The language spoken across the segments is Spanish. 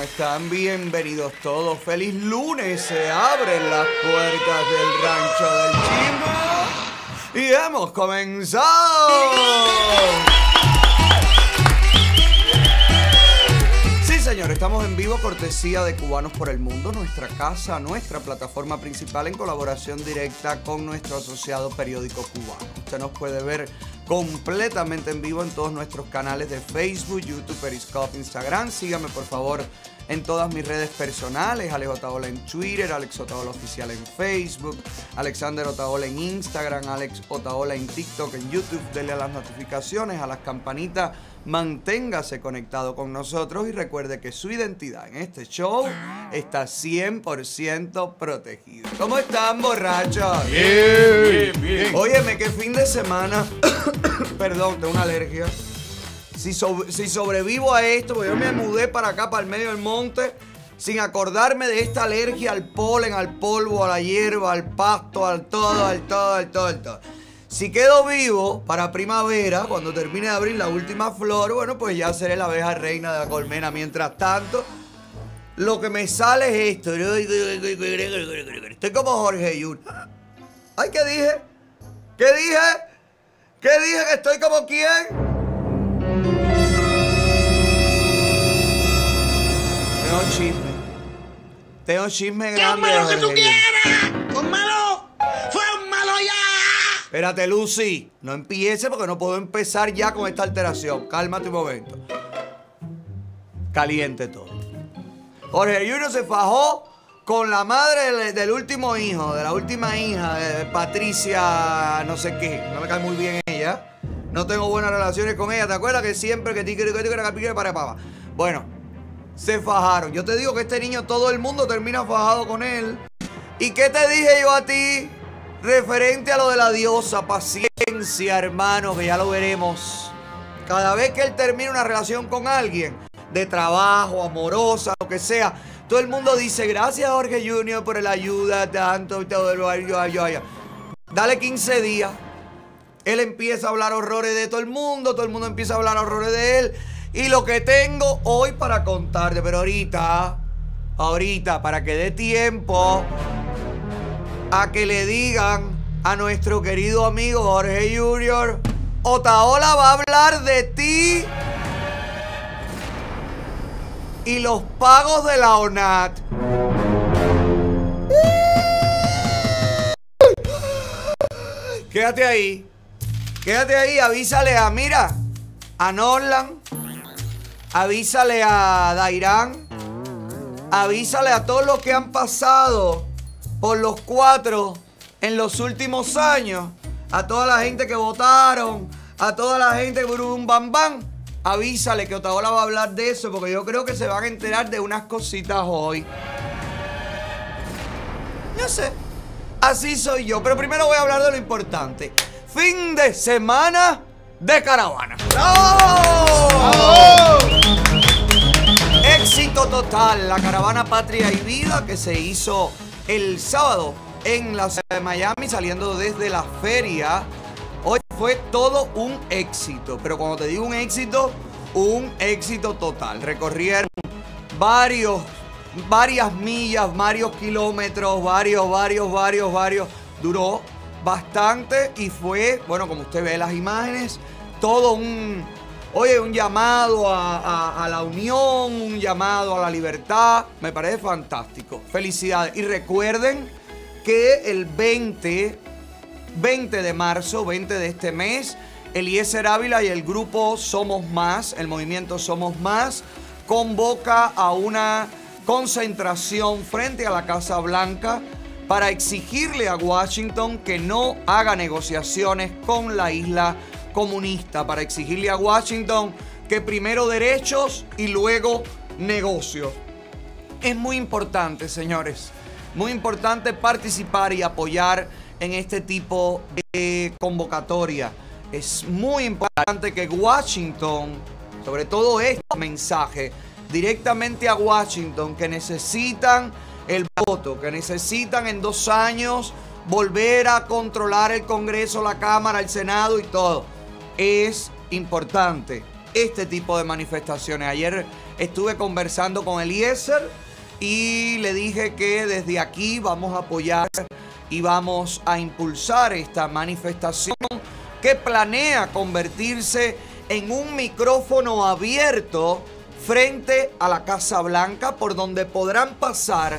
¿Cómo están? Bienvenidos todos. Feliz lunes. Se abren las puertas del rancho del Chimbo. Y hemos comenzado. Sí, señor, estamos en vivo, cortesía de Cubanos por el Mundo, nuestra casa, nuestra plataforma principal en colaboración directa con nuestro asociado periódico cubano. Usted nos puede ver completamente en vivo en todos nuestros canales de Facebook, YouTube, Periscope, Instagram. Sígame por favor en todas mis redes personales, Alex Otaola en Twitter, Alex Otaola Oficial en Facebook, Alexander Otaola en Instagram, Alex Otaola en TikTok, en YouTube. Dele a las notificaciones, a las campanitas, manténgase conectado con nosotros y recuerde que su identidad en este show está 100% protegida. ¿Cómo están, borrachos? Bien, bien. Óyeme, que fin de semana, perdón, tengo una alergia. Si, sobre- si sobrevivo a esto, porque yo me mudé para acá, para el medio del monte, sin acordarme de esta alergia al polen, al polvo, a la hierba, al pasto, al todo, al todo, al todo, al todo. Si quedo vivo para primavera, cuando termine de abrir la última flor, bueno, pues ya seré la abeja reina de la colmena. Mientras tanto, lo que me sale es esto. Estoy como Jorge Yul. Ay, ¿qué dije? ¿Qué dije? ¿Qué dije que estoy como quién? Tengo chisme. Tengo chisme ¡Qué grande. malo de que tú quieras! ¡Un malo! ¡Fue un malo ya! Espérate, Lucy. No empiece porque no puedo empezar ya con esta alteración. Cálmate un momento. Caliente todo. Jorge Junior se fajó con la madre del, del último hijo, de la última hija, de Patricia, no sé qué. No me cae muy bien ella. No tengo buenas relaciones con ella. ¿Te acuerdas que siempre que tiquere, que pique, para pava? Bueno, se fajaron. Yo te digo que este niño, todo el mundo termina fajado con él. ¿Y qué te dije yo a ti? Referente a lo de la diosa, paciencia, hermano, que ya lo veremos. Cada vez que él termina una relación con alguien, de trabajo, amorosa, lo que sea, todo el mundo dice, gracias Jorge Junior por la ayuda, tanto, todo, yo, yo, yo, yo". Dale 15 días. Él empieza a hablar horrores de todo el mundo, todo el mundo empieza a hablar horrores de él. Y lo que tengo hoy para contarte, pero ahorita, ahorita, para que dé tiempo a que le digan a nuestro querido amigo Jorge Junior, Otaola va a hablar de ti y los pagos de la ONAT. Quédate ahí. Quédate ahí, avísale a, mira, a Norland, avísale a Dairán, avísale a todos los que han pasado por los cuatro en los últimos años, a toda la gente que votaron, a toda la gente que burum bam bam, avísale que Otaola va a hablar de eso porque yo creo que se van a enterar de unas cositas hoy. No sé. Así soy yo. Pero primero voy a hablar de lo importante. Fin de semana de caravana. ¡Bravo! Éxito total. La caravana Patria y Vida que se hizo el sábado en la ciudad de Miami saliendo desde la feria. Hoy fue todo un éxito. Pero cuando te digo un éxito, un éxito total. Recorrieron varios, varias millas, varios kilómetros, varios, varios, varios, varios. Duró bastante y fue, bueno, como usted ve las imágenes, todo un, oye, un llamado a, la unión, un llamado a la libertad. Me parece fantástico. Felicidades. Y recuerden que el 20 20 de marzo, 20 de este mes, Eliezer Ávila y el grupo Somos Más, el movimiento Somos Más, convoca a una concentración frente a la Casa Blanca para exigirle a Washington que no haga negociaciones con la isla comunista, para exigirle a Washington que primero derechos y luego negocios. Es muy importante, señores, muy importante participar y apoyar en este tipo de convocatoria. Es muy importante que Washington, sobre todo este mensaje, directamente a Washington, que necesitan el voto, que necesitan en dos años volver a controlar el Congreso, la Cámara, el Senado y todo. Es importante este tipo de manifestaciones. Ayer estuve conversando con Eliezer y le dije que desde aquí vamos a apoyar y vamos a impulsar esta manifestación que planea convertirse en un micrófono abierto frente a la Casa Blanca por donde podrán pasar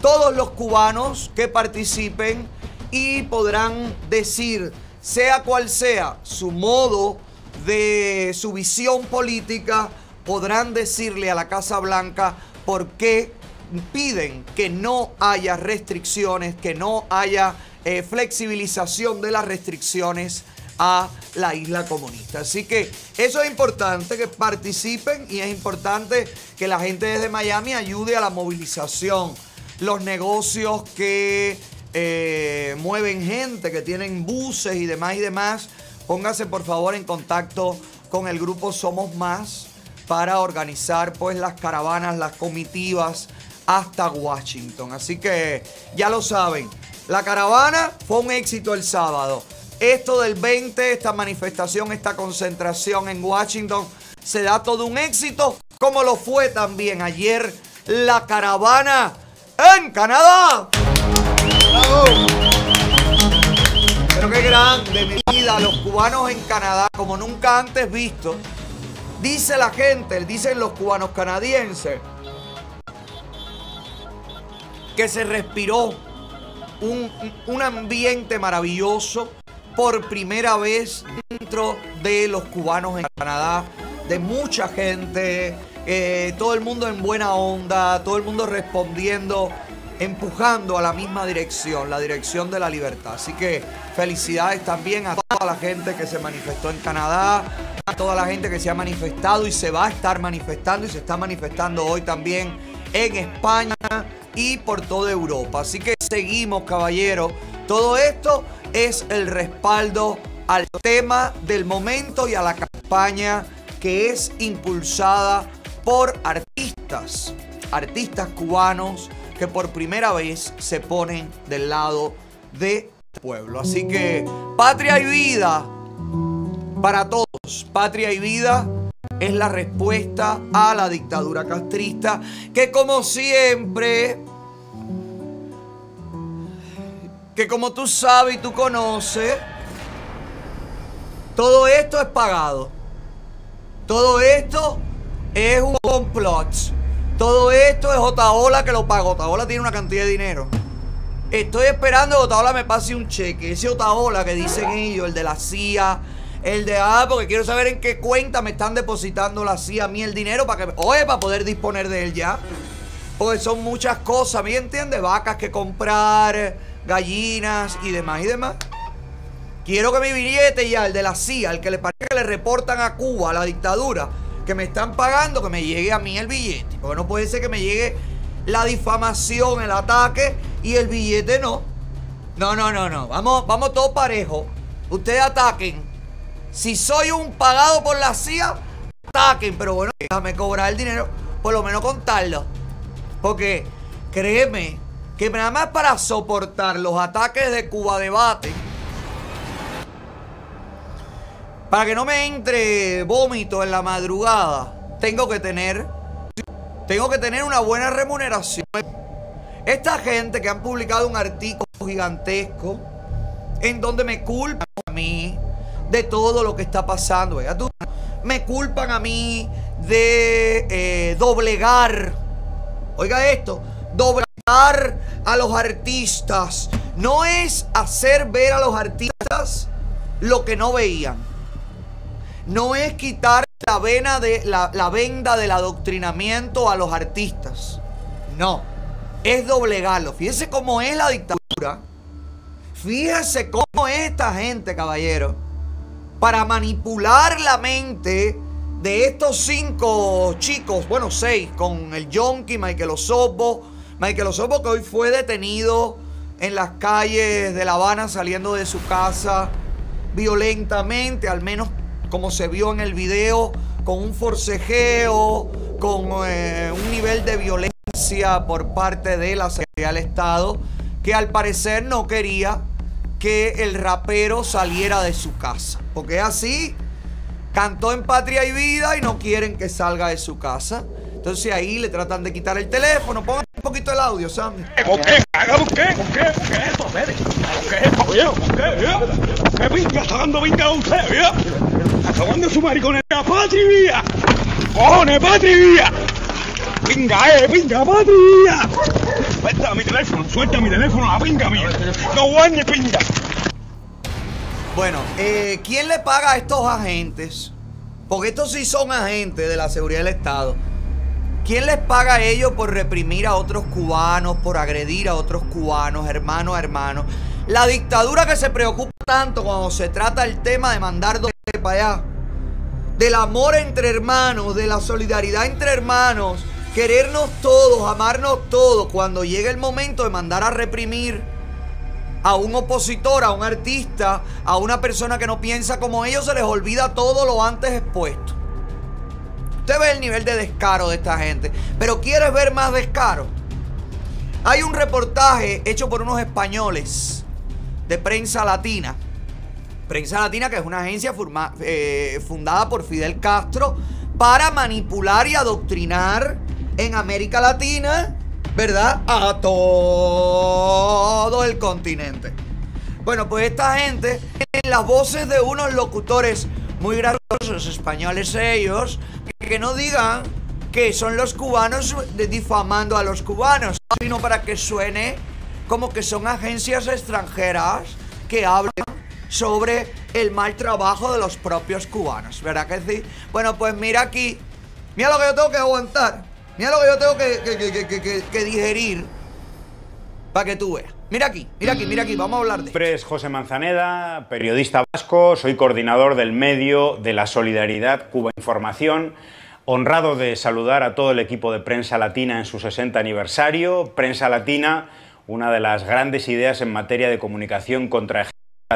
todos los cubanos que participen y podrán decir, sea cual sea su modo de su visión política, podrán decirle a la Casa Blanca por qué piden que no haya restricciones, que no haya eh, flexibilización de las restricciones a la isla comunista. Así que eso es importante que participen y es importante que la gente desde Miami ayude a la movilización. Los negocios que eh, mueven gente, que tienen buses y demás y demás, pónganse por favor en contacto con el grupo Somos Más para organizar pues las caravanas, las comitivas hasta Washington. Así que ya lo saben, la caravana fue un éxito el sábado. Esto del 20, esta manifestación, esta concentración en Washington, se da todo un éxito, como lo fue también ayer la caravana en Canadá. Pero qué grande, mi vida, los cubanos en Canadá, como nunca antes visto. Dice la gente, dicen los cubanos canadienses, que se respiró un, un ambiente maravilloso por primera vez dentro de los cubanos en Canadá, de mucha gente, eh, todo el mundo en buena onda, todo el mundo respondiendo, empujando a la misma dirección, la dirección de la libertad. Así que felicidades también a toda la gente que se manifestó en Canadá, a toda la gente que se ha manifestado y se va a estar manifestando y se está manifestando hoy también en España y por toda Europa. Así que seguimos, caballeros. Todo esto es el respaldo al tema del momento y a la campaña que es impulsada por artistas, artistas cubanos que por primera vez se ponen del lado del pueblo. Así que patria y vida para todos, patria y vida es la respuesta a la dictadura castrista que como siempre que como tú sabes y tú conoces, todo esto es pagado. Todo esto es un complot. Todo esto es Otaola que lo paga. Otaola tiene una cantidad de dinero. Estoy esperando que Otaola me pase un cheque. Ese Otaola que dicen ellos, el de la CIA, el de ah, porque quiero saber en qué cuenta me están depositando la CIA a mí el dinero para que, oye, para poder disponer de él ya. Porque son muchas cosas, ¿me entiendes? Vacas que comprar gallinas y demás y demás. Quiero que mi billete ya, el de la CIA, el que le parece que le reportan a Cuba, a la dictadura, que me están pagando, que me llegue a mí el billete. Porque no puede ser que me llegue la difamación, el ataque y el billete no. No, no, no, no. Vamos, vamos todos parejos. Ustedes ataquen. Si soy un pagado por la CIA, ataquen. Pero bueno, déjame cobrar el dinero, por lo menos contarlo. Porque, créeme, que nada más para soportar los ataques de Cuba Debate, para que no me entre vómito en la madrugada, tengo que tener, tengo que tener una buena remuneración. Esta gente que han publicado un artículo gigantesco en donde me culpan a mí de todo lo que está pasando. me culpan a mí de eh, doblegar. Oiga esto, doblegar a los artistas no es hacer ver a los artistas lo que no veían. No es quitar la, de, la, venda del adoctrinamiento a los artistas. No. Es doblegarlo. Fíjese cómo es la dictadura. Fíjese cómo es esta gente, caballero. Para manipular la mente de estos cinco chicos, bueno, seis, con el Yonki, Michael Osobo, Michael Osobo que hoy fue detenido en las calles de La Habana saliendo de su casa violentamente, al menos como se vio en el video, con un forcejeo, con eh, un nivel de violencia por parte de la Secretaría del Estado, que al parecer no quería que el rapero saliera de su casa. Porque así, cantó en Patria y Vida y no quieren que salga de su casa. Entonces ahí le tratan de quitar el teléfono. Pongan un poquito el audio, Sandy. ¿Por qué? ¿Por qué? ¿Por qué? ¿Por qué esto, Fede? ¿Por qué? ¿Por qué? ¿Por qué? ¿Qué pinga está dando pinga a usted, vea? Está dando su mariconera patria. ¡Cojones, patria! ¡Pinga, eh! ¡Pinga, patria! Suelta mi teléfono, suelta mi teléfono, la pinga mía. No guañe pinga. Bueno, eh, ¿quién le paga a estos agentes? Porque estos sí son agentes de la seguridad del Estado. ¿Quién les paga a ellos por reprimir a otros cubanos, por agredir a otros cubanos, hermano a hermano? La dictadura que se preocupa tanto cuando se trata el tema de mandar dólares para allá. Del amor entre hermanos, de la solidaridad entre hermanos, querernos todos, amarnos todos. Cuando llega el momento de mandar a reprimir a un opositor, a un artista, a una persona que no piensa como ellos, se les olvida todo lo antes expuesto. Usted ve el nivel de descaro de esta gente. Pero ¿quieres ver más descaro? Hay un reportaje hecho por unos españoles de prensa latina. Prensa Latina, que es una agencia forma- eh, fundada por Fidel Castro para manipular y adoctrinar en América Latina, ¿verdad? A todo el continente. Bueno, pues esta gente, en las voces de unos locutores muy graciosos, españoles ellos, que no digan que son los cubanos difamando a los cubanos, sino para que suene como que son agencias extranjeras que hablan sobre el mal trabajo de los propios cubanos, ¿verdad que sí? Bueno, pues mira aquí, mira lo que yo tengo que aguantar, mira lo que yo tengo que, digerir para que tú veas. Mira aquí, mira aquí, mira aquí, vamos a hablar de... nombre es José Manzaneda, periodista vasco, soy coordinador del medio de la Solidaridad Cuba Información. Honrado de saludar a todo el equipo de Prensa Latina en su 60 aniversario. Prensa Latina, una de las grandes ideas en materia de comunicación contra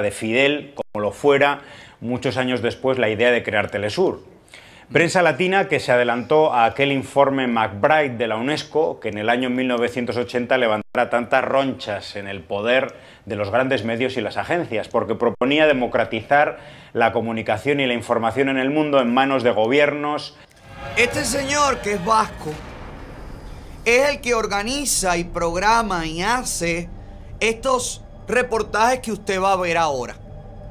de Fidel, como lo fuera muchos años después la idea de crear Telesur. Prensa Latina que se adelantó a aquel informe McBride de la UNESCO que en el año 1980 levantara tantas ronchas en el poder de los grandes medios y las agencias, porque proponía democratizar la comunicación y la información en el mundo en manos de gobiernos, Este señor que es vasco es el que organiza y programa y hace estos reportajes que usted va a ver ahora,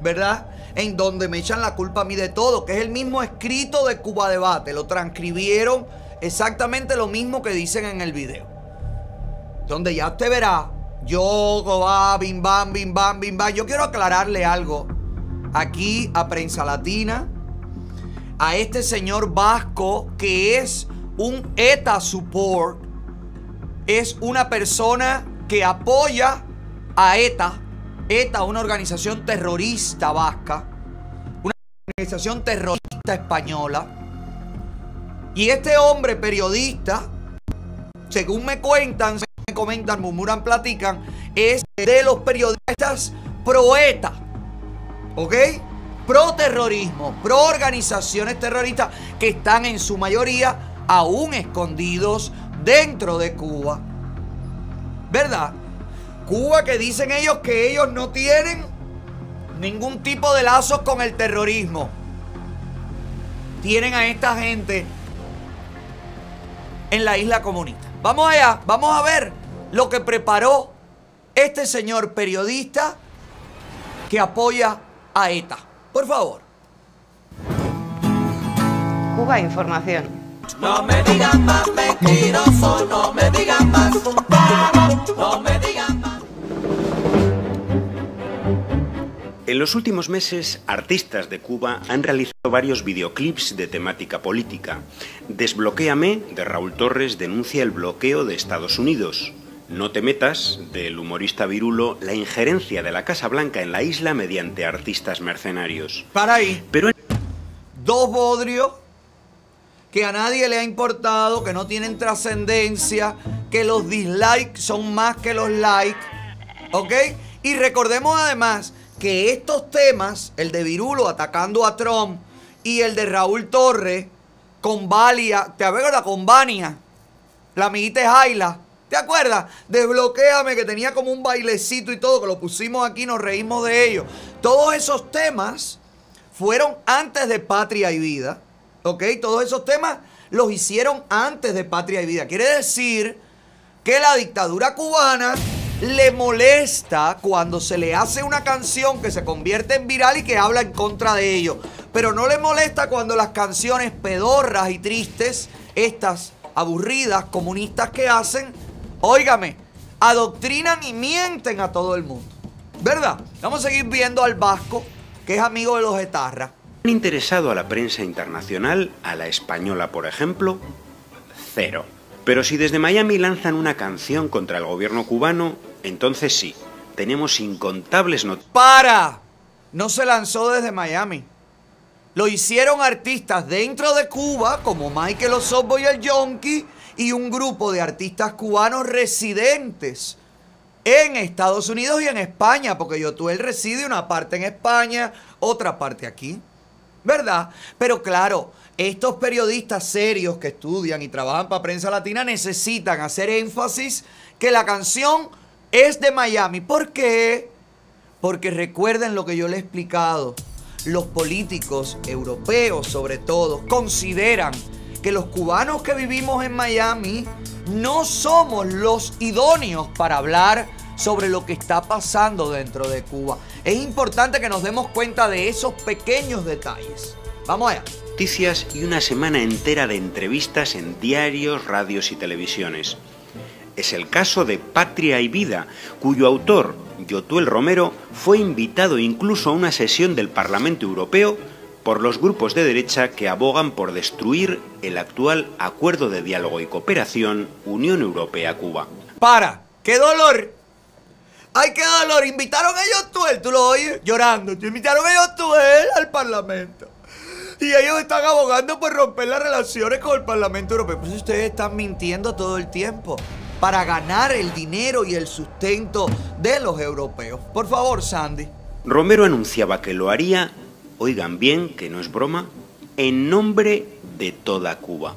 ¿verdad? En donde me echan la culpa a mí de todo, que es el mismo escrito de Cuba Debate, lo transcribieron exactamente lo mismo que dicen en el video. Donde ya usted verá, yo, va, bim bam, bim bam, bim bam. Yo quiero aclararle algo aquí a Prensa Latina, a este señor vasco que es un ETA support, es una persona que apoya a ETA, ETA, una organización terrorista vasca, una organización terrorista española. Y este hombre periodista, según me cuentan, me comentan, murmuran, platican, es de los periodistas pro ETA. ¿Ok? Pro terrorismo, pro organizaciones terroristas que están en su mayoría aún escondidos dentro de Cuba. ¿Verdad? Cuba que dicen ellos que ellos no tienen ningún tipo de lazos con el terrorismo. Tienen a esta gente en la isla comunista. Vamos allá, vamos a ver lo que preparó este señor periodista que apoya a ETA. Por favor. Cuba Información. No me digan más mentiroso, no me digan más. No me digan más. En los últimos meses, artistas de Cuba han realizado varios videoclips de temática política. Desbloquéame, de Raúl Torres, denuncia el bloqueo de Estados Unidos. No te metas, del humorista virulo, la injerencia de la Casa Blanca en la isla mediante artistas mercenarios. Para ahí. Pero en Dos bodrios que a nadie le ha importado, que no tienen trascendencia, que los dislikes son más que los likes. ¿Ok? Y recordemos además que estos temas, el de Virulo atacando a Trump y el de Raúl Torres con Valia, ¿te acuerdas? Con Vania, la amiguita de Jaila. ¿Te acuerdas? Desbloquéame, que tenía como un bailecito y todo, que lo pusimos aquí, nos reímos de ellos. Todos esos temas fueron antes de Patria y Vida. ¿Ok? Todos esos temas los hicieron antes de Patria y Vida. Quiere decir que la dictadura cubana le molesta cuando se le hace una canción que se convierte en viral y que habla en contra de ello. Pero no le molesta cuando las canciones pedorras y tristes, estas aburridas, comunistas que hacen, óigame, adoctrinan y mienten a todo el mundo. ¿Verdad? Vamos a seguir viendo al Vasco, que es amigo de los etarras. ¿Han interesado a la prensa internacional, a la española por ejemplo? Cero. Pero si desde Miami lanzan una canción contra el gobierno cubano, entonces sí, tenemos incontables noticias. ¡Para! No se lanzó desde Miami. Lo hicieron artistas dentro de Cuba, como Michael Osorbo y el Yonki, y un grupo de artistas cubanos residentes en Estados Unidos y en España, porque Yotuel reside una parte en España, otra parte aquí. ¿Verdad? Pero claro, estos periodistas serios que estudian y trabajan para prensa latina necesitan hacer énfasis que la canción es de Miami. ¿Por qué? Porque recuerden lo que yo les he explicado. Los políticos europeos, sobre todo, consideran que los cubanos que vivimos en Miami no somos los idóneos para hablar sobre lo que está pasando dentro de Cuba. Es importante que nos demos cuenta de esos pequeños detalles. Vamos allá. noticias y una semana entera de entrevistas en diarios, radios y televisiones. Es el caso de Patria y Vida, cuyo autor, Yotuel Romero, fue invitado incluso a una sesión del Parlamento Europeo por los grupos de derecha que abogan por destruir el actual Acuerdo de Diálogo y Cooperación Unión Europea-Cuba. Para, qué dolor. Ay, qué dolor. Invitaron a Yotuel, tú lo oyes llorando. Invitaron a Yotuel al Parlamento. Y ellos están abogando por romper las relaciones con el Parlamento Europeo. Pues ustedes están mintiendo todo el tiempo para ganar el dinero y el sustento de los europeos. Por favor, Sandy. Romero anunciaba que lo haría, oigan bien, que no es broma, en nombre de toda Cuba.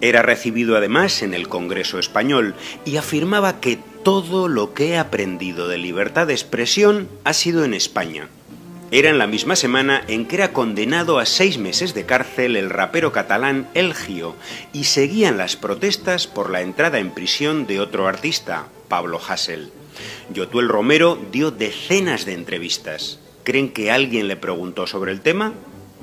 Era recibido además en el Congreso español y afirmaba que todo lo que he aprendido de libertad de expresión ha sido en España. Era en la misma semana en que era condenado a seis meses de cárcel el rapero catalán El Gio y seguían las protestas por la entrada en prisión de otro artista, Pablo Hassel. Yotuel Romero dio decenas de entrevistas. ¿Creen que alguien le preguntó sobre el tema?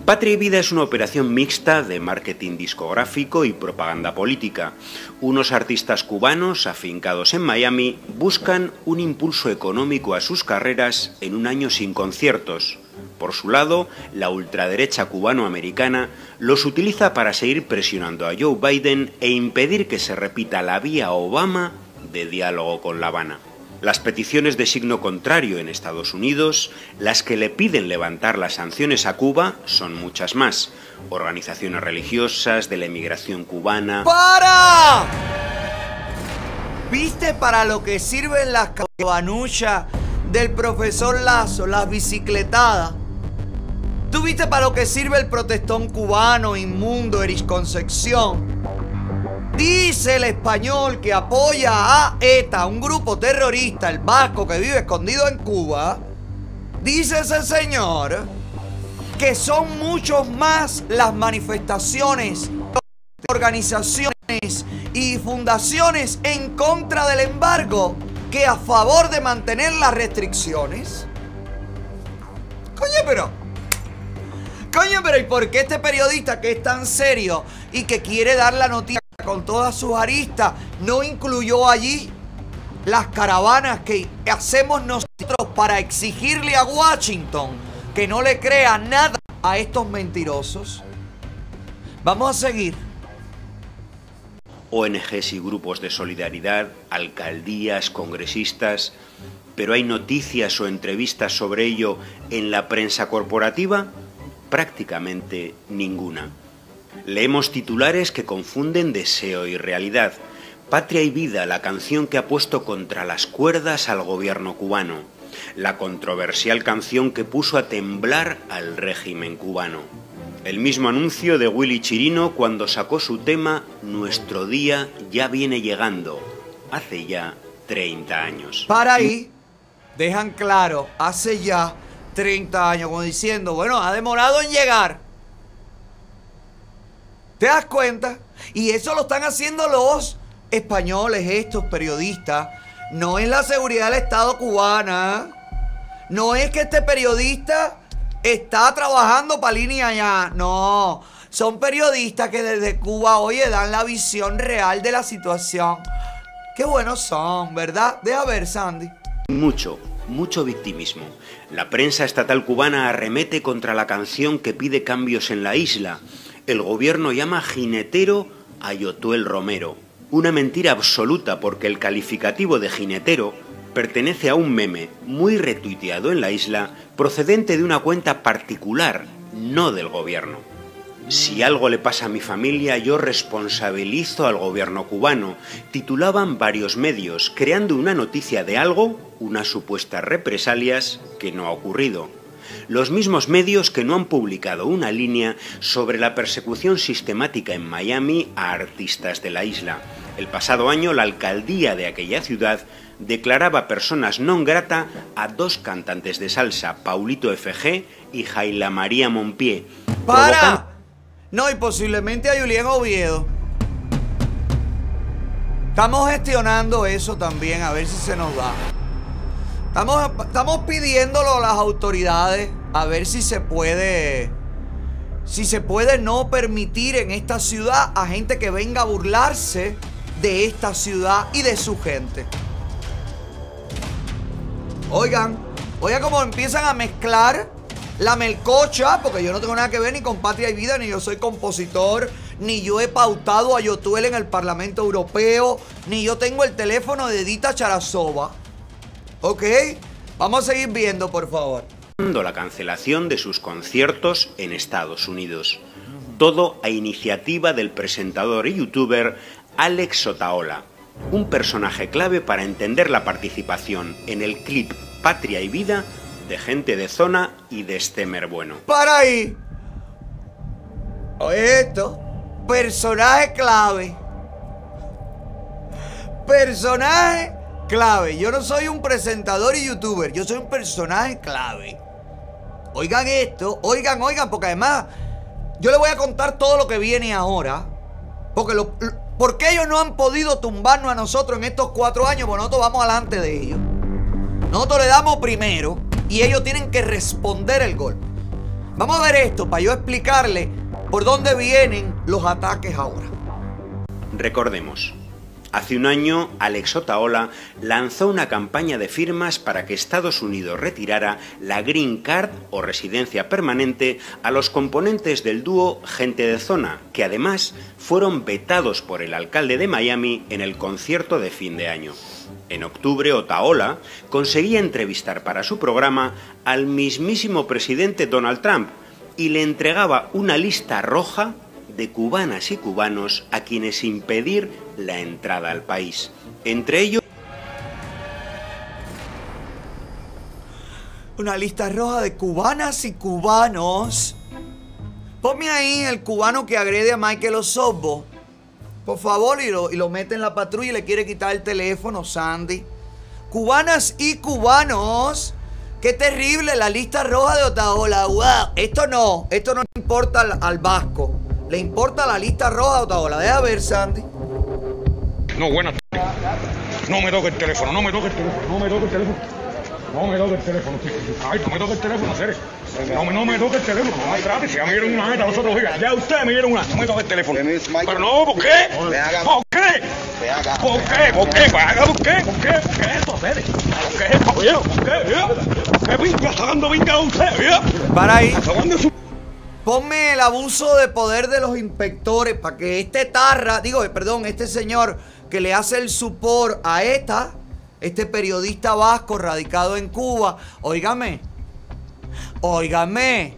Patria y Vida es una operación mixta de marketing discográfico y propaganda política. Unos artistas cubanos afincados en Miami buscan un impulso económico a sus carreras en un año sin conciertos. Por su lado, la ultraderecha cubano-americana los utiliza para seguir presionando a Joe Biden e impedir que se repita la vía Obama de diálogo con La Habana. Las peticiones de signo contrario en Estados Unidos, las que le piden levantar las sanciones a Cuba, son muchas más. Organizaciones religiosas, de la emigración cubana. ¡Para! ¿Viste para lo que sirven las cabanuchas del profesor Lazo, las bicicletadas? ¿Tú viste para lo que sirve el protestón cubano inmundo Erich Concepción? Dice el español que apoya a ETA, un grupo terrorista, el vasco que vive escondido en Cuba. Dice ese señor que son muchos más las manifestaciones, organizaciones y fundaciones en contra del embargo que a favor de mantener las restricciones. Coño, pero... Coño, pero ¿y por qué este periodista que es tan serio y que quiere dar la noticia con todas sus aristas no incluyó allí las caravanas que hacemos nosotros para exigirle a Washington que no le crea nada a estos mentirosos? Vamos a seguir. ONGs y grupos de solidaridad, alcaldías, congresistas, pero ¿hay noticias o entrevistas sobre ello en la prensa corporativa? Prácticamente ninguna. Leemos titulares que confunden deseo y realidad. Patria y Vida, la canción que ha puesto contra las cuerdas al gobierno cubano. La controversial canción que puso a temblar al régimen cubano. El mismo anuncio de Willy Chirino cuando sacó su tema Nuestro día ya viene llegando, hace ya 30 años. Para ahí, dejan claro, hace ya 30 años, como diciendo, bueno, ha demorado en llegar. ¿Te das cuenta? Y eso lo están haciendo los españoles, estos periodistas. No es la seguridad del Estado cubana. No es que este periodista está trabajando para línea allá. No. Son periodistas que desde Cuba, oye, dan la visión real de la situación. Qué buenos son, ¿verdad? Deja ver, Sandy. Mucho, mucho victimismo. La prensa estatal cubana arremete contra la canción que pide cambios en la isla. El gobierno llama jinetero a Yotuel Romero. Una mentira absoluta porque el calificativo de jinetero pertenece a un meme muy retuiteado en la isla procedente de una cuenta particular, no del gobierno. Si algo le pasa a mi familia, yo responsabilizo al gobierno cubano. Titulaban varios medios, creando una noticia de algo, unas supuestas represalias, que no ha ocurrido. Los mismos medios que no han publicado una línea sobre la persecución sistemática en Miami a artistas de la isla. El pasado año la alcaldía de aquella ciudad declaraba personas non grata a dos cantantes de salsa, Paulito FG y Jaila María Monpié. ¡Para! No, y posiblemente a Julián Oviedo. Estamos gestionando eso también, a ver si se nos da. Estamos, estamos pidiéndolo a las autoridades, a ver si se puede. Si se puede no permitir en esta ciudad a gente que venga a burlarse de esta ciudad y de su gente. Oigan, oigan cómo empiezan a mezclar la melcocha, porque yo no tengo nada que ver ni con Patria y Vida, ni yo soy compositor, ni yo he pautado a Yotuel en el Parlamento Europeo, ni yo tengo el teléfono de Edita Charasova. ¿Ok? Vamos a seguir viendo, por favor. la cancelación de sus conciertos en Estados Unidos. Todo a iniciativa del presentador y youtuber Alex Sotaola, un personaje clave para entender la participación en el clip Patria y Vida de gente de zona y de Stemer Bueno. Para ahí. Oye esto. Personaje clave. Personaje clave. Yo no soy un presentador y youtuber. Yo soy un personaje clave. Oigan esto. Oigan, oigan. Porque además yo les voy a contar todo lo que viene ahora. Porque lo, ellos no han podido tumbarnos a nosotros en estos cuatro años. Porque nosotros vamos adelante de ellos. Nosotros le damos primero y ellos tienen que responder el gol. Vamos a ver esto para yo explicarle por dónde vienen los ataques ahora. Recordemos, hace un año Alex Otaola lanzó una campaña de firmas para que Estados Unidos retirara la Green Card o residencia permanente a los componentes del dúo Gente de Zona, que además fueron vetados por el alcalde de Miami en el concierto de fin de año. En octubre, Otaola conseguía entrevistar para su programa al mismísimo presidente Donald Trump y le entregaba una lista roja de cubanas y cubanos a quienes impedir la entrada al país. Entre ellos... Una lista roja de cubanas y cubanos. Ponme ahí el cubano que agrede a Michael Osorbo. Por favor, y lo, y lo mete en la patrulla y le quiere quitar el teléfono, Sandy. Cubanas y cubanos. Qué terrible la lista roja de Otaola. Wow. Esto no, esto no importa al, al vasco. Le importa la lista roja de Otaola. Deja ver, Sandy. No, tardes. No me toque el teléfono, no me toque el teléfono, no me toque el teléfono. No me toque el teléfono. Ay, no me toque el teléfono, Ceres. No, me- no me toque el teléfono, no me trate. Si ya me dieron una neta los otros días. Ya ustedes me dieron una. No me toque el teléfono. Pero no, ¿por qué? ¿Por qué? ¿Por qué? ¿Por qué? ¿Por qué? ¿Por qué? ¿Por qué esto, Ceres? ¿Por qué esto? Oye, ¿por qué? ¿Qué? ¿Qué pinga está dando pinga a usted? ¿Qué? Para ahí. ¿Hasta cuándo su... Ponme el abuso de poder de los inspectores para que este tarra, digo, eh, perdón, este señor que le hace el supor a esta, este periodista vasco radicado en Cuba, óigame, óigame,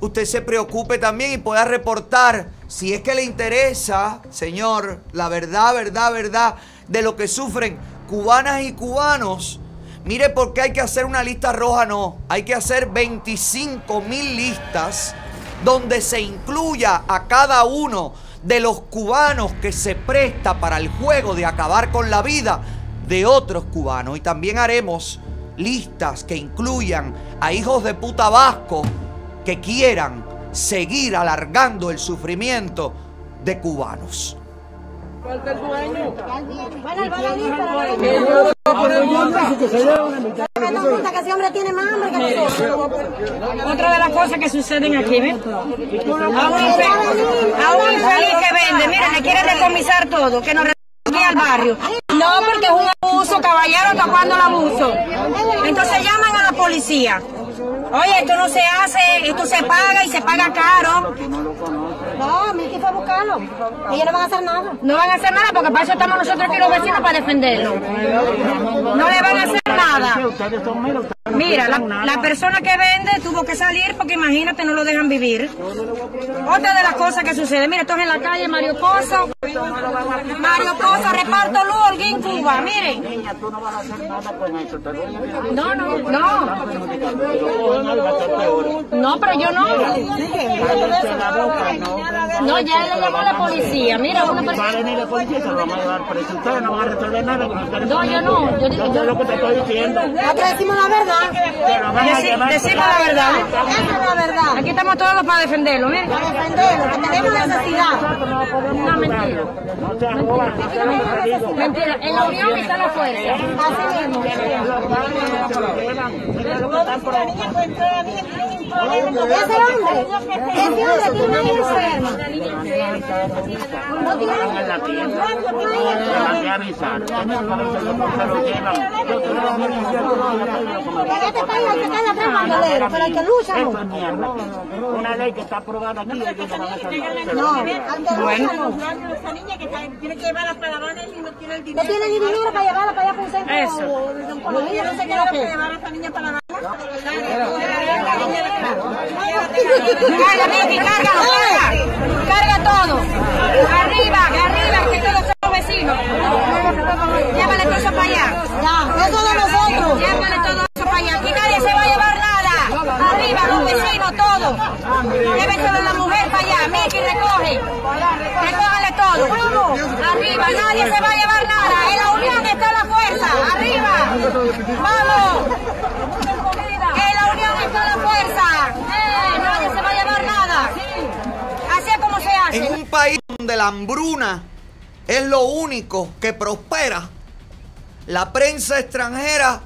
usted se preocupe también y pueda reportar, si es que le interesa, señor, la verdad, verdad, verdad, de lo que sufren cubanas y cubanos. Mire por qué hay que hacer una lista roja, no. Hay que hacer 25 mil listas donde se incluya a cada uno de los cubanos que se presta para el juego de acabar con la vida de otros cubanos. Y también haremos listas que incluyan a hijos de puta vasco que quieran seguir alargando el sufrimiento de cubanos. Otra de las cosas que suceden aquí, ¿ves? A un, infe- a un infeliz que vende, mira, le quiere decomisar todo, que nos aquí al barrio. No, porque es un abuso, caballero, tapando el abuso. Entonces llaman a la policía. Oye, esto no se hace, esto se paga y se paga caro. No, Miki fue a buscarlo. Ellos no van a hacer nada. No van a hacer nada porque para eso estamos nosotros aquí los vecinos para defenderlo. No le van a hacer nada. Mira, la, la persona que vende tuvo que salir porque imagínate, no lo dejan vivir. Otra de las cosas que sucede, mira, esto es en la calle Mario Pozo. Mario Pozo, reparto luz, Holguín, Cuba, miren. No, no, no. No, pero yo no. No, ya le llamó la policía. Mira, una persona. No, yo no. Yo digo, yo Nosotros decimos la verdad. Deci- decimos la verdad. Esa es la verdad. Aquí estamos todos para defenderlo, miren. Para defenderlo, que tenemos necesidad. No, mentira. Mentira, en la unión está la fuerza. Así mismo. Ese hombre, ese hombre tiene una hija enferma. No tiene En este país hay que caer atrás bandolero, pero hay que luchar. Una ley que está aprobada aquí. no van a hacer nada. No, hay que luchar. No tiene ni dinero para llevarla para allá por un centro. Eso. no sé qué es lo que Carga, Miki, cárgalo, carga. Carga todo. Arriba, arriba, que todos somos vecinos. Llévale todo eso para allá. Ya, eso de nosotros. Llévale todo Aquí nadie se va a llevar nada. Arriba, los vecinos, todos. Llévenselo a la mujer para allá. Miki, recoge. Recógale todo. Arriba, nadie se va a llevar nada. En la unión está la fuerza. Arriba. Vamos. En la unión está la fuerza. Eh, nadie se va a llevar nada. Así es como se hace. En un país donde la hambruna es lo único que prospera, la prensa extranjera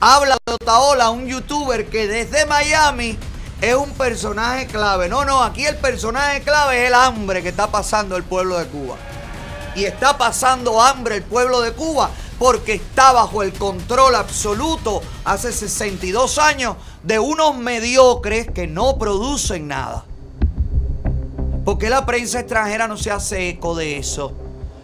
habla de Otaola, un youtuber que desde Miami es un personaje clave. No, no, aquí el personaje clave es el hambre que está pasando el pueblo de Cuba. Y está pasando hambre el pueblo de Cuba porque está bajo el control absoluto hace 62 años de unos mediocres que no producen nada. ¿Por qué la prensa extranjera no se hace eco de eso?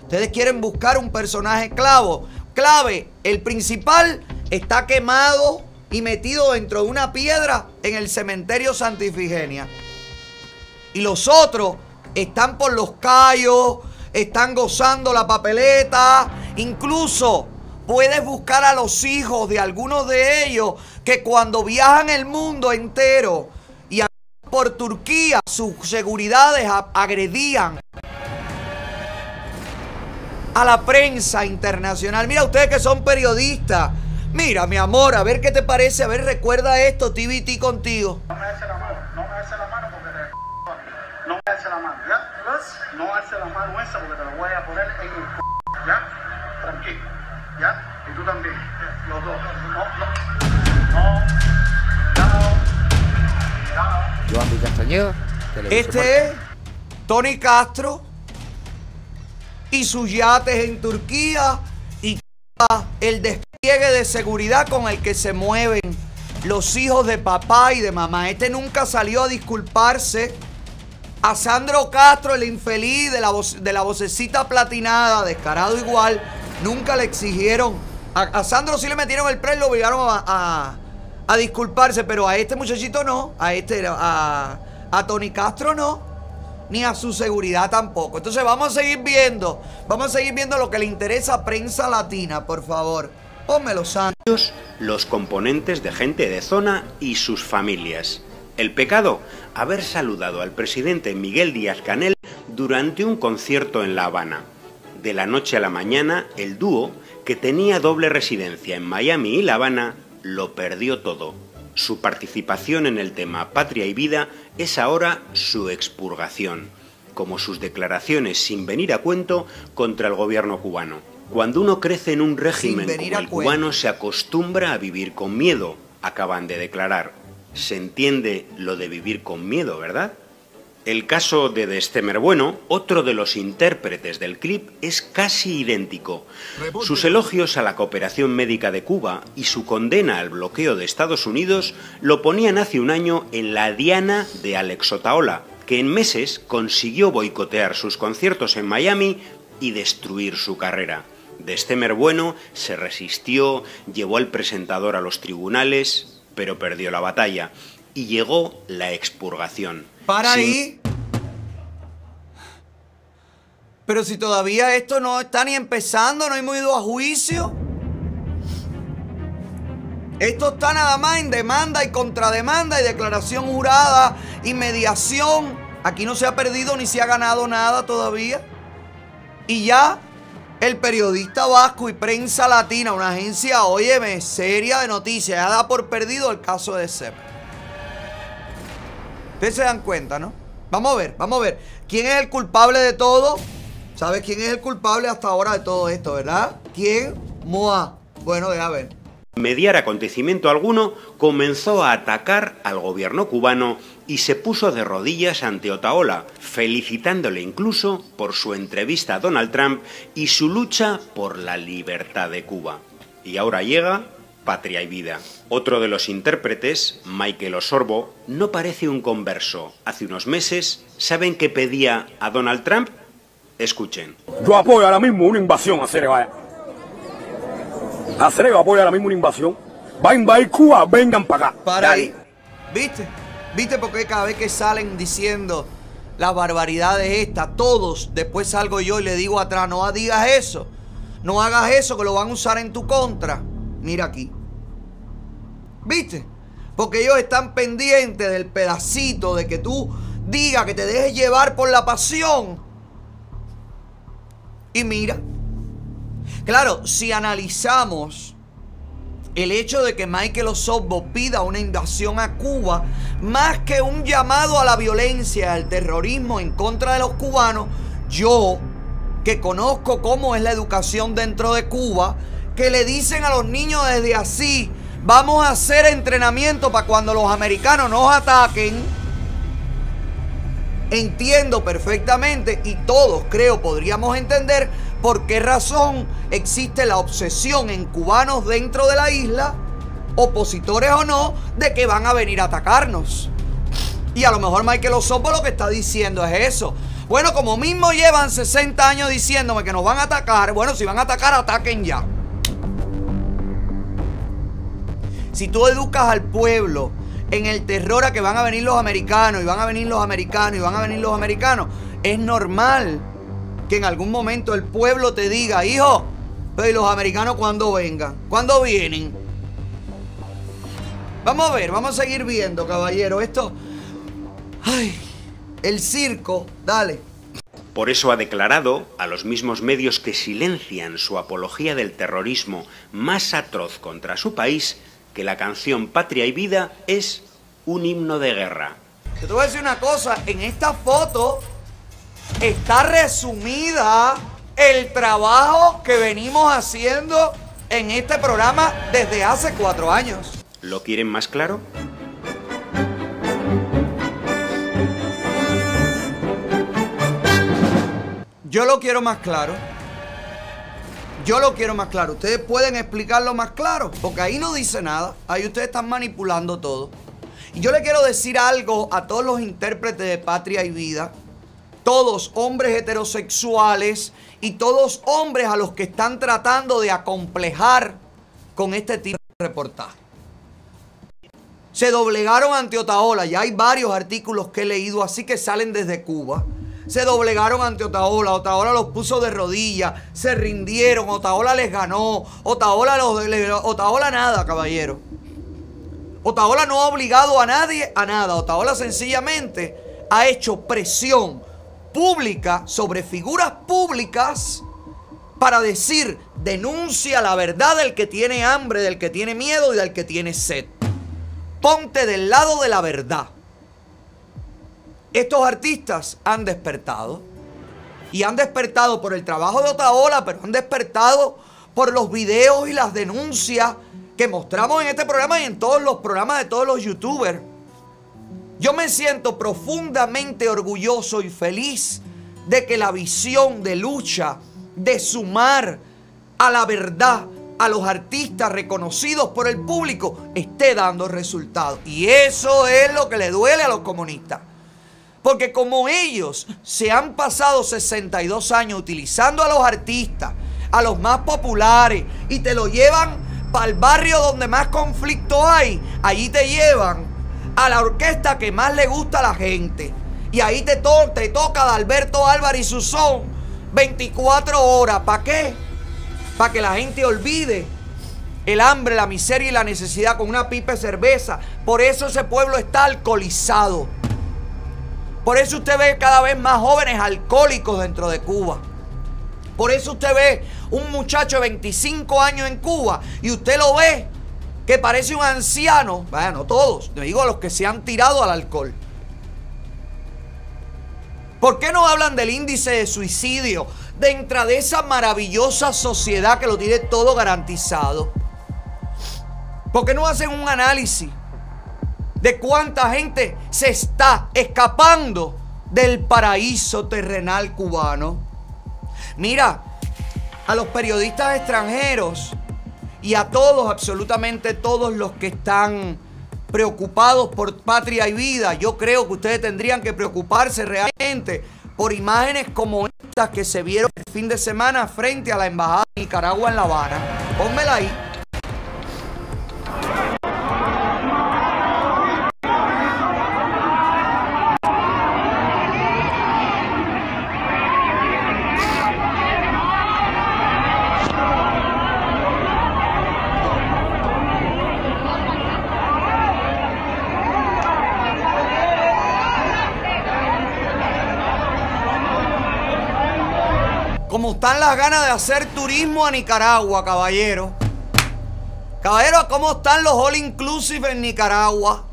Ustedes quieren buscar un personaje clavo, clave. El principal está quemado y metido dentro de una piedra en el cementerio Santa Ifigenia. Y los otros están por los callos, están gozando la papeleta. Incluso puedes buscar a los hijos de algunos de ellos que cuando viajan el mundo entero y por Turquía sus seguridades agredían a la prensa internacional. Mira, ustedes que son periodistas. Mira, mi amor, a ver qué te parece. A ver, recuerda esto, TVT contigo. No me alce la mano, no me alce la mano porque te No me alce la mano, ¿ya? No alce la mano esa porque te la voy a poner en el c ¿ya? Tranquilo, ¿ya? Y tú también, los dos. No, no. No. No. Joan Villafañé, Este es Tony Castro y sus yates en Turquía y el de seguridad con el que se mueven los hijos de papá y de mamá. Este nunca salió a disculparse. A Sandro Castro, el infeliz de la, voz- de la vocecita platinada, descarado igual, nunca le exigieron. A, Sandro sí le metieron el pre lo obligaron a, a- a disculparse, pero a este muchachito no, a este, a, a Tony Castro no, ni a su seguridad tampoco. Entonces vamos a seguir viendo, vamos a seguir viendo lo que le interesa a prensa latina, por favor. Pónmelo, Sandro. los componentes de gente de zona y sus familias. El pecado, haber saludado al presidente Miguel Díaz Canel durante un concierto en La Habana. De la noche a la mañana, el dúo, que tenía doble residencia en Miami y La Habana, lo perdió todo. Su participación en el tema Patria y Vida es ahora su expurgación, como sus declaraciones sin venir a cuento contra el gobierno cubano. Cuando uno crece en un régimen como el cubano se acostumbra a vivir con miedo, acaban de declarar. Se entiende lo de vivir con miedo, ¿verdad? El caso de Destemer Bueno, otro de los intérpretes del clip, es casi idéntico. Sus elogios a la cooperación médica de Cuba y su condena al bloqueo de Estados Unidos lo ponían hace un año en la diana de Alex Otaola, que en meses consiguió boicotear sus conciertos en Miami y destruir su carrera. Destemer Bueno se resistió, llevó al presentador a los tribunales, pero perdió la batalla. Y llegó la expurgación. Para Sin- ahí. Pero si todavía esto no está ni empezando, no hemos ido a juicio. Esto está nada más en demanda y contrademanda y declaración jurada y mediación. Aquí no se ha perdido ni se ha ganado nada todavía. Y ya el periodista vasco y prensa latina, una agencia, óyeme, seria de noticias, ya da por perdido el caso de SEP. Ustedes se dan cuenta, ¿no? Vamos a ver, vamos a ver. ¿Quién es el culpable de todo? ¿Sabes quién es el culpable hasta ahora de todo esto, verdad? ¿Quién? Moa. Bueno, deja ver. mediar acontecimiento alguno, comenzó a atacar al gobierno cubano y se puso de rodillas ante Otaola, felicitándole incluso por su entrevista a Donald Trump y su lucha por la libertad de Cuba. Y ahora llega Patria y Vida. Otro de los intérpretes, Michael Osorbo, no parece un converso. Hace unos meses, ¿saben qué pedía a Donald Trump? Escuchen. Yo apoyo ahora mismo una invasión a Ceres, vaya. A Ceres apoya ahora mismo una invasión. Va a invadir Cuba, vengan para acá. Para ahí. ¿Viste? ¿Viste por qué cada vez que salen diciendo las barbaridades estas, todos, después salgo yo y le digo atrás, no digas eso. No hagas eso que lo van a usar en tu contra. Mira aquí. ¿Viste? Porque ellos están pendientes del pedacito de que tú digas que te dejes llevar por la pasión. Y mira. Claro, si analizamos el hecho de que Michael Osorbo pida una invasión a Cuba, más que un llamado a la violencia, al terrorismo en contra de los cubanos, yo, que conozco cómo es la educación dentro de Cuba, que le dicen a los niños desde así, vamos a hacer entrenamiento para cuando los americanos nos ataquen, entiendo perfectamente y todos creo podríamos entender por qué razón existe la obsesión en cubanos dentro de la isla, opositores o no, de que van a venir a atacarnos. Y a lo mejor Michael Osopo lo que está diciendo es eso. Bueno, como mismo llevan 60 años diciéndome que nos van a atacar, bueno, si van a atacar, ataquen ya. Si tú educas al pueblo en el terror a que van a venir los americanos y van a venir los americanos y van a venir los americanos, es normal que en algún momento el pueblo te diga, hijo, pero ¿y los americanos cuándo vengan? ¿Cuándo vienen? Vamos a ver, vamos a seguir viendo, caballero. Esto. Ay, el circo, dale. Por eso ha declarado a los mismos medios que silencian su apología del terrorismo más atroz contra su país que la canción Patria y Vida es un himno de guerra. Te voy a decir una cosa, en esta foto está resumida el trabajo que venimos haciendo en este programa desde hace cuatro años. ¿Lo quieren más claro? Yo lo quiero más claro. Yo lo quiero más claro. Ustedes pueden explicarlo más claro, porque ahí no dice nada. Ahí ustedes están manipulando todo. Y yo le quiero decir algo a todos los intérpretes de Patria y Vida, todos hombres heterosexuales y todos hombres a los que están tratando de acomplejar con este tipo de reportaje. Se doblegaron ante Otaola. Ya hay varios artículos que he leído así que salen desde Cuba. Se doblegaron ante Otaola. Otaola los puso de rodillas. Se rindieron. Otaola les ganó. Otaola, los, Otaola nada, caballero. Otaola no ha obligado a nadie a nada. Otaola sencillamente ha hecho presión pública sobre figuras públicas para decir, denuncia la verdad del que tiene hambre, del que tiene miedo y del que tiene sed. Ponte del lado de la verdad. Estos artistas han despertado. Y han despertado por el trabajo de Otaola, pero han despertado por los videos y las denuncias que mostramos en este programa y en todos los programas de todos los youtubers. Yo me siento profundamente orgulloso y feliz de que la visión de lucha, de sumar a la verdad, a los artistas reconocidos por el público, esté dando resultados. Y eso es lo que le duele a los comunistas. Porque como ellos se han pasado 62 años utilizando a los artistas, a los más populares, y te lo llevan para el barrio donde más conflicto hay, allí te llevan a la orquesta que más le gusta a la gente. Y ahí te, to te toca de Alberto Álvarez y su son 24 horas. ¿Para qué? Para que la gente olvide el hambre, la miseria y la necesidad con una pipa cerveza. Por eso ese pueblo está alcoholizado. Por eso usted ve cada vez más jóvenes alcohólicos dentro de Cuba. Por eso usted ve un muchacho de 25 años en Cuba y usted lo ve que parece un anciano. Vaya, no todos, le digo a los que se han tirado al alcohol. ¿Por qué no hablan del índice de suicidio dentro de esa maravillosa sociedad que lo tiene todo garantizado? ¿Por qué no hacen un análisis de cuánta gente se está escapando del paraíso terrenal cubano? Mira, a los periodistas extranjeros y a todos, absolutamente todos los que están preocupados por patria y vida, yo creo que ustedes tendrían que preocuparse realmente por imágenes como estas que se vieron el fin de semana frente a la Embajada de Nicaragua en La Habana. Pónmela ahí. Están las ganas de hacer turismo a Nicaragua, caballero. Caballero, ¿cómo están los all inclusive en Nicaragua?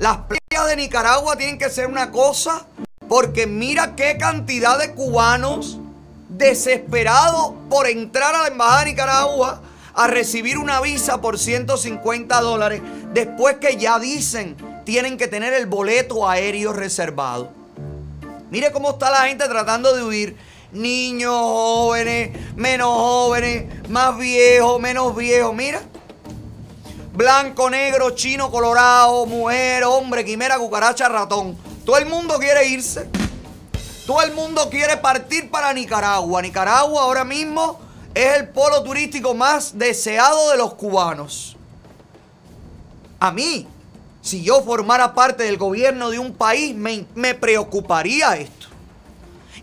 Las playas de Nicaragua tienen que ser una cosa, porque mira qué cantidad de cubanos desesperados por entrar a la embajada de Nicaragua a recibir una visa por 150 dólares, después que ya dicen tienen que tener el boleto aéreo reservado. Mire cómo está la gente tratando de huir niños, jóvenes, menos jóvenes, más viejos, menos viejos. Mira. Blanco, negro, chino, colorado, mujer, hombre, quimera, cucaracha, ratón. Todo el mundo quiere irse. Todo el mundo quiere partir para Nicaragua. Nicaragua ahora mismo es el polo turístico más deseado de los cubanos. A mí, si yo formara parte del gobierno de un país, me, me preocuparía esto.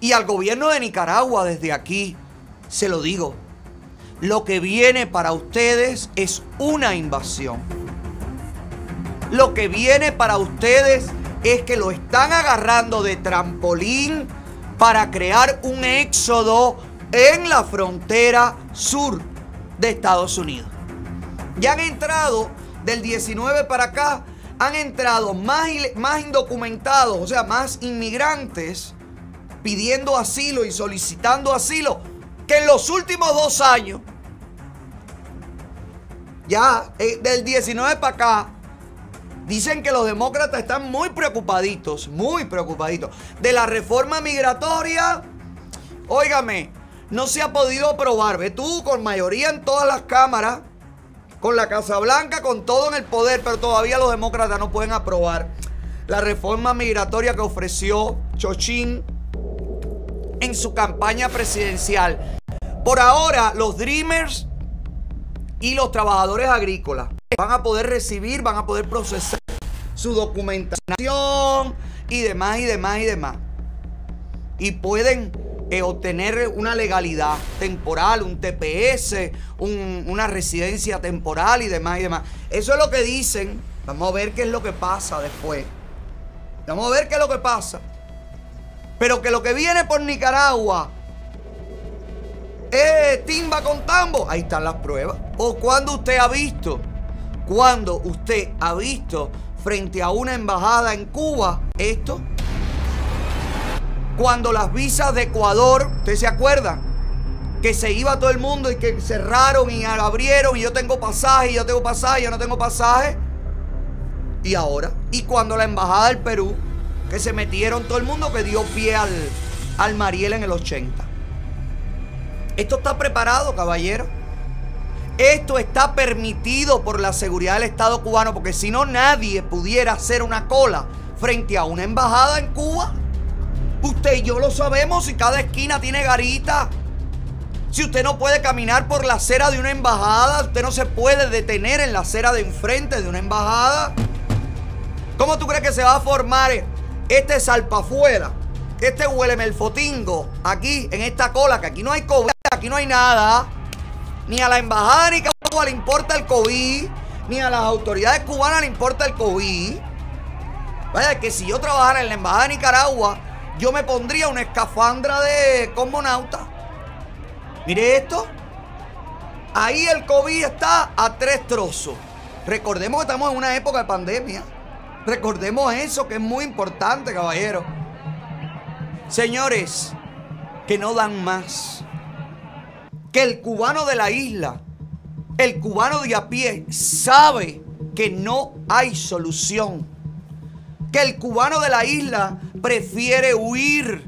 Y al gobierno de Nicaragua desde aquí, se lo digo, lo que viene para ustedes es una invasión. Lo que viene para ustedes es que lo están agarrando de trampolín para crear un éxodo en la frontera sur de Estados Unidos. Ya han entrado del 19 para acá, han entrado más, más indocumentados, o sea, más inmigrantes pidiendo asilo y solicitando asilo que en los últimos dos años, ya eh, del 19 para acá, dicen que los demócratas están muy preocupaditos, muy preocupaditos de la reforma migratoria. Óigame, no se ha podido aprobar. Ve tú, con mayoría en todas las cámaras, con la Casa Blanca, con todo en el poder, pero todavía los demócratas no pueden aprobar la reforma migratoria que ofreció Chochín en su campaña presidencial. Por ahora, los Dreamers y los trabajadores agrícolas van a poder recibir, van a poder procesar su documentación y demás y demás y demás. Y pueden eh, obtener una legalidad temporal, un TPS, un- una residencia temporal y demás y demás. Eso es lo que dicen. Vamos a ver qué es lo que pasa después. Vamos a ver qué es lo que pasa. Pero que lo que viene por Nicaragua eh, timba con tambo. Ahí están las pruebas. O cuando usted ha visto, cuando usted ha visto frente a una embajada en Cuba esto. Cuando las visas de Ecuador, ¿usted se acuerda? Que se iba todo el mundo y que cerraron y abrieron y yo tengo pasaje y yo tengo pasaje, yo no tengo pasaje. Y ahora, y cuando la embajada del Perú, que se metieron todo el mundo que dio pie al, al Mariel en el 80. Esto está preparado, caballero. Esto está permitido por la seguridad del Estado cubano, porque si no nadie pudiera hacer una cola frente a una embajada en Cuba. Usted y yo lo sabemos si cada esquina tiene garita. Si usted no puede caminar por la acera de una embajada, usted no se puede detener en la acera de enfrente de una embajada. ¿Cómo tú crees que se va a formar este salpafuera? Este huele melfotingo aquí en esta cola, que aquí no hay COVID, aquí no hay nada. Ni a la embajada ni Cuba le importa el COVID, ni a las autoridades cubanas le importa el COVID. Vaya, que si yo trabajara en la embajada de Nicaragua, yo me pondría una escafandra de cosmonauta. Mire esto. Ahí el COVID está a tres trozos. Recordemos que estamos en una época de pandemia. Recordemos eso, que es muy importante, caballero. Señores, que no dan más. Que el cubano de la isla, el cubano de a pie, sabe que no hay solución. Que el cubano de la isla prefiere huir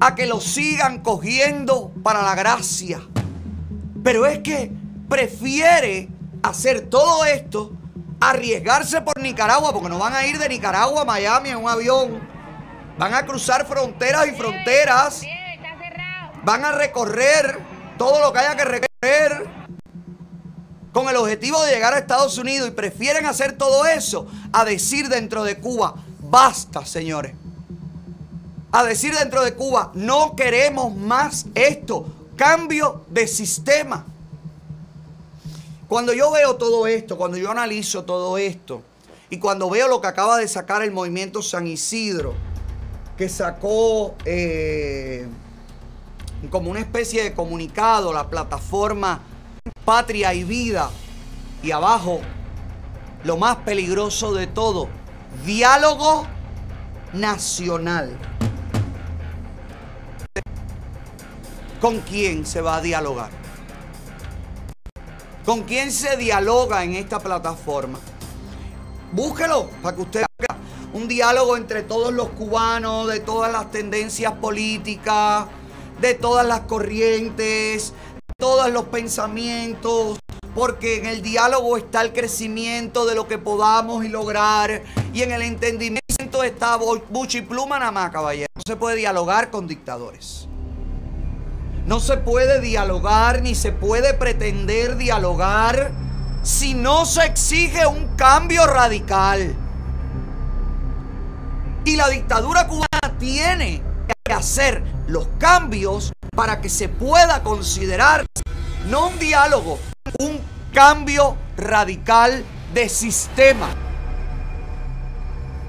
a que lo sigan cogiendo para la gracia. Pero es que prefiere hacer todo esto, arriesgarse por Nicaragua, porque no van a ir de Nicaragua a Miami en un avión. Van a cruzar fronteras y fronteras. Van a recorrer todo lo que haya que recorrer con el objetivo de llegar a Estados Unidos y prefieren hacer todo eso a decir dentro de Cuba, basta, señores. A decir dentro de Cuba, no queremos más esto. Cambio de sistema. Cuando yo veo todo esto, cuando yo analizo todo esto, y cuando veo lo que acaba de sacar el movimiento San Isidro, que sacó eh, como una especie de comunicado la plataforma Patria y Vida, y abajo, lo más peligroso de todo, diálogo nacional. ¿Con quién se va a dialogar? ¿Con quién se dialoga en esta plataforma? Búsquelo para que usted haga un diálogo entre todos los cubanos, de todas las tendencias políticas, de todas las corrientes, de todos los pensamientos, porque en el diálogo está el crecimiento de lo que podamos y lograr, y en el entendimiento está buchi pluma nada más, caballero. No se puede dialogar con dictadores. No se puede dialogar ni se puede pretender dialogar si no se exige un cambio radical. Y la dictadura cubana tiene que hacer los cambios para que se pueda considerar no un diálogo, un cambio radical de sistema.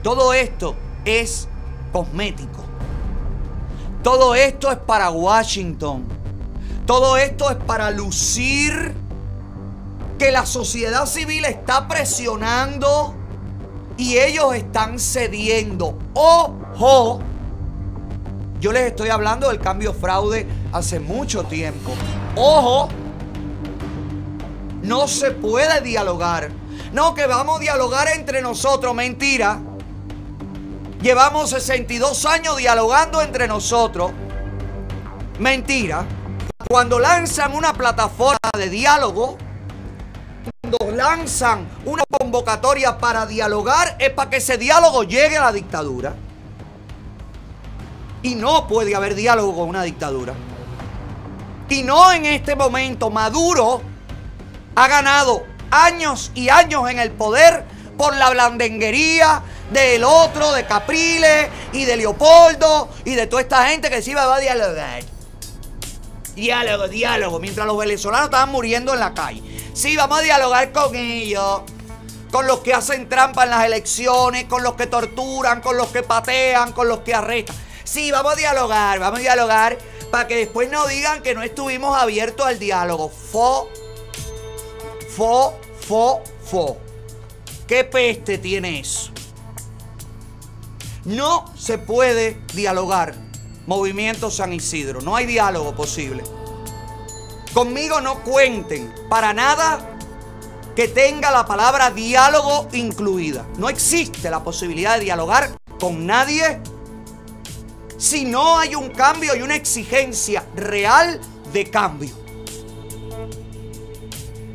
Todo esto es cosmético. Todo esto es para Washington. Todo esto es para lucir que la sociedad civil está presionando y ellos están cediendo. Ojo, yo les estoy hablando del cambio fraude hace mucho tiempo. Ojo, no se puede dialogar. No, que vamos a dialogar entre nosotros. Mentira. Llevamos 62 años dialogando entre nosotros. Mentira. Cuando lanzan una plataforma de diálogo, cuando lanzan una convocatoria para dialogar, es para que ese diálogo llegue a la dictadura. Y no puede haber diálogo con una dictadura. Y no en este momento. Maduro ha ganado años y años en el poder por la blandenguería del otro, de Capriles y de Leopoldo y de toda esta gente que se iba a dialogar. Diálogo, diálogo, mientras los venezolanos estaban muriendo en la calle. Sí, vamos a dialogar con ellos, con los que hacen trampa en las elecciones, con los que torturan, con los que patean, con los que arrestan. Sí, vamos a dialogar, vamos a dialogar Para que después no digan que no estuvimos abiertos al diálogo. Fo, fo, fo, fo. ¿Qué peste tiene eso? No se puede dialogar. Movimiento San Isidro. No hay diálogo posible. Conmigo no cuenten para nada que tenga la palabra diálogo incluida. No existe la posibilidad de dialogar con nadie si no hay un cambio y una exigencia real de cambio.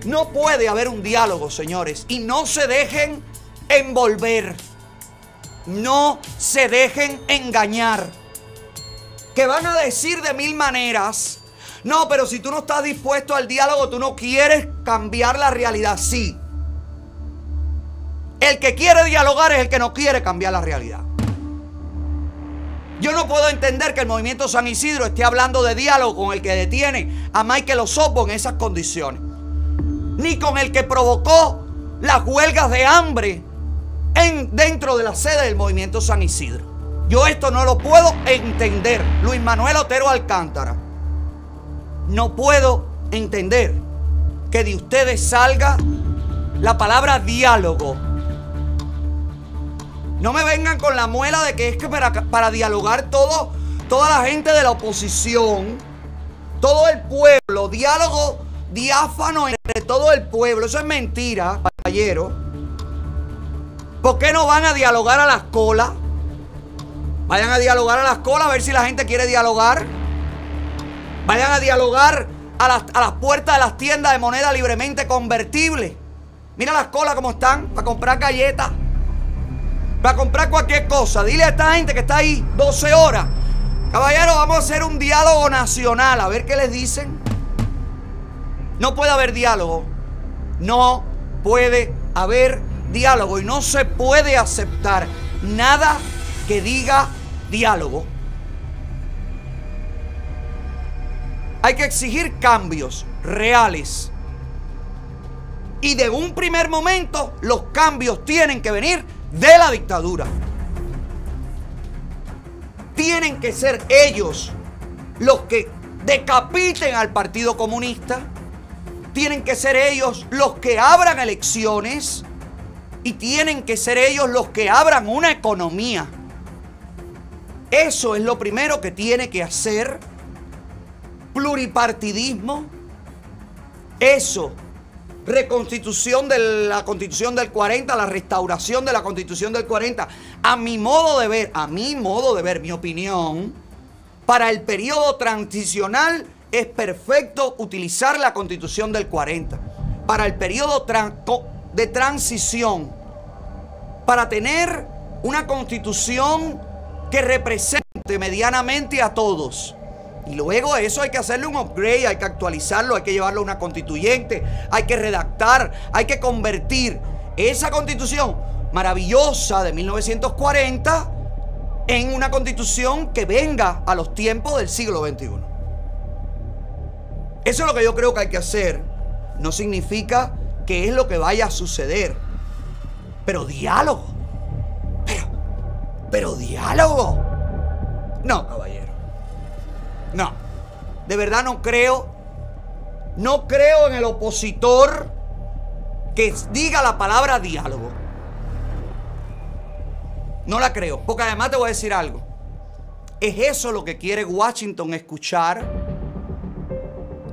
No puede haber un diálogo, señores, y no se dejen envolver. No se dejen engañar. Que van a decir de mil maneras, no, pero si tú no estás dispuesto al diálogo, tú no quieres cambiar la realidad. Sí. El que quiere dialogar es el que no quiere cambiar la realidad. Yo no puedo entender que el movimiento San Isidro esté hablando de diálogo con el que detiene a Michael Osobo en esas condiciones. Ni con el que provocó las huelgas de hambre en, dentro de la sede del movimiento San Isidro. Yo esto no lo puedo entender. Luis Manuel Otero Alcántara. No puedo entender que de ustedes salga la palabra diálogo. No me vengan con la muela de que es que para, para dialogar todo, toda la gente de la oposición, todo el pueblo, diálogo diáfano entre todo el pueblo. Eso es mentira, caballero. ¿Por qué no van a dialogar a las colas? Vayan a dialogar a las colas a ver si la gente quiere dialogar. Vayan a dialogar a las, a las puertas de las tiendas de moneda libremente convertible. Mira las colas como están para comprar galletas. Para comprar cualquier cosa. Dile a esta gente que está ahí 12 horas. Caballero, vamos a hacer un diálogo nacional. A ver qué les dicen. No puede haber diálogo. No puede haber diálogo. Y no se puede aceptar nada que diga diálogo. Hay que exigir cambios reales. Y de un primer momento los cambios tienen que venir de la dictadura. Tienen que ser ellos los que decapiten al Partido Comunista. Tienen que ser ellos los que abran elecciones. Y tienen que ser ellos los que abran una economía. Eso es lo primero que tiene que hacer. Pluripartidismo. Eso reconstitución de la constitución del 40, la restauración de la constitución del 40. A mi modo de ver, a mi modo de ver, mi opinión, para el periodo transicional es perfecto utilizar la constitución del 40. Para el periodo de transición, para tener una constitución que represente medianamente a todos y luego eso hay que hacerle un upgrade, hay que actualizarlo, hay que llevarlo a una constituyente, hay que redactar, hay que convertir esa constitución maravillosa de 1940 en una constitución que venga a los tiempos del siglo XXI. Eso es lo que yo creo que hay que hacer. No significa que es lo que vaya a suceder. Pero diálogo. Pero, pero diálogo. No, caballero. No, de verdad no creo. No creo en el opositor que diga la palabra diálogo. No la creo, porque además te voy a decir algo. ¿Es eso lo que quiere Washington escuchar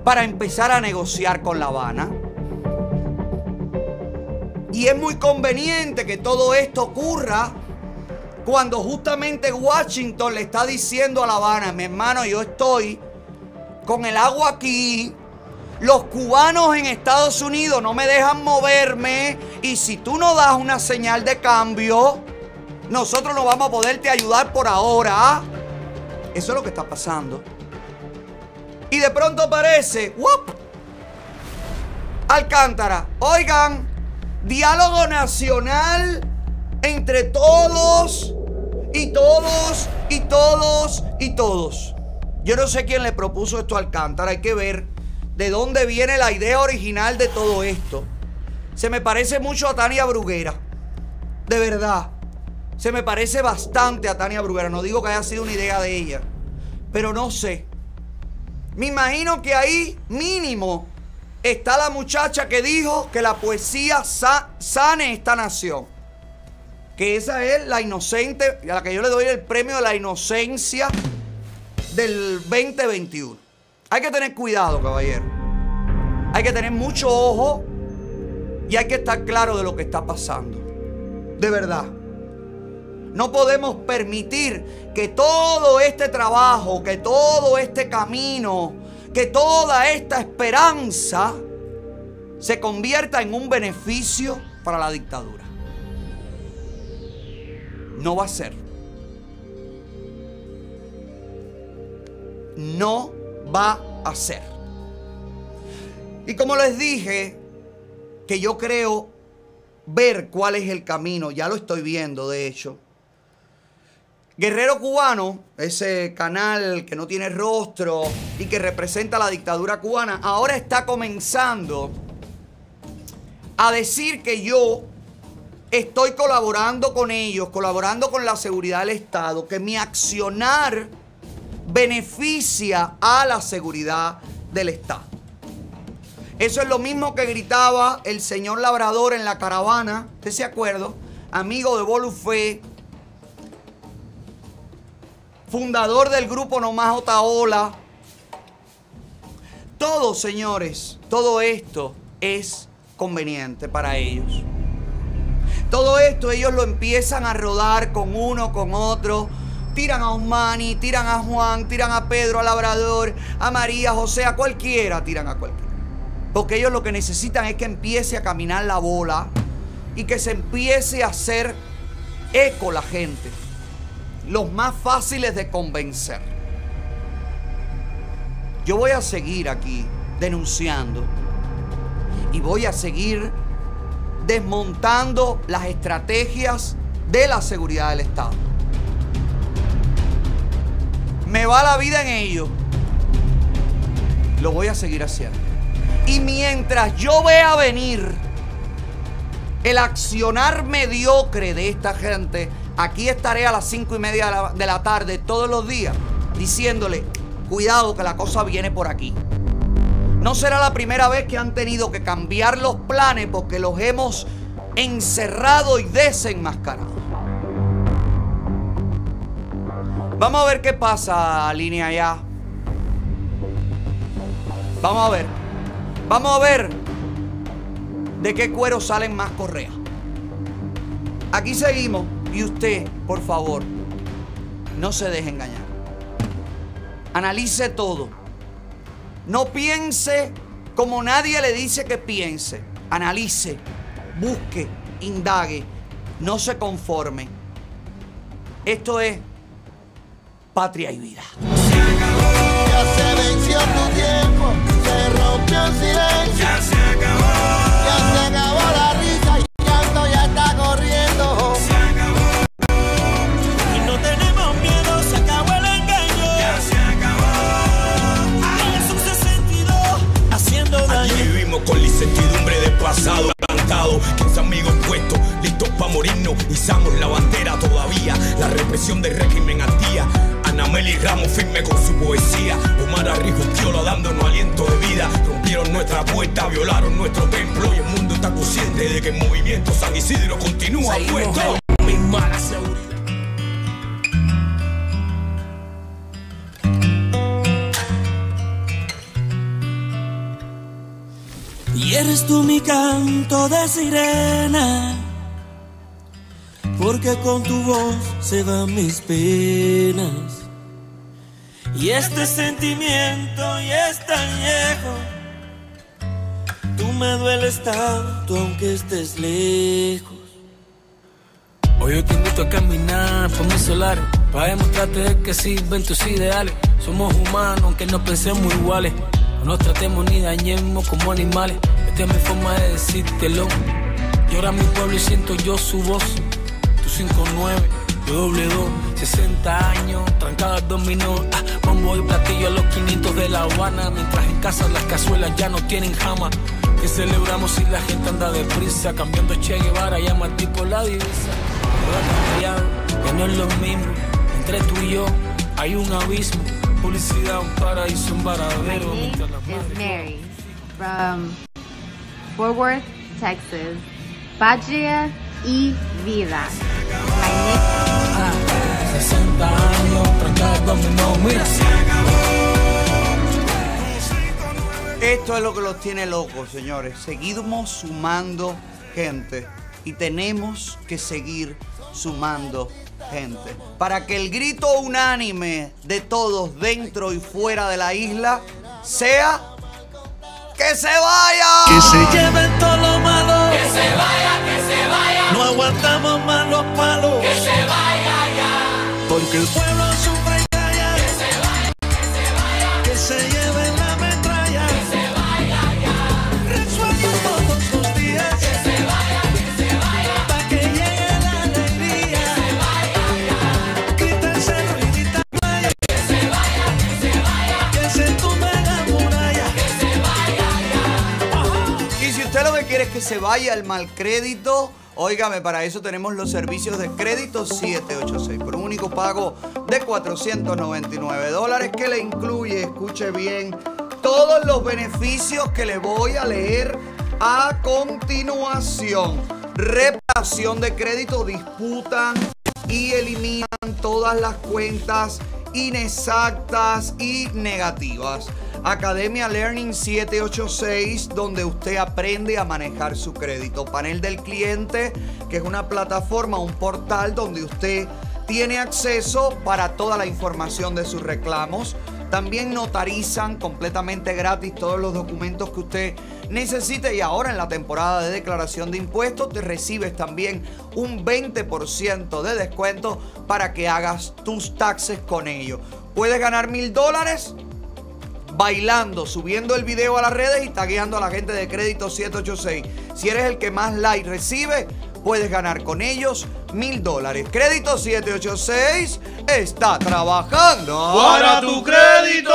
para empezar a negociar con La Habana? Y es muy conveniente que todo esto ocurra cuando justamente Washington le está diciendo a La Habana, mi hermano, yo estoy con el agua aquí. Los cubanos en Estados Unidos no me dejan moverme. Y si tú no das una señal de cambio, nosotros no vamos a poderte ayudar por ahora. Eso es lo que está pasando. Y de pronto aparece, ¡wop! Alcántara. Oigan, diálogo nacional entre todos y todos y todos y todos. Yo no sé quién le propuso esto a Alcántara, hay que ver de dónde viene la idea original de todo esto. Se me parece mucho a Tania Bruguera, de verdad. Se me parece bastante a Tania Bruguera, no digo que haya sido una idea de ella, pero no sé. Me imagino que ahí mínimo está la muchacha que dijo que la poesía sa- sane esta nación. Que esa es la inocente, a la que yo le doy el premio de la inocencia del 2021. Hay que tener cuidado, caballero. Hay que tener mucho ojo y hay que estar claro de lo que está pasando. De verdad. No podemos permitir que todo este trabajo, que todo este camino, que toda esta esperanza se convierta en un beneficio para la dictadura. No va a ser. No va a ser. Y como les dije, que yo creo ver cuál es el camino, ya lo estoy viendo de hecho. Guerrero Cubano, ese canal que no tiene rostro y que representa la dictadura cubana, ahora está comenzando a decir que yo estoy colaborando con ellos, colaborando con la seguridad del Estado, que mi accionar beneficia a la seguridad del Estado. Eso es lo mismo que gritaba el señor Labrador en la caravana, ¿usted se acuerda? Amigo de Bolufé, fundador del grupo Nomás Otaola. Todo, señores, todo esto es conveniente para ellos. Todo esto ellos lo empiezan a rodar con uno, con otro. Tiran a Osmani, tiran a Juan, tiran a Pedro, a Labrador, a María, José, a cualquiera, tiran a cualquiera. Porque ellos lo que necesitan es que empiece a caminar la bola y que se empiece a hacer eco la gente. Los más fáciles de convencer. Yo voy a seguir aquí denunciando y voy a seguir desmontando las estrategias de la seguridad del Estado. Me va la vida en ello. Lo voy a seguir haciendo. Y mientras yo vea venir el accionar mediocre de esta gente, aquí estaré a las cinco y media de la, de la tarde todos los días diciéndole, cuidado que la cosa viene por aquí. No será la primera vez que han tenido que cambiar los planes porque los hemos encerrado y desenmascarado. Vamos a ver qué pasa, línea ya. Vamos a ver. Vamos a ver de qué cuero salen más correas. Aquí seguimos y usted, por favor, no se deje engañar. Analice todo. No piense como nadie le dice que piense. Analice, busque, indague, no se conforme. Esto es patria y vida. Ya se venció tu tiempo, se rompió el silencio. Ya se acabó. Ya se acabó la risa plantado, 15 amigos puestos, listos para morirnos, izamos la bandera todavía, la represión del régimen al día. Ana Meli Ramos firme con su poesía, Omar Arrigustiola dándonos aliento de vida, rompieron nuestra puerta, violaron nuestro templo y el mundo está consciente de que el movimiento San Isidro continúa Seguimos puesto. Eres tú mi canto de sirena, porque con tu voz se van mis penas. Y este sentimiento ya es tan viejo, tú me dueles tanto aunque estés lejos. Hoy yo te invito a caminar por mis solares Para demostrarte que sirven tus ideales Somos humanos aunque no pensemos iguales No nos tratemos ni dañemos como animales Esta es mi forma de decírtelo Llora mi pueblo y siento yo su voz Tu 59, yo doble dos 60 años, trancadas dominó. Ah, y platillo a los 500 de La Habana Mientras en casa las cazuelas ya no tienen jama. Que celebramos si la gente anda deprisa Cambiando Che Guevara, llama al tipo la divisa Todo ha cambiado, ya no es lo mismo. Entre tú y yo hay un abismo. Publicidad, un paraíso, un varadero. mientras las is madres- Mary from Fort Worth, Texas. Patria y vida. My 60 años, tranca el dominó, mira. Esto es lo que los tiene locos, señores. Seguimos sumando gente y tenemos que seguir sumando gente para que el grito unánime de todos dentro y fuera de la isla sea que se vaya. Que se lleven todo lo malo. Que se vaya, que se vaya. No aguantamos más los palos. Que se vaya ya. Porque el pueblo sufre que se vaya el mal crédito, óigame, para eso tenemos los servicios de crédito 786 por un único pago de 499 dólares que le incluye, escuche bien, todos los beneficios que le voy a leer a continuación. Reparación de crédito, disputan y eliminan todas las cuentas inexactas y negativas. Academia Learning 786, donde usted aprende a manejar su crédito. Panel del cliente, que es una plataforma, un portal donde usted tiene acceso para toda la información de sus reclamos. También notarizan completamente gratis todos los documentos que usted necesite y ahora en la temporada de declaración de impuestos te recibes también un 20% de descuento para que hagas tus taxes con ellos. Puedes ganar mil dólares bailando, subiendo el video a las redes y tagueando a la gente de crédito 786. Si eres el que más like recibe, puedes ganar con ellos mil dólares. Crédito 786 está trabajando Para tu crédito.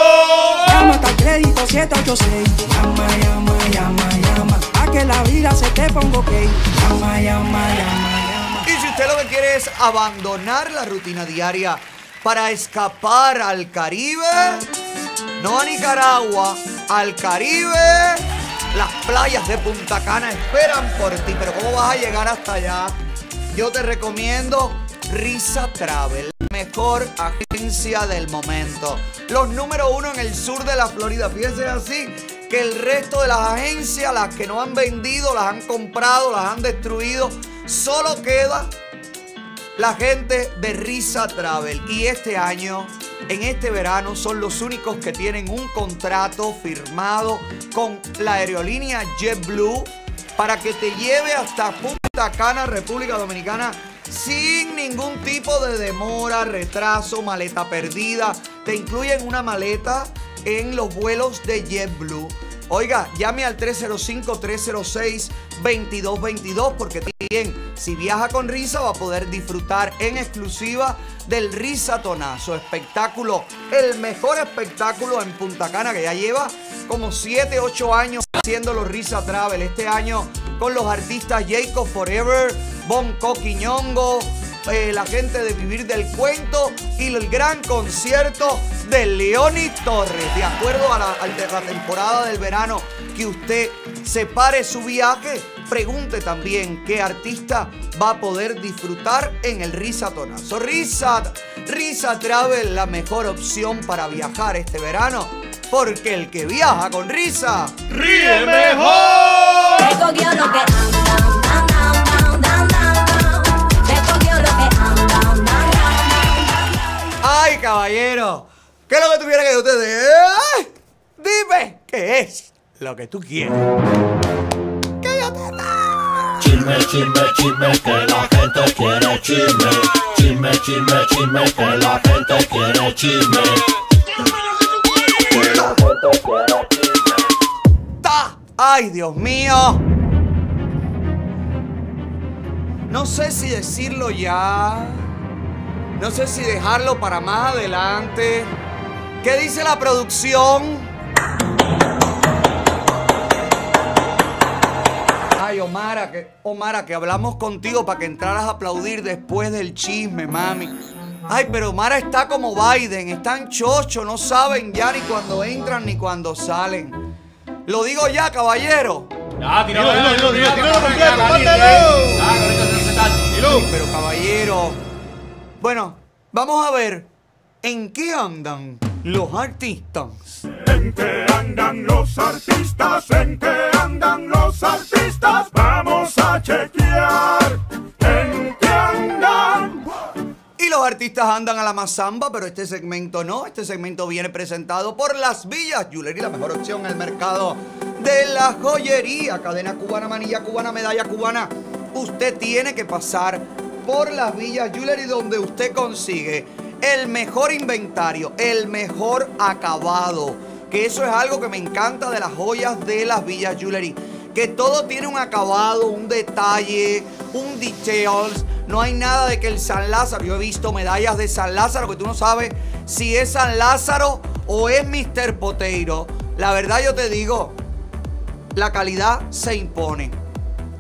Llama al crédito 786. Llama, llama, llama, llama. A que la vida se te ponga ok. Llama, llama, llama. Y si usted lo que quiere es abandonar la rutina diaria para escapar al Caribe, no a Nicaragua, al Caribe, las playas de Punta Cana esperan por ti. Pero ¿cómo vas a llegar hasta allá? Yo te recomiendo Risa Travel, la mejor agencia del momento. Los número uno en el sur de la Florida. Fíjense así que el resto de las agencias, las que no han vendido, las han comprado, las han destruido, solo queda la gente de Risa Travel. Y este año, en este verano, son los únicos que tienen un contrato firmado con la aerolínea JetBlue para que te lleve hasta Punta Cana, República Dominicana, sin ningún tipo de demora, retraso, maleta perdida. Te incluyen una maleta en los vuelos de JetBlue. Oiga, llame al 305-306-2222 porque también si viaja con Risa va a poder disfrutar en exclusiva del Risa Tonazo. Espectáculo, el mejor espectáculo en Punta Cana que ya lleva como 7, 8 años haciendo los Risa Travel. Este año con los artistas Jacob Forever, Bonco Quiñongo, eh, la gente de Vivir del Cuento y el gran concierto de Leoni Torres. De acuerdo a la, a la temporada del verano que usted separe su viaje, pregunte también qué artista va a poder disfrutar en el Risa Tonazo. Risa, Risa Travel, la mejor opción para viajar este verano. Porque el que viaja con risa ¡Ríe mejor! ¡Ay, caballero! ¿Qué es lo que tuviera que ustedes? ¡Eh! Dime qué es lo que tú quieres. Chisme, chisme, chisme, que la gente quiere chisme. Chisme, chisme, chisme, que la gente quiere chisme. Que la gente quiere chisme. ¡Ta! ¡Ay, Dios mío! No sé si decirlo ya. No sé si dejarlo para más adelante. ¿Qué dice la producción? Ay, Omara, que, Omara, que hablamos contigo para que entraras a aplaudir después del chisme, mami. Ay, pero Mara está como Biden, están chocho, no saben ya ni cuando entran ni cuando salen. Lo digo ya, caballero. Ya, tíralo, tíralo, tíralo tíralo, tíralo. mándalo. Ya, con esto se sale. Sí, pero caballero. Bueno, vamos a ver en qué andan los artistas. ¿En qué andan los artistas? ¿En qué andan los artistas? Vamos a chequear. ¿En qué andan? Y los artistas andan a la mazamba, pero este segmento no. Este segmento viene presentado por Las Villas Jewelry, la mejor opción en el mercado de la joyería. Cadena cubana, manilla cubana, medalla cubana. Usted tiene que pasar por Las Villas Jewelry donde usted consigue el mejor inventario, el mejor acabado. Que eso es algo que me encanta de las joyas de Las Villas Jewelry. Que todo tiene un acabado, un detalle, un details. No hay nada de que el San Lázaro, yo he visto medallas de San Lázaro que tú no sabes si es San Lázaro o es Mr. Poteiro. La verdad yo te digo, la calidad se impone.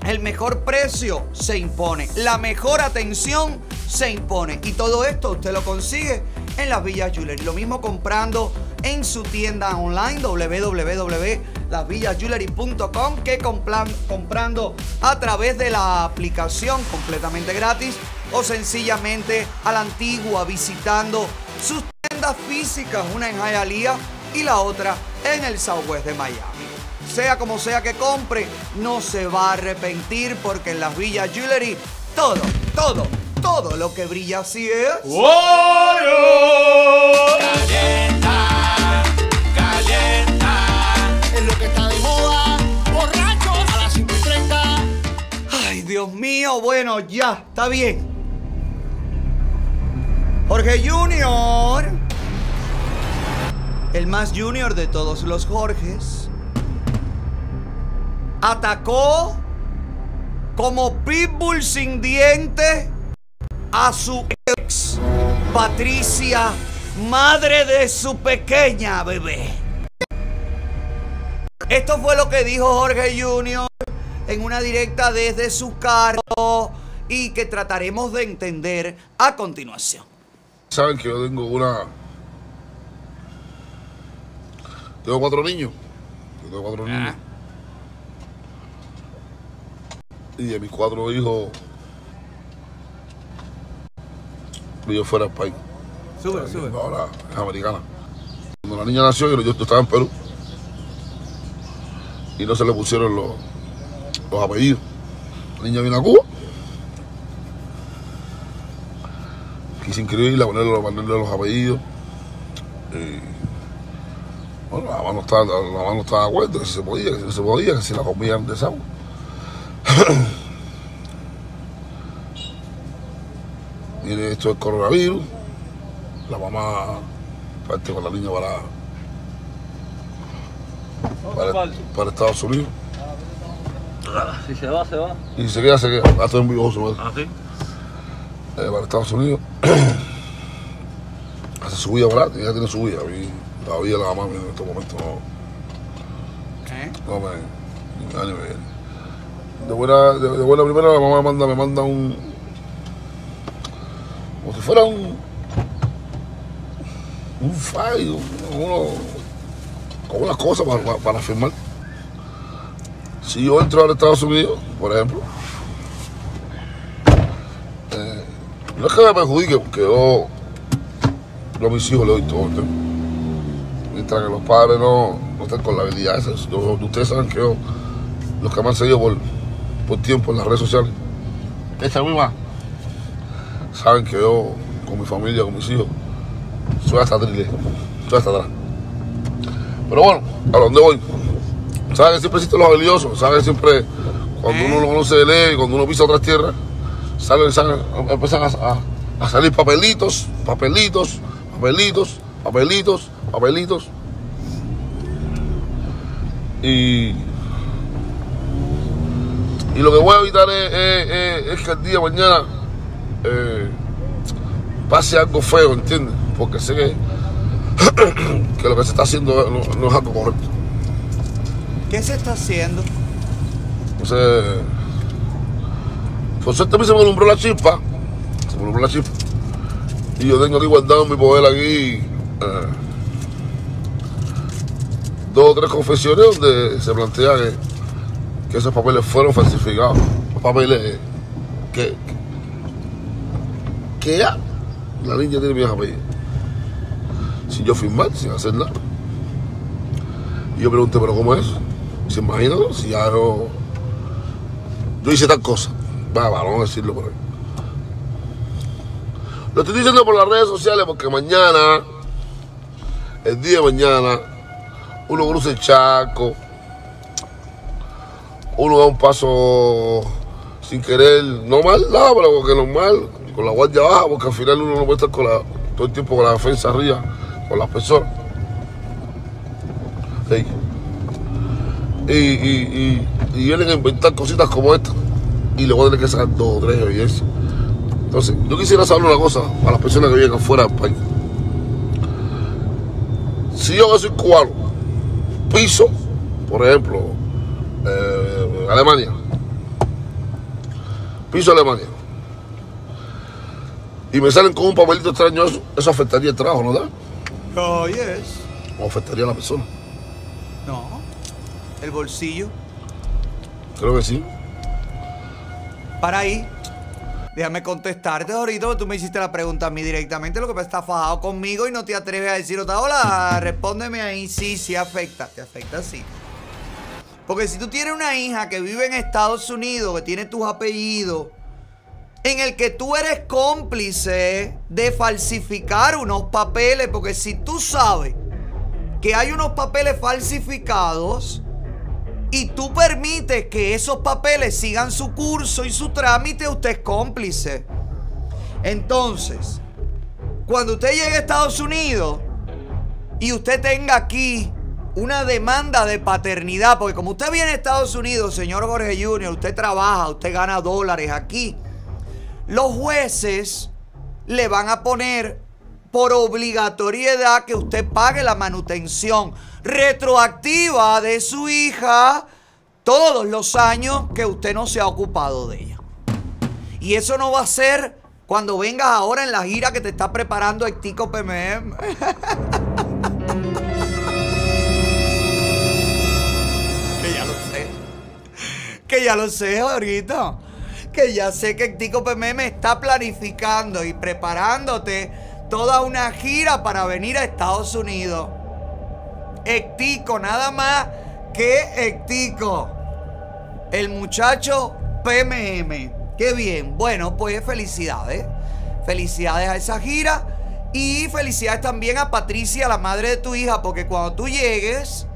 El mejor precio se impone. La mejor atención se impone. Y todo esto usted lo consigue en las Villas Jewelry. Lo mismo comprando en su tienda online www.lasvillasjewelry.com que comprando a través de la aplicación completamente gratis o sencillamente a la antigua visitando sus tiendas físicas, una en Hialeah y la otra en el Southwest de Miami. Sea como sea que compre, no se va a arrepentir porque en las Villas Jewelry todo, todo, todo lo que brilla así es. Calienta, calienta. Es lo que está de moda. Borrachos a las 5 y 30. Ay, Dios mío, bueno, ya, está bien. Jorge Junior, el más junior de todos los Jorges, atacó como pitbull sin dientes a su ex, Patricia, madre de su pequeña bebé. Esto fue lo que dijo Jorge Junior en una directa desde su cargo y que trataremos de entender a continuación. Saben que yo tengo una. Tengo cuatro niños. Yo tengo cuatro niños. Y de mis cuatro hijos. Vivo fuera del país. Sube, sube. Ahora es americana. Cuando la niña nació, yo, yo estaba en Perú. Y no se le pusieron los, los apellidos. La niña vino a Cuba. Quise inscribirla, ponerle, ponerle los apellidos. Y, bueno, la mamá no estaba, la mamá no estaba de acuerdo, que si se podía, que si no se podía, que si la comían de esa Mire, esto es coronavirus. La mamá parte con la niña para, para, para Estados Unidos. Si se va, se va. Y se queda, se queda. Ah, estoy en vivo, se va. ¿Ah, sí? eh, para Estados Unidos. Hace su vida, ¿verdad? Ella tiene su vida. A mí, la vida de la mamá en estos momentos no. No me. ni me- ni me- De buena, de, de primera, la mamá me manda, me manda un. Como si fuera un. Un file, un- uno. Con unas cosas para, para, firmar. Si yo entro a los Estados Unidos, por ejemplo, eh, no es que me perjudique, porque yo, yo a mis hijos le doy todo. ¿entiendes? Mientras que los padres no, no estén con la habilidad ustedes saben que yo, los que me han seguido por, por tiempo en las redes sociales, esta misma, saben que yo, con mi familia, con mis hijos, soy hasta trile, soy hasta atrás. Pero bueno, a donde voy. Saben que siempre existen los habilidosos, saben que siempre, cuando uno no se lee, cuando uno pisa otras tierras, salen, salen, empiezan a, a- a salir papelitos, papelitos, papelitos, papelitos, papelitos. Y, y lo que voy a evitar es, es- es- es que el día de mañana eh, pase algo feo, ¿entiendes? Porque sé que, que lo que se está haciendo no, no es algo correcto. ¿Qué se está haciendo? Entonces, por suerte a mí se me alumbró la chispa. Se me alumbró la chispa. Y yo tengo aquí guardado en mi poder aquí eh, dos o tres confesiones donde se plantea que, que esos papeles fueron falsificados. Papeles que, que ya la niña tiene mi apellido. Sin yo firmar, sin hacer nada. Y yo pregunté, ¿pero cómo es se imagínalo, si ya yo, yo hice tal cosa. Va, va, vamos a decirlo por ahí. Lo estoy diciendo por las redes sociales porque mañana, el día de mañana, uno cruza el chaco, uno da un paso sin querer, no mal, no, pero porque normal, con la guardia baja, porque al final uno no puede estar con la, todo el tiempo con la defensa arriba, con las personas. Sí. Y, vienen a inventar cositas como esta, y le voy a tener que sacar dos o tres evidencias. Entonces, yo quisiera saber una cosa a las personas que viven afuera del país. Si yo que soy cubano, piso, por ejemplo, eh, Alemania, piso Alemania, y me salen con un papelito extraño, eso, eso afectaría el trabajo, ¿no da? Oh, yes. O afectaría a la persona. No. El bolsillo. Creo que sí. Para ahí. Déjame contestarte ahorita, porque tú me hiciste la pregunta a mí directamente. Lo que está fajado conmigo y no te atreves a decir otra. Hola, respóndeme ahí. Sí, sí afecta. Te afecta, sí. Porque si tú tienes una hija que vive en Estados Unidos, que tiene tus apellidos, en el que tú eres cómplice de falsificar unos papeles, porque si tú sabes que hay unos papeles falsificados y tú permites que esos papeles sigan su curso y su trámite, usted es cómplice. Entonces, cuando usted llegue a Estados Unidos y usted tenga aquí una demanda de paternidad, porque como usted viene a Estados Unidos, señor Jorge Junior, usted trabaja, usted gana dólares aquí, los jueces le van a poner por obligatoriedad que usted pague la manutención retroactiva de su hija todos los años que usted no se ha ocupado de ella. Y eso no va a ser cuando vengas ahora en la gira que te está preparando el Tico PMM. Que ya lo sé, ahorita. Que ya sé que el Tico PMM está planificando y preparándote toda una gira para venir a Estados Unidos. Ectico, nada más que Ectico. El muchacho PMM. Qué bien. Bueno, pues felicidades. Felicidades a esa gira. Y felicidades también a Patricia, la madre de tu hija, porque cuando tú llegues,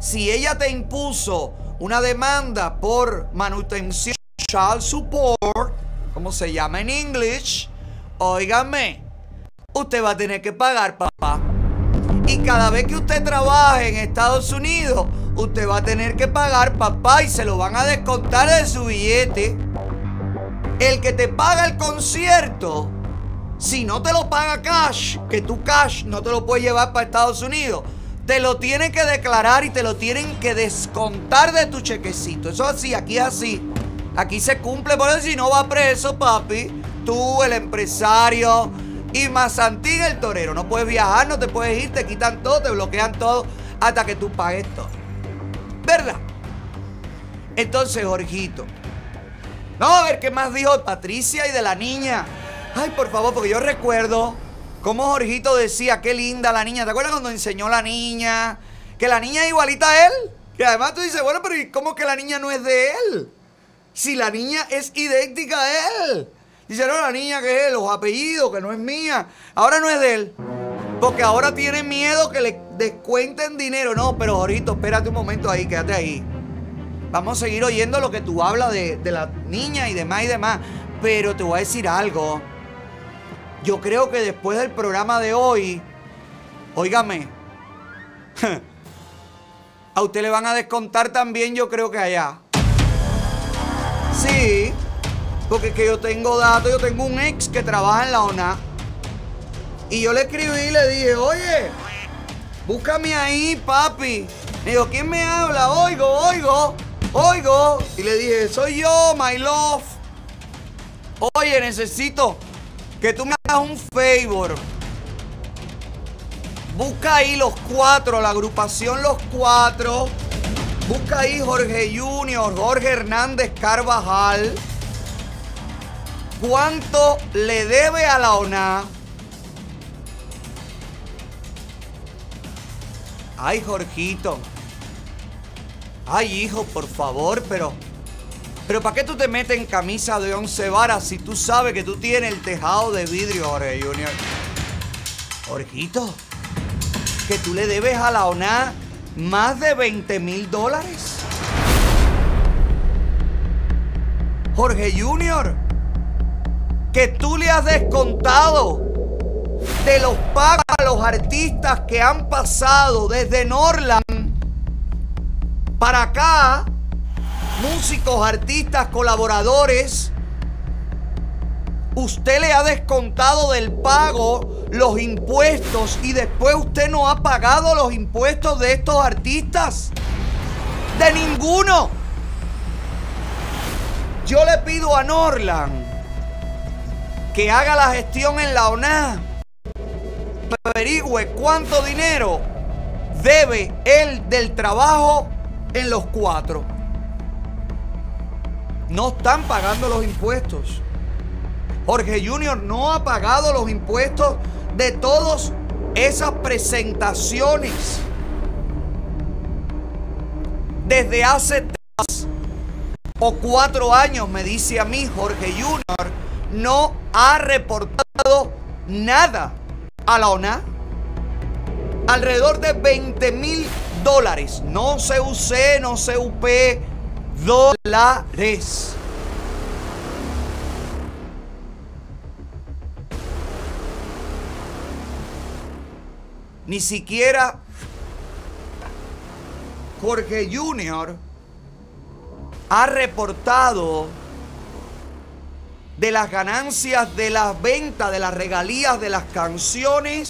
si ella te impuso una demanda por manutención, child support, como se llama en English, óigame, usted va a tener que pagar, papá. Y cada vez que usted trabaje en Estados Unidos, usted va a tener que pagar, papá, y se lo van a descontar de su billete. El que te paga el concierto, si no te lo paga cash, que tu cash no te lo puedes llevar para Estados Unidos, te lo tienen que declarar y te lo tienen que descontar de tu chequecito. Eso es así, aquí es así. Aquí se cumple, por eso si no va preso, papi, tú, el empresario, y Mazantín el torero. No puedes viajar, no te puedes ir, te quitan todo, te bloquean todo hasta que tú pagues todo. ¿Verdad? Entonces, Jorgito. Vamos a ver qué más dijo Patricia y de la niña. Ay, por favor, porque yo recuerdo cómo Jorgito decía, qué linda la niña. ¿Te acuerdas cuando enseñó la niña? Que la niña es igualita a él. Y además tú dices, bueno, pero ¿y cómo que la niña no es de él? Si la niña es idéntica a él. Dice, no, la niña que es, los apellidos, que no es mía. Ahora no es de él. Porque ahora tiene miedo que le descuenten dinero. No, pero ahorita, espérate un momento ahí, quédate ahí. Vamos a seguir oyendo lo que tú hablas de, de la niña y demás y demás. Pero te voy a decir algo. Yo creo que después del programa de hoy, óigame, a usted le van a descontar también, yo creo que allá. Sí, porque que yo tengo datos, yo tengo un ex que trabaja en la ONA. Y yo le escribí y le dije, oye, búscame ahí, papi. Me dijo, ¿quién me habla? Oigo, oigo, oigo. Y le dije, soy yo, my love. Oye, necesito que tú me un favor. Busca ahí los cuatro, la agrupación Los Cuatro. Busca ahí Jorge Junior, Jorge Hernández Carvajal. ¿Cuánto le debe a la ONA? Ay, Jorgito. Ay, hijo, por favor, pero. Pero ¿para qué tú te metes en camisa de once varas si tú sabes que tú tienes el tejado de vidrio, Jorge Junior? Jorgito, que tú le debes a la ONA más de 20 mil dólares. Jorge Junior, que tú le has descontado de los pagos a los artistas que han pasado desde Norland para acá, músicos, artistas, colaboradores, usted le ha descontado del pago los impuestos y después usted no ha pagado los impuestos de estos artistas. De ninguno. Yo le pido a Norland que haga la gestión en la ONA. Averigüe cuánto dinero debe él del trabajo en los cuatro. No están pagando los impuestos. Jorge Junior no ha pagado los impuestos de todas esas presentaciones. Desde hace tres o cuatro años, me dice a mí Jorge Junior, no ha reportado nada a la ONA. Alrededor de 20 mil dólares. No CUC, no CUP, dólares. Ni siquiera Jorge Junior ha reportado de las ganancias de las ventas, de las regalías de las canciones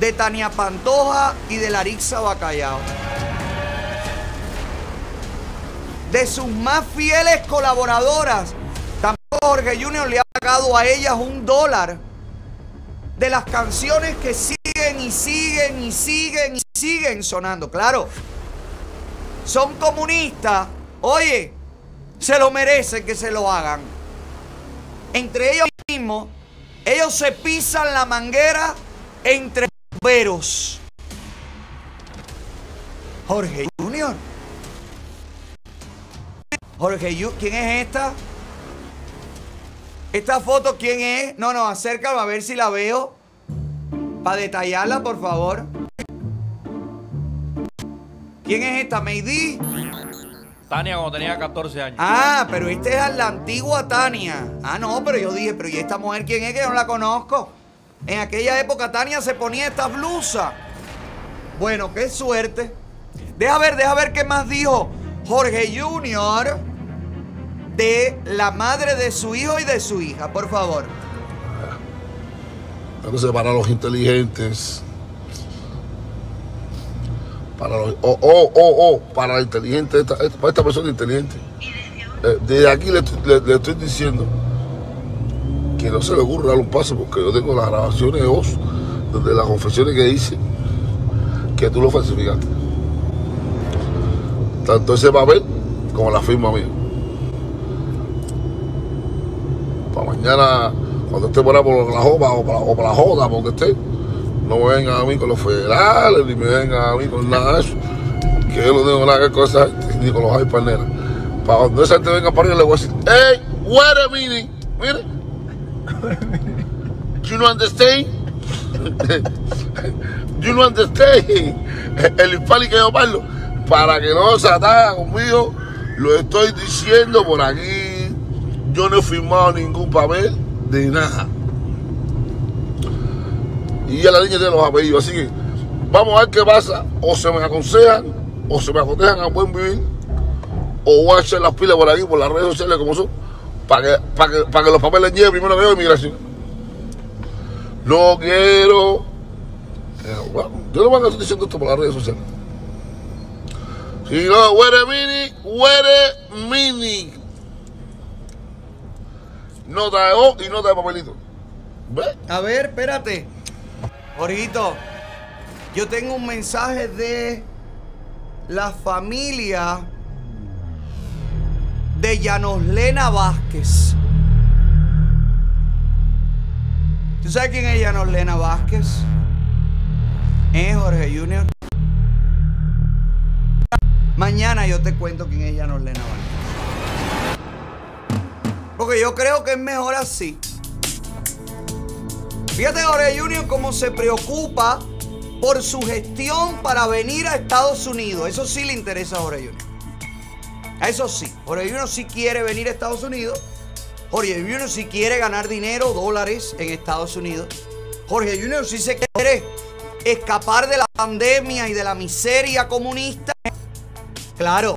de Tania Pantoja y de Larixa Bacallao. De sus más fieles colaboradoras, tampoco Jorge Junior le ha pagado a ellas un dólar de las canciones que siguen y siguen y siguen y siguen sonando. Claro, son comunistas. Oye, se lo merecen que se lo hagan. Entre ellos mismos, ellos se pisan la manguera entre veros. Jorge Junior. Jorge ¿quién es esta? ¿Esta foto quién es? No, no, acércalo a ver si la veo. Para detallarla, por favor. ¿Quién es esta? Meidi. Tania cuando tenía 14 años. Ah, pero esta es la antigua Tania. Ah, no, pero yo dije, pero ¿y esta mujer quién es que yo no la conozco? En aquella época Tania se ponía esta blusa. Bueno, qué suerte. Deja ver, deja ver qué más dijo Jorge Junior de la madre de su hijo y de su hija, por favor. Entonces, para los inteligentes, para los, oh, oh, oh, oh, para la inteligente, para esta persona inteligente, eh, desde aquí le, estoy diciendo que no se le ocurra dar un paso porque yo tengo las grabaciones de voz donde las confesiones que dice que tú lo falsificaste. Tanto ese papel como la firma mía. Para mañana, cuando esté por ahí por la jopa o para, la joda, porque esté, no me vengan a mí con los federales, ni me vengan a mí con nada de eso. Que yo no tengo nada que gente, ni con los hay paneras. Para cuando esa gente venga para arriba, le voy a decir, hey, wait a minute, mire. You no understand? you no understand? El hispánico que yo parlo. Para que no se ataque conmigo, lo estoy diciendo por aquí. Yo no he firmado ningún papel de nada. Y ya la niña tiene los apellidos, así que vamos a ver qué pasa. O se me aconsejan, o se me aconsejan a buen vivir, o voy a echar las pilas por aquí, por las redes sociales como son, para que, para que, para que los papeles lleguen primero que yo inmigración. No quiero. eh, yo no voy a estar diciendo esto por las redes sociales. Si no, wait a minute, wait a de O y nota de papelito. ¿Ves? A ver, espérate. Jorgito, yo tengo un mensaje de la familia de Llanoslena Vázquez. ¿Tú sabes quién es Llanoslena Vázquez? ¿Eh, Jorge Junior? Mañana yo te cuento quién es Llanoslena Vázquez. Porque yo creo que es mejor así. Fíjate Jorge Junior cómo se preocupa por su gestión para venir a Estados Unidos. Eso sí le interesa a Jorge Junior. Eso sí. Jorge Junior sí quiere venir a Estados Unidos. Jorge Junior sí quiere ganar dinero, dólares en Estados Unidos. Jorge Junior sí se quiere escapar de la pandemia y de la miseria comunista. Claro,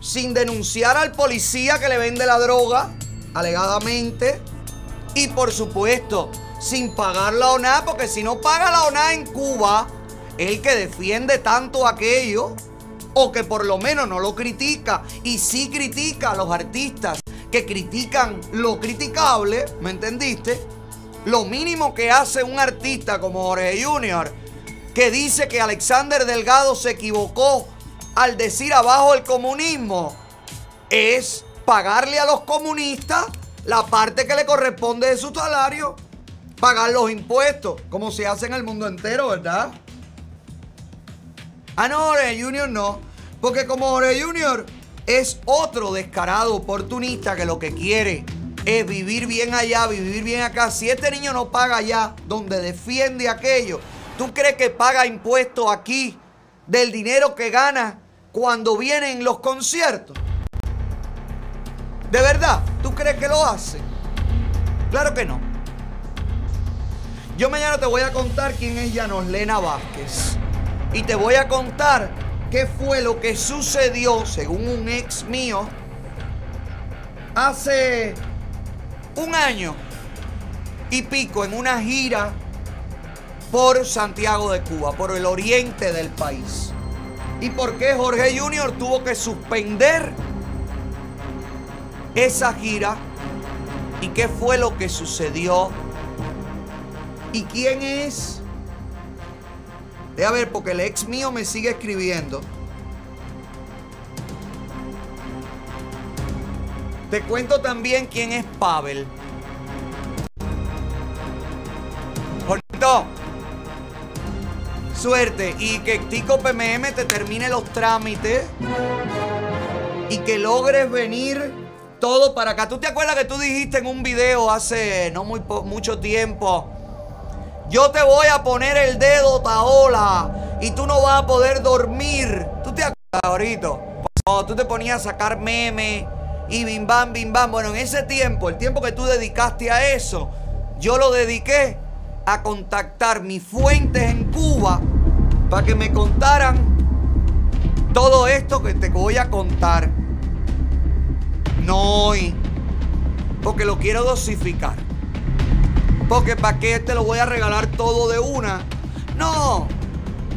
sin denunciar al policía que le vende la droga, alegadamente. Y por supuesto, sin pagar la ONA, porque si no paga la ONA en Cuba, el que defiende tanto aquello, o que por lo menos no lo critica, y sí critica a los artistas que critican lo criticable, ¿me entendiste? Lo mínimo que hace un artista como Jorge Junior, que dice que Alexander Delgado se equivocó al decir abajo el comunismo, es pagarle a los comunistas la parte que le corresponde de su salario, pagar los impuestos, como se hace en el mundo entero, ¿verdad? Ah, no, Jorge Junior no. Porque como Jorge Junior es otro descarado oportunista que lo que quiere es vivir bien allá, vivir bien acá. Si este niño no paga allá, donde defiende aquello, ¿tú crees que paga impuestos aquí del dinero que gana cuando vienen los conciertos? ¿De verdad? ¿Tú crees que lo hace? Claro que no. Yo mañana te voy a contar quién es Llanoslena Vázquez. Y te voy a contar qué fue lo que sucedió, según un ex mío, hace un año y pico en una gira por Santiago de Cuba, por el oriente del país. ¿Y por qué Jorge Junior tuvo que suspender esa gira? ¿Y qué fue lo que sucedió? ¿Y quién es? Deja ver, porque el ex mío me sigue escribiendo. Te cuento también quién es Pavel. Suerte y que Tico PMM te termine los trámites y que logres venir todo para acá. ¿Tú te acuerdas que tú dijiste en un video hace no muy mucho tiempo? Yo te voy a poner el dedo, Taola, y tú no vas a poder dormir. ¿Tú te acuerdas, ahorita? Cuando tú te ponías a sacar memes y bim bam, bim bam. Bueno, en ese tiempo, el tiempo que tú dedicaste a eso, yo lo dediqué a contactar mis fuentes en Cuba para que me contaran todo esto que te voy a contar. No hoy, porque lo quiero dosificar. Porque para qué te lo voy a regalar todo de una. No.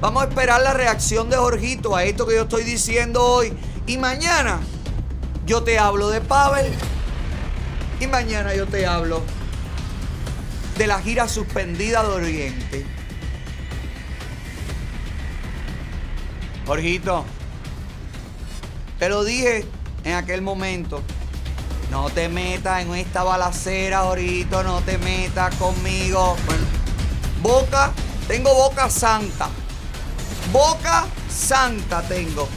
Vamos a esperar la reacción de Jorgito a esto que yo estoy diciendo hoy. Y mañana yo te hablo de Pavel. Y mañana yo te hablo de la gira suspendida de Oriente. Jorgito, te lo dije en aquel momento. No te metas en esta balacera, Jorgito, no te metas conmigo. Bueno, boca, tengo boca santa. Boca santa tengo.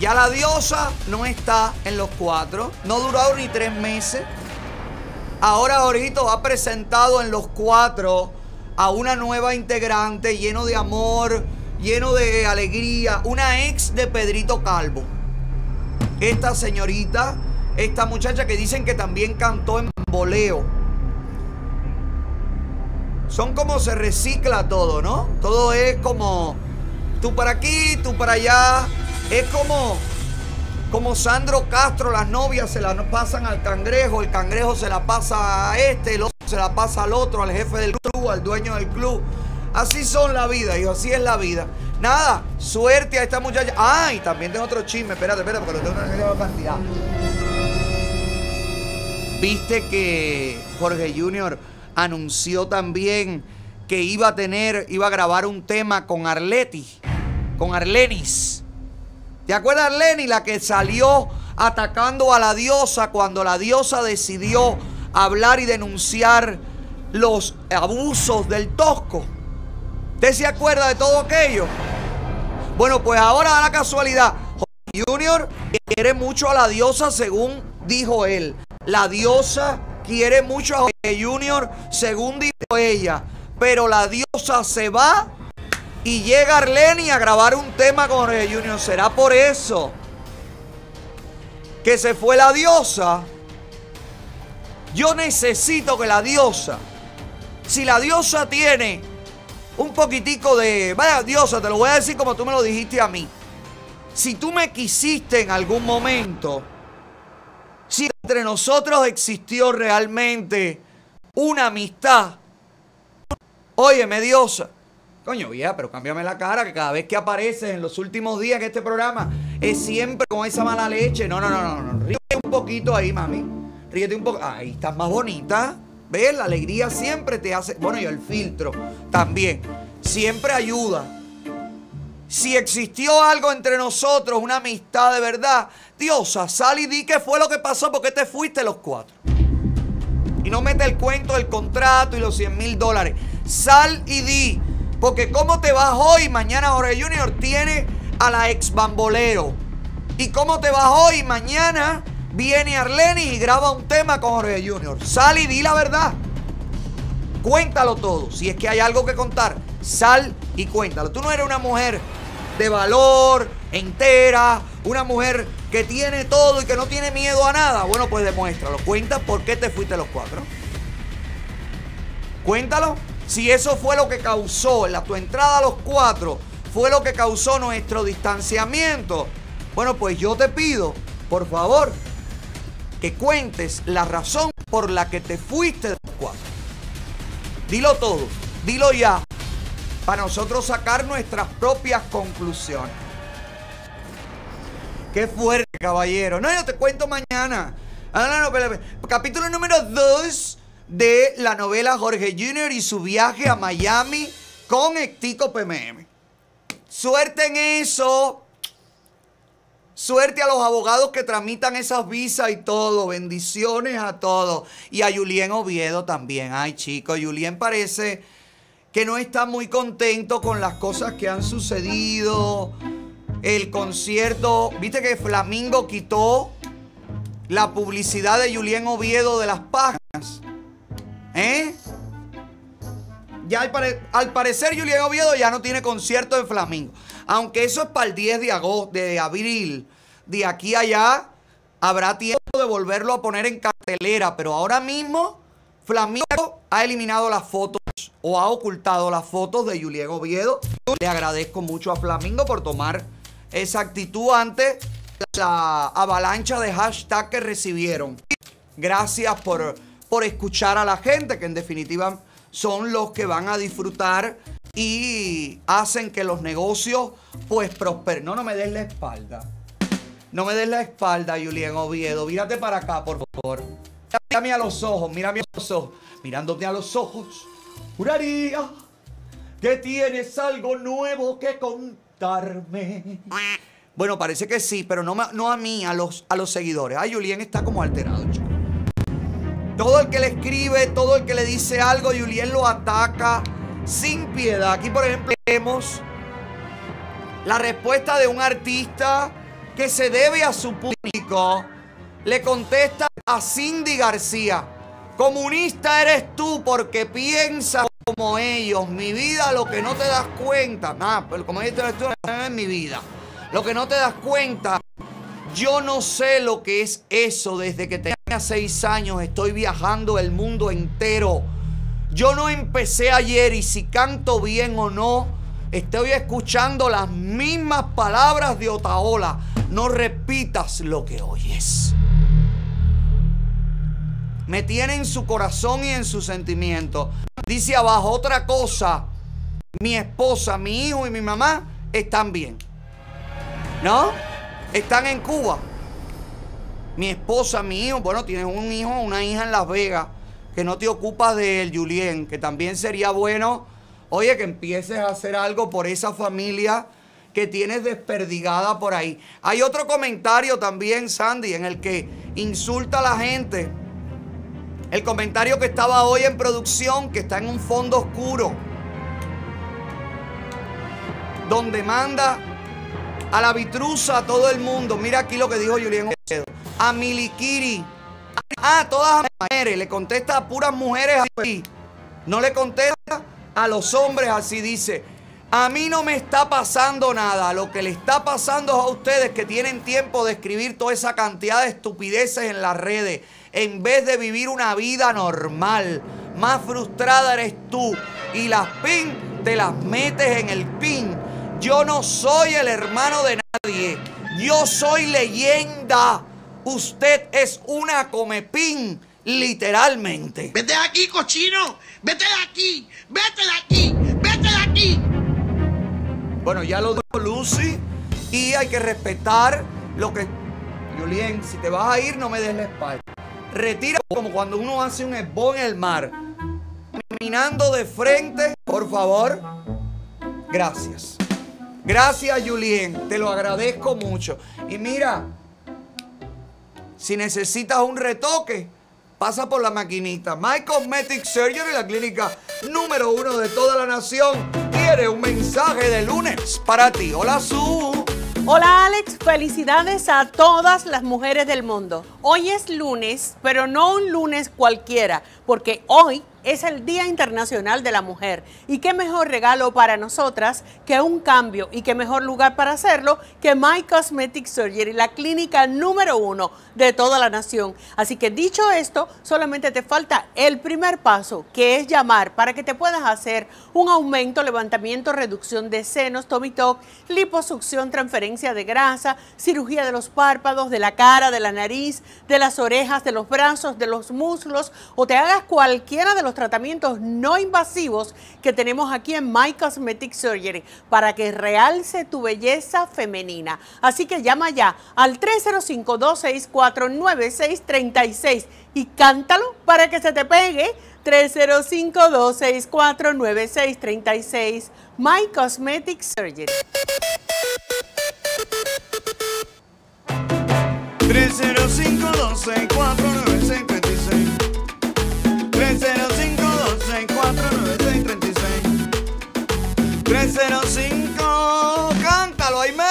Ya la diosa no está en los cuatro. No durado ni tres meses. Ahora Jorgito ha presentado en los cuatro a una nueva integrante lleno de amor, lleno de alegría. Una ex de Pedrito Calvo. Esta señorita, esta muchacha que dicen que también cantó en boleo. Son como se recicla todo, ¿no? Todo es como tú para aquí, tú para allá. Es como como Sandro Castro, las novias se la pasan al cangrejo, el cangrejo se la pasa a este, el otro se la pasa al otro, al jefe del club, al dueño del club. Así son la vida, hijo, así es la vida. Nada, suerte a esta muchacha. Ay, también tengo otro chisme, espérate, espérate, porque lo tengo una cantidad. Viste que Jorge Junior anunció también que iba a tener, iba a grabar un tema con Arleti, con Arlenis. ¿Te acuerdas Arlenis, la que salió atacando a la diosa cuando la diosa decidió hablar y denunciar los abusos del Tosco? ¿Usted se acuerda de todo aquello? Bueno, pues ahora da la casualidad. Junior quiere mucho a la diosa según dijo él. La diosa quiere mucho a Jorge Junior según dijo ella. Pero la diosa se va y llega Arleni a grabar un tema con Jorge Junior. ¿Será por eso que se fue la diosa? Yo necesito que la diosa, si la diosa tiene un poquitico de, vaya diosa, te lo voy a decir como tú me lo dijiste a mí. Si tú me quisiste en algún momento, si entre nosotros existió realmente una amistad, óyeme diosa, coño vieja, pero cámbiame la cara que cada vez que apareces en los últimos días en este programa es siempre con esa mala leche. No, no, no, no, no. ríete un poquito ahí, mami. Ríete un poco. Ahí estás más bonita. ¿Ves? La alegría siempre te hace. Bueno, y el filtro también. Siempre ayuda. Si existió algo entre nosotros, una amistad de verdad, Diosa, sal y di qué fue lo que pasó, porque te fuiste los cuatro. Y no mete el cuento del contrato y los 100 mil dólares. Sal y di. Porque cómo te vas hoy, mañana Jorge Junior tiene a la ex bambolero. Y cómo te vas hoy, mañana viene Arleni y graba un tema con Jorge Junior. Sal y di la verdad. Cuéntalo todo. Si es que hay algo que contar, sal y cuéntalo. Tú no eres una mujer de valor, entera, una mujer que tiene todo y que no tiene miedo a nada. Bueno, pues demuéstralo. Cuenta por qué te fuiste los cuatro. Cuéntalo. Si eso fue lo que causó la, tu entrada a los cuatro, fue lo que causó nuestro distanciamiento. Bueno, pues yo te pido, por favor, que cuentes la razón por la que te fuiste de los cuatro. Dilo todo, dilo ya, para nosotros sacar nuestras propias conclusiones. Qué fuerte, caballero. No, yo te cuento mañana. Ah, no, no, Capítulo número 2 de la novela Jorge Jr. y su viaje a Miami con Ectico PMM. Suerte en eso. Suerte a los abogados que tramitan esas visas y todo. Bendiciones a todos. Y a Julien Oviedo también. Ay, chicos, Julien parece que no está muy contento con las cosas que han sucedido. El concierto, viste que Flamingo quitó la publicidad de Julien Oviedo de las páginas. ¿Eh? Ya al, al parecer Julien Oviedo ya no tiene concierto en Flamingo. Aunque eso es para el 10 de agosto, de abril. De aquí a allá habrá tiempo de volverlo a poner en cartelera. Pero ahora mismo Flamingo ha eliminado las fotos o ha ocultado las fotos de Julien Oviedo. Le agradezco mucho a Flamingo por tomar esa actitud ante la avalancha de hashtag que recibieron. Gracias por, por escuchar a la gente, que en definitiva son los que van a disfrutar y hacen que los negocios pues prosperen. No, no me des la espalda. No me des la espalda, Julien Oviedo. Mírate para acá, por favor. Mírame a los ojos, mírame a los ojos. Mirándote a los ojos. Juraría que tienes algo nuevo que contarme. Bueno, parece que sí, pero no, no a mí, a los, a los seguidores. Ay, Julien está como alterado, chico. Todo el que le escribe, todo el que le dice algo, Julien lo ataca sin piedad. Aquí, por ejemplo, vemos la respuesta de un artista que se debe a su público. Le contesta a Cindy García. Comunista eres tú porque piensas como ellos. Mi vida, lo que no te das cuenta. Nada, pero como eres tú en mi vida. Lo que no te das cuenta. Yo no sé lo que es eso. Desde que tenía seis años estoy viajando el mundo entero. Yo no empecé ayer y si canto bien o no, estoy escuchando las mismas palabras de Otaola. No repitas lo que oyes. Me tiene en su corazón y en su sentimiento. Dice abajo otra cosa. Mi esposa, mi hijo y mi mamá están bien. ¿No? Están en Cuba. mi esposa, mi hijo, bueno, tienes un hijo, una hija en Las Vegas, que no te ocupas de él, Julien, que también sería bueno, oye, que empieces a hacer algo por esa familia que tienes desperdigada por ahí. Hay otro comentario también, Sandy, en el que insulta a la gente. El comentario que estaba hoy en producción, que está en un fondo oscuro, donde manda a la vitruza a todo el mundo. Mira aquí lo que dijo Julián Oviedo. A Milikiri. Ah, todas mujeres. Le contesta a puras mujeres así. No le contesta a los hombres así. Dice, a mí no me está pasando nada. Lo que le está pasando es a ustedes que tienen tiempo de escribir toda esa cantidad de estupideces en las redes. En vez de vivir una vida normal. Más frustrada eres tú. Y las pin te las metes en el pin. Yo no soy el hermano de nadie. Yo soy leyenda. Usted es una comepín, literalmente. Vete de aquí, cochino. Vete de aquí. Vete de aquí. Vete de aquí. Bueno, ya lo dijo Lucy. Y hay que respetar lo que. Julien, si te vas a ir, no me des la espalda. Retira como cuando uno hace un esbón en el mar. Caminando de frente, por favor. Gracias. Gracias, Julien. Te lo agradezco mucho. Y mira, si necesitas un retoque, pasa por la maquinita. My Cosmetic Surgery, la clínica número uno de toda la nación, tiene un mensaje de lunes para ti. Hola, Su. Hola Alex, felicidades a todas las mujeres del mundo. Hoy es lunes, pero no un lunes cualquiera, porque hoy es el Día Internacional de la Mujer. Y qué mejor regalo para nosotras que un cambio y qué mejor lugar para hacerlo que My Cosmetic Surgery, la clínica número uno de toda la nación. Así que dicho esto, solamente te falta el primer paso, que es llamar para que te puedas hacer un aumento, levantamiento, reducción de senos, tummy tuck, liposucción, transferencia de grasa, cirugía de los párpados, de la cara, de la nariz, de las orejas, de los brazos, de los muslos o te hagas cualquiera de los tratamientos no invasivos que tenemos aquí en My Cosmetic Surgery para que realce tu belleza femenina. Así que llama ya al 305-264-9636 y cántalo para que se te pegue. 305-264-9636 My Cosmetic Surgery. 305-264-9636 305 Cántalo, Aime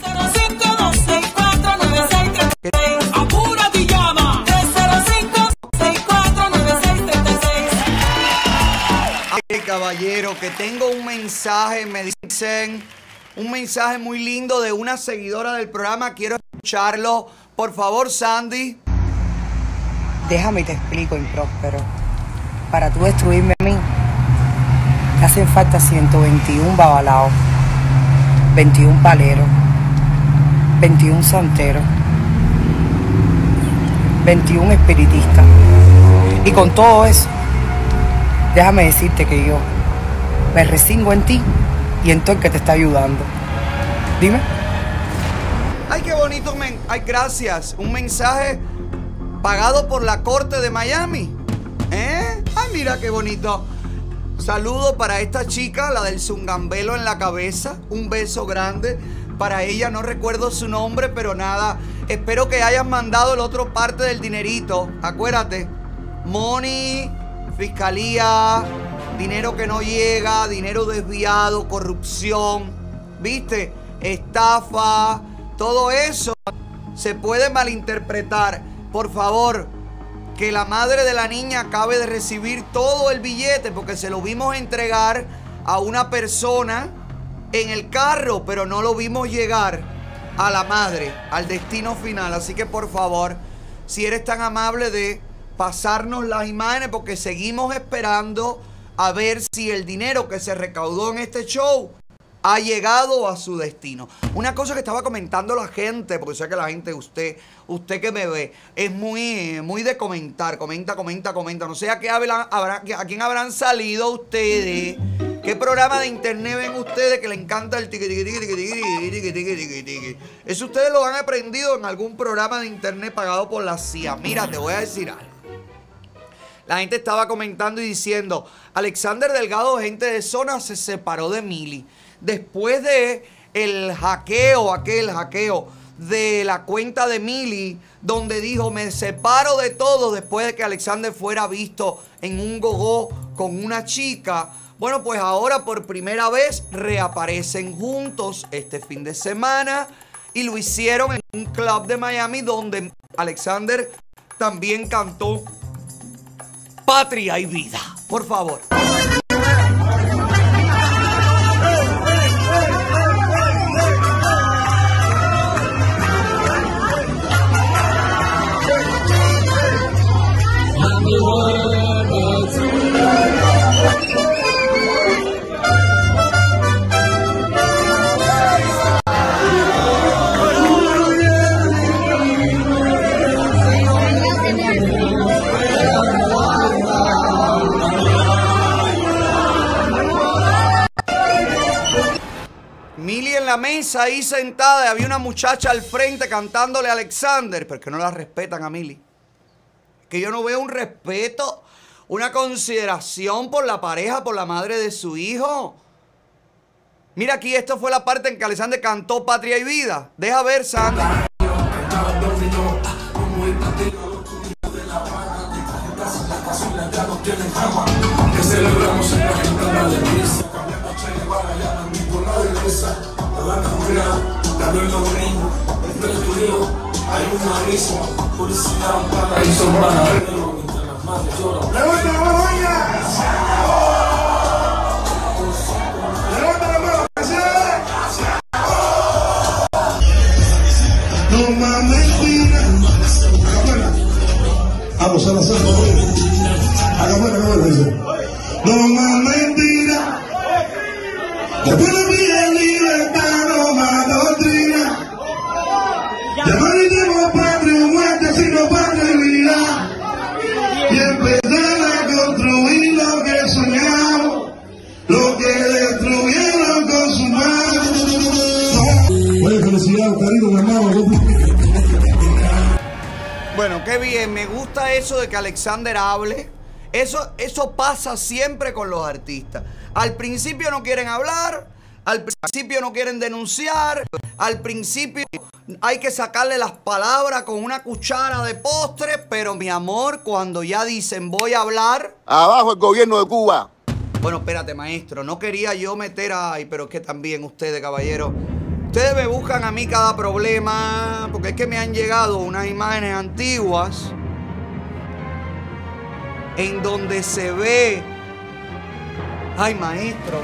305-264-9636 Apúrate y llama 305-264-9636 Ay, caballero, que tengo un mensaje, me dicen, un mensaje muy lindo de una seguidora del programa. Quiero escucharlo. Por favor, Sandy. Déjame y te explico, impróspero. Para tú destruirme a mí, hacen falta 121 babalaos, 21 paleros, 21 santeros, 21 espiritistas. Y con todo eso, déjame decirte que yo me resingo en ti y en todo el que te está ayudando. Dime. Ay, qué bonito, men. Ay, gracias. Un mensaje pagado por la corte de Miami. ¿Eh? Ay, mira qué bonito. Saludo para esta chica, la del zungambelo en la cabeza. Un beso grande. Para ella no recuerdo su nombre, pero nada. Espero que hayas mandado el otro parte del dinerito. Acuérdate. Money, fiscalía, dinero que no llega, dinero desviado, corrupción. ¿Viste? Estafa. Todo eso se puede malinterpretar. Por favor, que la madre de la niña acabe de recibir todo el billete porque se lo vimos entregar a una persona en el carro, pero no lo vimos llegar a la madre, al destino final. Así que por favor, si eres tan amable de pasarnos las imágenes porque seguimos esperando a ver si el dinero que se recaudó en este show ha llegado a su destino. Una cosa que estaba comentando la gente, porque sé que la gente, usted, usted que me ve, es muy, muy de comentar, comenta, comenta, comenta. No sé a, habrán, habrá, a quién habrán salido ustedes, qué programa de internet ven ustedes que le encanta el tiqui, tiqui, tiqui, tiqui, tiqui, tiqui, Eso ustedes lo han aprendido en algún programa de internet pagado por la CIA. Mira, te voy a decir algo. La gente estaba comentando y diciendo, Alexander Delgado, gente de zona, se separó de Mili. Después de el hackeo, aquel hackeo de la cuenta de Mili, donde dijo, me separo de todo después de que Alexander fuera visto en un gogó con una chica. Bueno, pues ahora por primera vez reaparecen juntos este fin de semana y lo hicieron en un club de Miami donde Alexander también cantó Patria y Vida. Por favor. Mesa ahí sentada y había una muchacha al frente cantándole a Alexander, pero que no la respetan a Mili. Que yo no veo un respeto, una consideración por la pareja, por la madre de su hijo. Mira aquí, esto fue la parte en que Alexander cantó Patria y Vida. Deja ver, Sandra. Kula, dame no ritmo, hay un abismo, publicidad, un un paraíso, mientras las ¡Levanta la mano, No más mentira. Después de Llamaremos patria o muerte sino patria y vida. Y empezar a construir lo que soñamos, lo que destruyeron con su mano. Buena felicidad, cariño, mi hermano. Bueno, qué bien. Me gusta eso de que Alexander hable. Eso, eso pasa siempre con los artistas. Al principio no quieren hablar, al principio no quieren denunciar, al principio hay que sacarle las palabras con una cuchara de postre, pero mi amor, cuando ya dicen voy a hablar... Abajo el gobierno de Cuba. Bueno, espérate, maestro, no quería yo meter ahí, pero es que también ustedes, caballeros, ustedes me buscan a mí cada problema, porque es que me han llegado unas imágenes antiguas en donde se ve, ay maestro,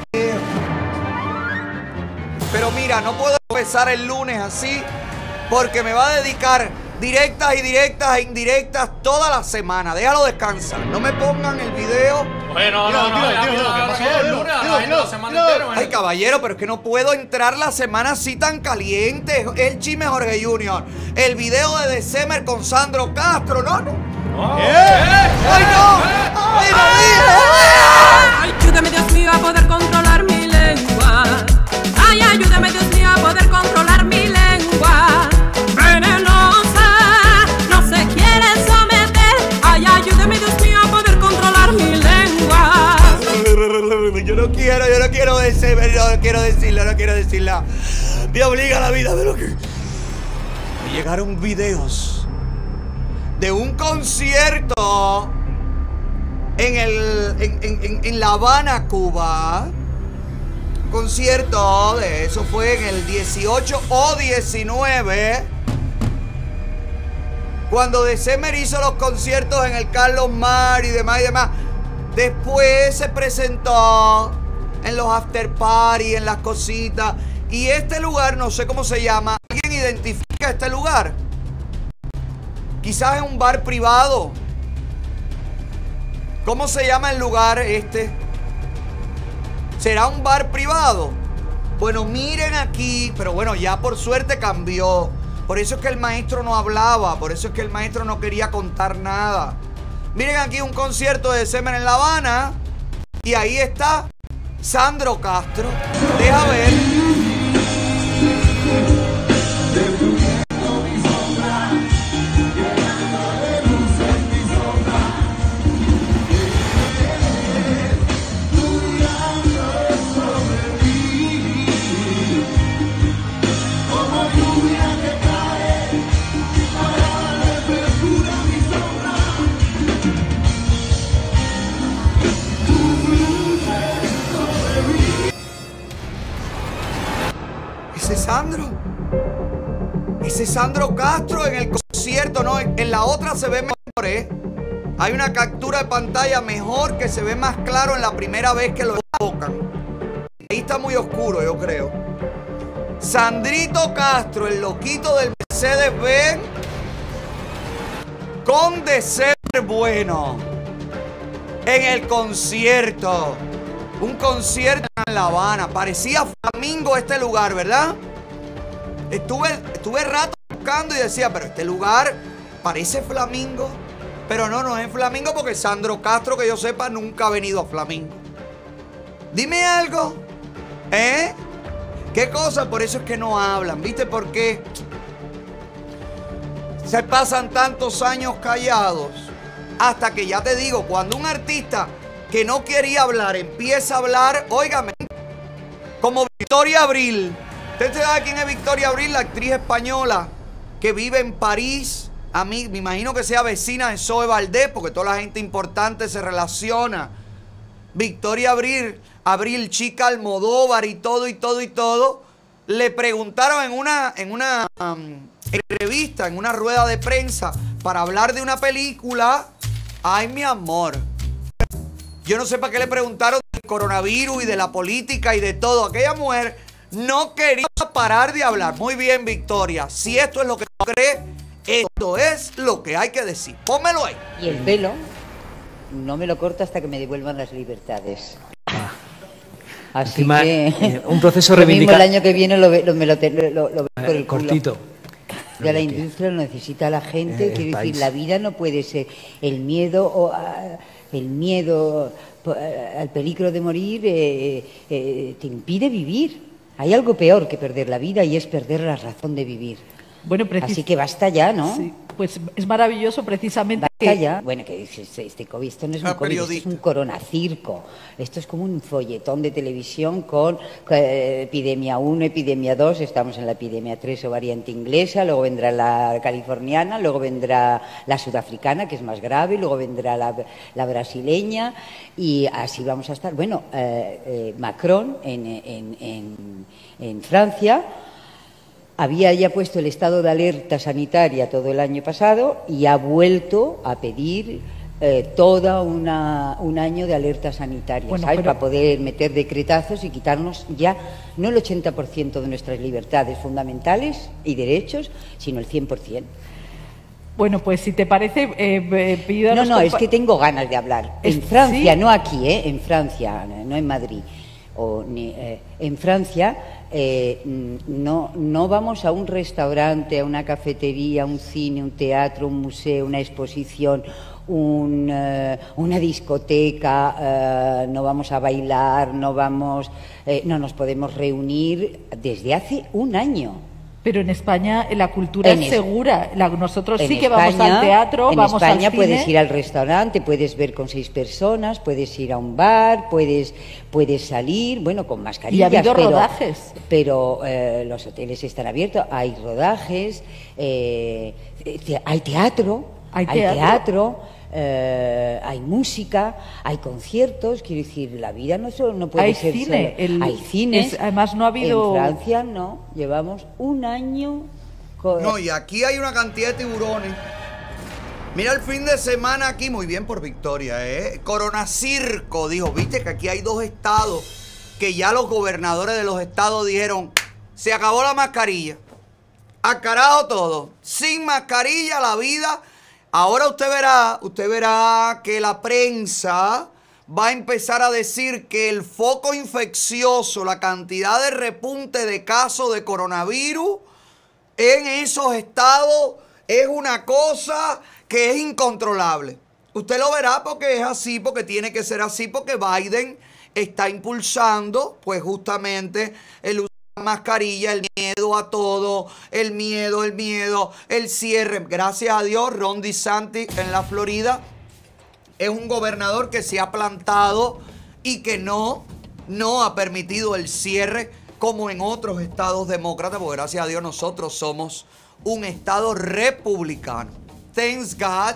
pero mira, no puedo empezar el lunes así porque me va a dedicar directas y directas e indirectas toda la semana. Déjalo descansar. No me pongan el video. Bueno, no, no, ay, no, Ay, caballero, pero es que no puedo entrar la semana así tan caliente. El chisme Jorge Junior. El video de December con Sandro Castro. No, no. ¡Ay, no! ¡Ay, no Ayúdame, Dios mío, a poder controlar quiero, yo no quiero decirlo, no quiero decirla. Me obliga la vida de lo que. Me llegaron videos de un concierto en, el, en- en- en La Habana, Cuba. Un concierto de eso fue en el 18 o 19. Cuando December hizo los conciertos en el Carlos Mar y demás y demás. Después se presentó en los after party, en las cositas. Y este lugar, no sé cómo se llama. ¿Alguien identifica este lugar? Quizás es un bar privado. ¿Cómo se llama el lugar este? ¿Será un bar privado? Bueno, miren aquí, pero bueno, ya por suerte cambió. Por eso es que el maestro no hablaba, por eso es que el maestro no quería contar nada. Miren aquí un concierto de Semen en La Habana y ahí está Sandro Castro. Deja ver. Sandro. Ese es Sandro Castro en el concierto, no, en en la otra se ve mejor, ¿eh? Hay una captura de pantalla mejor que se ve más claro en la primera vez que lo tocan. Ahí está muy oscuro, yo creo. Sandrito Castro, el loquito del Mercedes-Benz, con de ser bueno. En el concierto. Un concierto en La Habana. Parecía flamingo este lugar, ¿verdad? Estuve, estuve rato buscando y decía, pero este lugar parece flamingo. Pero no, no es flamingo porque Sandro Castro, que yo sepa, nunca ha venido a flamingo. Dime algo. ¿Eh? ¿Qué cosa? Por eso es que no hablan. ¿Viste por qué? Se pasan tantos años callados. Hasta que ya te digo, cuando un artista que no quería hablar empieza a hablar, óigame, como Victoria Abril. ¿Usted sabe quién es Victoria Abril? La actriz española que vive en París. A mí, me imagino que sea vecina de Zoe Valdés, porque toda la gente importante se relaciona. Victoria Abril, Abril, chica Almodóvar y todo y todo y todo. Le preguntaron en una, en una entrevista, en una rueda de prensa, para hablar de una película. Ay, mi amor. Yo no sé para qué le preguntaron del coronavirus y de la política y de todo. Aquella mujer no quería parar de hablar. Muy bien, Victoria. Si esto es lo que cree, esto es lo que hay que decir. Pónmelo ahí. Y el pelo no me lo corto hasta que me devuelvan las libertades. Así Encima, que eh, un proceso lo mismo reivindica- el año que viene lo, lo- me lo, te- lo- lo- lo veo por el culo. Cortito. Ya la industria lo necesita la gente, Eh, quiero decir, la vida no puede ser el miedo o ah, el miedo ah, al peligro de morir eh, eh, te impide vivir. Hay algo peor que perder la vida y es perder la razón de vivir. Bueno, Así que basta ya, ¿no? Sí, pues es maravilloso precisamente Basta que ya. Bueno, que es- es- este COVID, esto no es un Ah, COVID, esto es un coronacirco. Esto es como un folletón de televisión con eh, epidemia 1, epidemia 2, estamos en la epidemia 3 o variante inglesa, luego vendrá la californiana, luego vendrá la sudafricana, que es más grave, luego vendrá la, la brasileña y así vamos a estar. Bueno, eh, eh, Macron en, en- en- en Francia había ya puesto el estado de alerta sanitaria todo el año pasado y ha vuelto a pedir eh, toda una, un año de alerta sanitaria, Bueno, ¿sabes? pero- Para poder meter decretazos y quitarnos ya no el 80% de nuestras libertades fundamentales y derechos, sino el 100%. Bueno, pues si te parece, eh, eh, pido a No, no, es que tengo ganas de hablar. En Francia, sí. no aquí, ¿eh? En Francia, no en Madrid. O ni, eh, en Francia eh, no, no vamos a un restaurante, a una cafetería, un cine, un teatro, un museo, una exposición, un, eh, una discoteca, eh, no vamos a bailar, no vamos, eh, no nos podemos reunir desde hace un año. Pero en España eh, la cultura En es segura. La- nosotros sí que vamos al teatro, en vamos España al cine. puedes ir al restaurante, puedes ver con seis personas, puedes ir a un bar, puedes, puedes salir, bueno, con mascarillas. Y ha habido pero, rodajes. Pero eh, los hoteles están abiertos, hay rodajes, eh, te- hay teatro, Hay teatro. Eh, hay música, hay conciertos, quiero decir, la vida no solo no puede Hay ser cine, solo- el- hay cines. es- además no ha habido- En Francia no, llevamos un año con... No, y aquí hay una cantidad de tiburones. Mira el fin de semana aquí, muy bien por Victoria, ¿eh? Corona Circo dijo, viste que aquí hay dos estados que ya los gobernadores de los estados dijeron, se acabó la mascarilla. A carajo todo. Sin mascarilla la vida. Ahora usted verá, usted verá que la prensa va a empezar a decir que el foco infeccioso, la cantidad de repunte de casos de coronavirus en esos estados es una cosa que es incontrolable. Usted lo verá porque es así, porque tiene que ser así, porque Biden está impulsando, pues justamente el mascarilla, el miedo a todo, el miedo, el miedo, el cierre. Gracias a Dios, Ron DeSantis en la Florida es un gobernador que se ha plantado y que no, no ha permitido el cierre como en otros estados demócratas, porque gracias a Dios nosotros somos un estado republicano. Thanks God.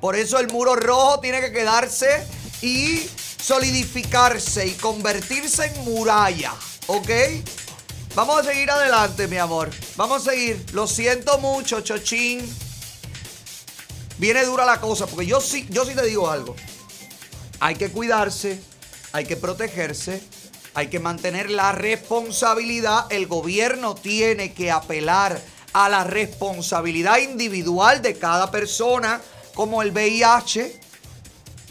Por eso el muro rojo tiene que quedarse y solidificarse y convertirse en muralla. ¿Ok? Vamos a seguir adelante, mi amor. Vamos a seguir. Lo siento mucho, Chochín. Viene dura la cosa, porque yo sí, yo sí te digo algo. Hay que cuidarse, hay que protegerse, hay que mantener la responsabilidad. El gobierno tiene que apelar a la responsabilidad individual de cada persona, como el VIH,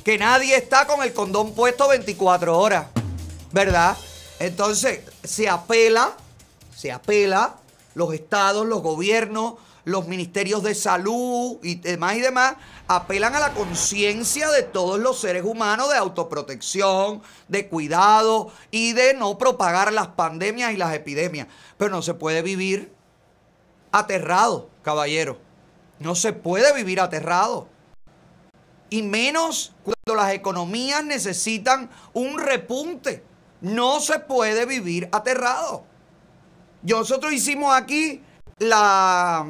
que nadie está con el condón puesto 24 horas, ¿verdad? Entonces, se apela, se apela, los estados, los gobiernos, los ministerios de salud y demás y demás, apelan a la conciencia de todos los seres humanos de autoprotección, de cuidado y de no propagar las pandemias y las epidemias. Pero no se puede vivir aterrado, caballero. No se puede vivir aterrado. Y menos cuando las economías necesitan un repunte. No se puede vivir aterrado. Nosotros hicimos aquí la.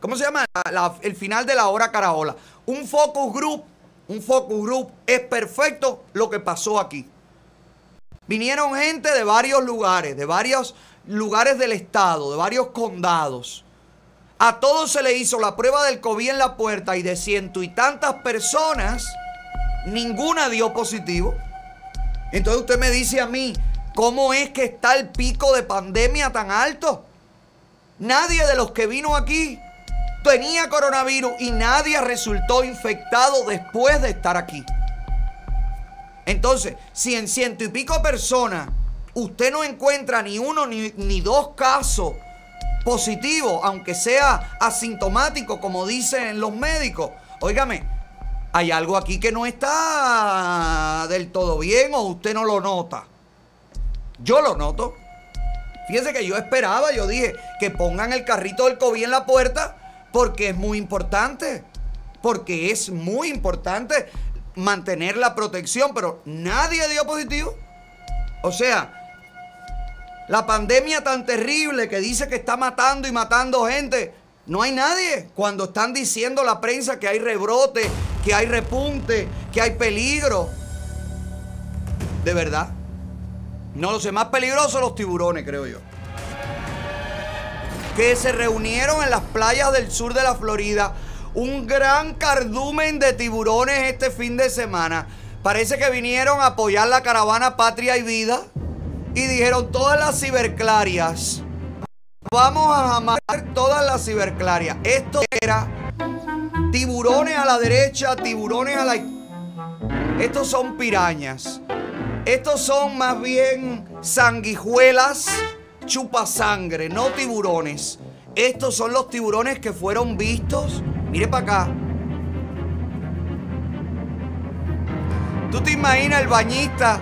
¿Cómo se llama? La- la- el final de la hora caraola. Un focus group. Un focus group es perfecto lo que pasó aquí. Vinieron gente de varios lugares, de varios lugares del estado, de varios condados. A todos se le hizo la prueba del COVID en la puerta y de ciento y tantas personas, ninguna dio positivo. Entonces usted me dice a mí, ¿cómo es que está el pico de pandemia tan alto? Nadie de los que vino aquí tenía coronavirus y nadie resultó infectado después de estar aquí. Entonces, si en ciento y pico personas usted no encuentra ni uno ni, ni dos casos positivos, aunque sea asintomático, como dicen los médicos, óigame, hay algo aquí que no está del todo bien o usted no lo nota. Yo lo noto. Fíjese que yo esperaba, yo dije que pongan el carrito del COVID en la puerta porque es muy importante. Porque es muy importante mantener la protección, pero nadie dio positivo. O sea, la pandemia tan terrible que dice que está matando y matando gente, no hay nadie. Cuando están diciendo la prensa que hay rebrote, que hay repunte, que hay peligro. De verdad. No lo sé, más peligrosos los tiburones, creo yo. Que se reunieron en las playas del sur de la Florida. Un gran cardumen de tiburones este fin de semana. Parece que vinieron a apoyar la caravana Patria y Vida. Y dijeron todas las ciberclarias. Vamos a amar todas las ciberclarias. Esto era tiburones a la derecha, tiburones a la. Estos son pirañas. Estos son más bien sanguijuelas chupasangre, no tiburones. Estos son los tiburones que fueron vistos. Mire para acá. ¿Tú te imaginas el bañista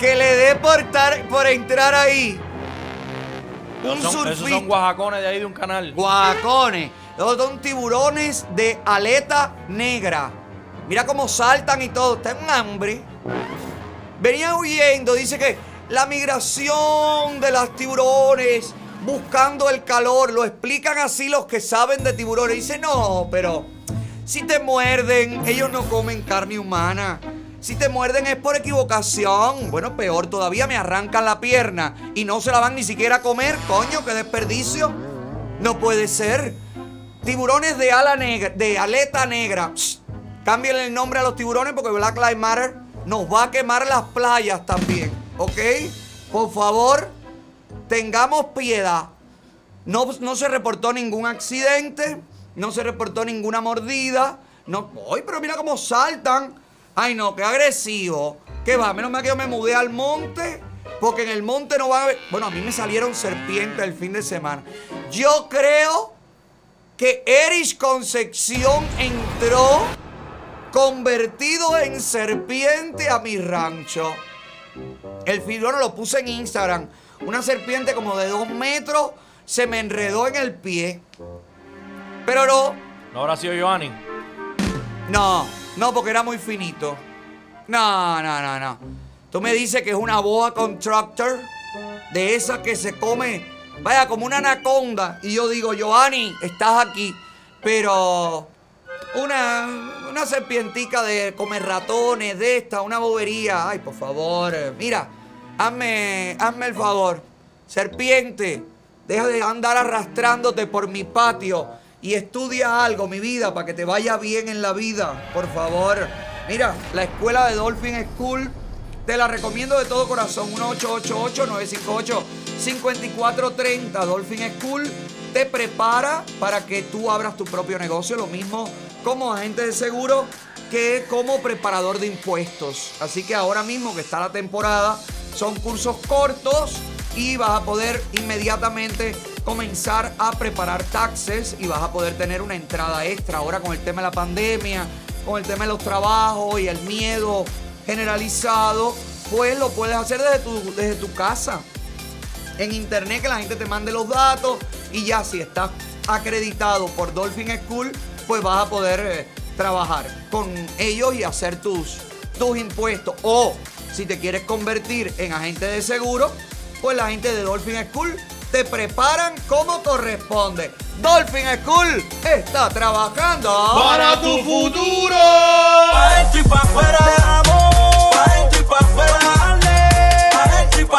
que le dé por, tar- por entrar ahí? Un son, esos son guajacones de ahí de un canal. Guacones. Esos son tiburones de aleta negra. Mira cómo saltan y todo. Está en hambre. Venían huyendo. Dice que la migración de los tiburones buscando el calor. Lo explican así los que saben de tiburones. Dice, no, pero si te muerden, ellos no comen carne humana. Si te muerden es por equivocación. Bueno, peor todavía me arrancan la pierna y no se la van ni siquiera a comer. Coño, qué desperdicio. No puede ser. Tiburones de ala negra, de aleta negra. Psst. Cámbienle el nombre a los tiburones porque Black Lives Matter nos va a quemar las playas también. ¿Ok? Por favor, tengamos piedad. No, no se reportó ningún accidente, no se reportó ninguna mordida. No, ¡Ay, pero mira cómo saltan! Ay, no, qué agresivo. ¿Qué va? Menos mal que yo me mudé al monte, porque en el monte no va a haber. Bueno, a mí me salieron serpientes el fin de semana. Yo creo que Erich Concepción entró convertido en serpiente a mi rancho. El figurón lo puse en Instagram. Una serpiente como de dos metros se me enredó en el pie. Pero no, ¿No habrá sido Giovanni? no, no, porque era muy finito. No, no, no, no. Tú me dices que es una boa contractor de esa que se come, vaya, como una anaconda. Y yo digo, Giovanni, estás aquí. Pero una, una serpientica de comer ratones, de esta, una bobería. Ay, por favor, mira, hazme, hazme el favor. Serpiente, deja de andar arrastrándote por mi patio y estudia algo, mi vida, para que te vaya bien en la vida, por favor. Mira, la escuela de Dolphin School te la recomiendo de todo corazón. 1888-958-5430. Dolphin School te prepara para que tú abras tu propio negocio. Lo mismo como agente de seguro que como preparador de impuestos. Así que ahora mismo que está la temporada, son cursos cortos y vas a poder inmediatamente comenzar a preparar taxes y vas a poder tener una entrada extra ahora con el tema de la pandemia, con el tema de los trabajos y el miedo generalizado, pues lo puedes hacer desde tu, desde tu casa. En internet que la gente te mande los datos y ya si estás acreditado por Dolphin School, pues vas a poder eh, trabajar con ellos y hacer tus, tus impuestos. O si te quieres convertir en agente de seguro, pues la gente de Dolphin School te preparan como corresponde. Dolphin School está trabajando Para tu futuro. Pa' dentro y pa' afuera, amor. Pa' dentro y pa' afuera, dale. Pa' dentro y pa'.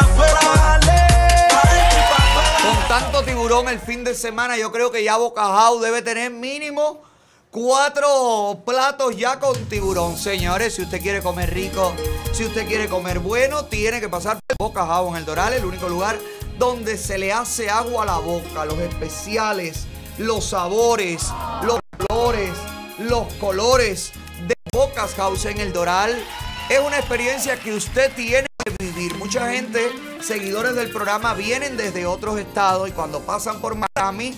Con tanto tiburón el fin de semana, yo creo que ya Bocajao debe tener mínimo cuatro platos ya con tiburón. Señores, si usted quiere comer rico, si usted quiere comer bueno, tiene que pasar por Bocajao en el Doral, el único lugar donde se le hace agua a la boca, los especiales, los sabores, los colores, los colores de Bocas House en el Doral. Es una experiencia que usted tiene que vivir. Mucha gente, seguidores del programa, vienen desde otros estados y cuando pasan por Miami,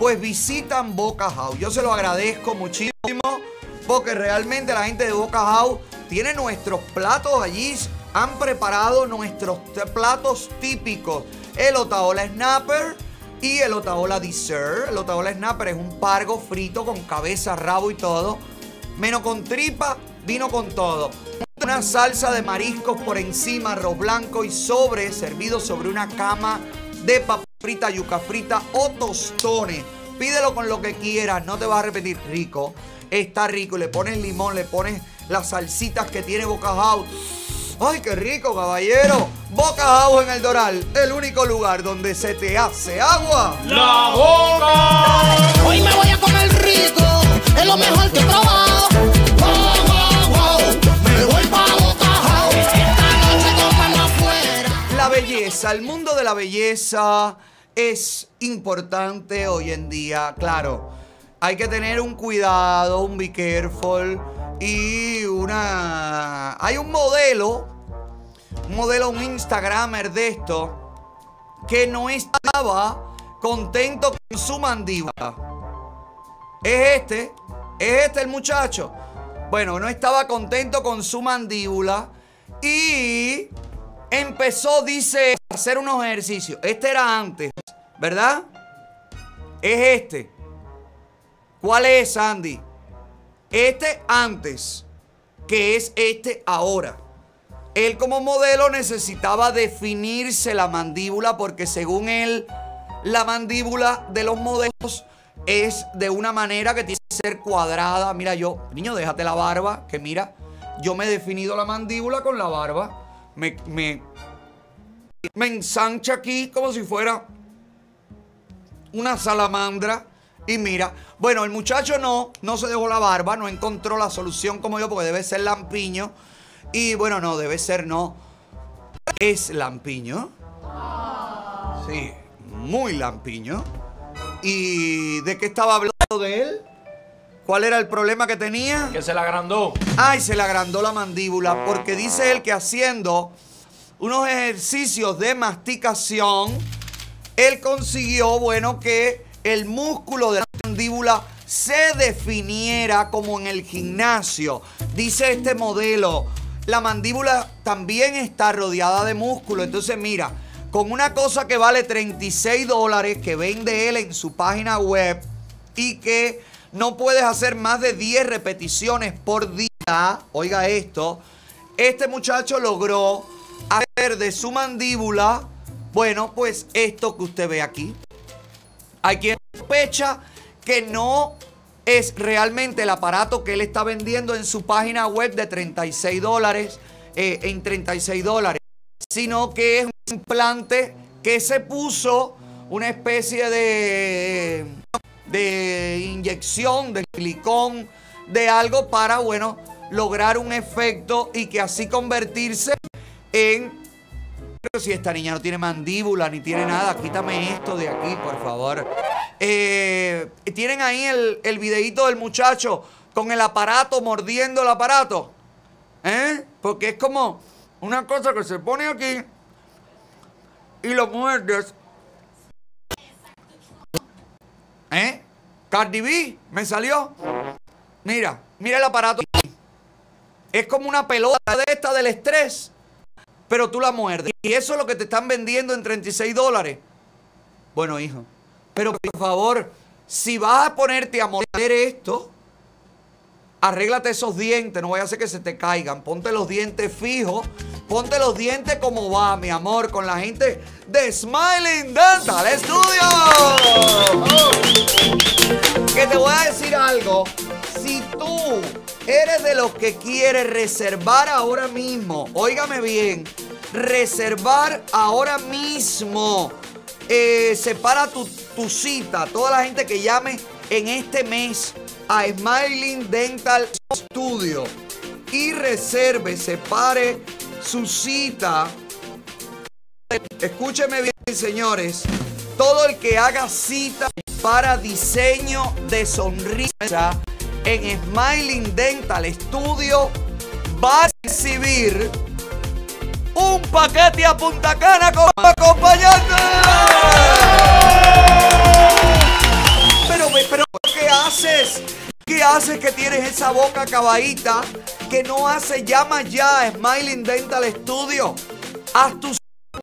pues visitan Boca House. Yo se lo agradezco muchísimo porque realmente la gente de Boca House tiene nuestros platos allí. Han preparado nuestros platos típicos. El Otaola Snapper y el Otaola Dessert. El Otaola Snapper es un pargo frito con cabeza, rabo y todo. Menos con tripa, vino con todo. Una salsa de mariscos por encima, arroz blanco y sobre, servido sobre una cama de papa frita, yuca frita o tostones. Pídelo con lo que quieras, no te vas a repetir. Rico, está rico. Le pones limón, le pones las salsitas que tiene Boca House. ¡Ay, qué rico, caballero! Boca House en el Doral, el único lugar donde se te hace agua. La boca. Hoy me voy a comer rico, es lo mejor que he probado. Wow, wow, wow. Me voy pa' Boca House. Esta noche afuera. La belleza, el mundo de la belleza es importante hoy en día, claro. Hay que tener un cuidado, un be careful y una... Hay un modelo, un modelo, un Instagramer de esto, que no estaba contento con su mandíbula. Es este, es este el muchacho. Bueno, no estaba contento con su mandíbula y empezó, dice, a hacer unos ejercicios. Este era antes, ¿verdad? Es este. ¿Cuál es, Andy? Este antes, que es este ahora. Él como modelo necesitaba definirse la mandíbula porque según él, la mandíbula de los modelos es de una manera que tiene que ser cuadrada. Mira yo, niño, déjate la barba, que mira, yo me he definido la mandíbula con la barba. Me, me, me ensancha aquí como si fuera una salamandra. Y mira, bueno, el muchacho no, no se dejó la barba, no encontró la solución como yo, porque debe ser lampiño. Y bueno, no, debe ser no. Es lampiño. Sí, muy lampiño. ¿Y de qué estaba hablando de él? ¿Cuál era el problema que tenía? Que se la agrandó. Ay, se le agrandó la mandíbula porque dice él que haciendo unos ejercicios de masticación, él consiguió, bueno, que el músculo de la mandíbula se definiera como en el gimnasio. Dice este modelo, la mandíbula también está rodeada de músculo. Entonces, mira, con una cosa que vale 36 dólares que vende él en su página web y que no puedes hacer más de 10 repeticiones por día, oiga esto, este muchacho logró hacer de su mandíbula, bueno, pues esto que usted ve aquí. Hay quien sospecha que no es realmente el aparato que él está vendiendo en su página web de 36 dólares, eh, en 36 dólares, sino que es un implante que se puso una especie de, de inyección, de silicón, de algo para, bueno, lograr un efecto y que así convertirse en... Pero si esta niña no tiene mandíbula ni tiene nada, quítame esto de aquí, por favor. Eh, Tienen ahí el, el videíto del muchacho con el aparato mordiendo el aparato. ¿Eh? Porque es como una cosa que se pone aquí y lo muerdes. ¿Eh? Cardi B, me salió. Mira, mira el aparato. Es como una pelota de esta del estrés, pero tú la muerdes. Y eso es lo que te están vendiendo en 36 dólares. Bueno, hijo, pero por favor, si vas a ponerte a morder esto, arréglate esos dientes, no vaya a hacer que se te caigan. Ponte los dientes fijos, ponte los dientes como va, mi amor, con la gente de Smiling Dental Studio. Que te voy a decir algo. Si tú eres de los que quieres reservar ahora mismo, óigame bien, reservar ahora mismo. Eh, separa tu, tu cita, toda la gente que llame en este mes a Smiling Dental Studio y reserve, separe su cita. Escúcheme bien, señores. Todo el que haga cita para diseño de sonrisa en Smiling Dental Studio va a recibir un paquete a Punta Cana con acompañante. Pero, pero, ¿qué haces? ¿Qué haces que tienes esa boca acabadita que no hace? Llama ya a Smiling Dental Studio. Haz tu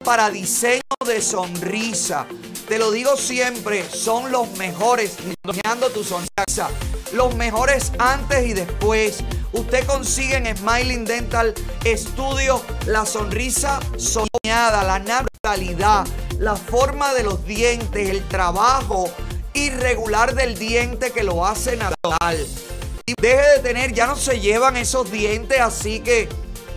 para diseño de sonrisa. Te lo digo siempre, son los mejores diseñando tu sonrisa. Los mejores antes y después. Usted consigue en Smiling Dental Studio la sonrisa soñada, la naturalidad, la forma de los dientes, el trabajo irregular del diente que lo hace natural. Deje de tener, ya no se llevan esos dientes así que,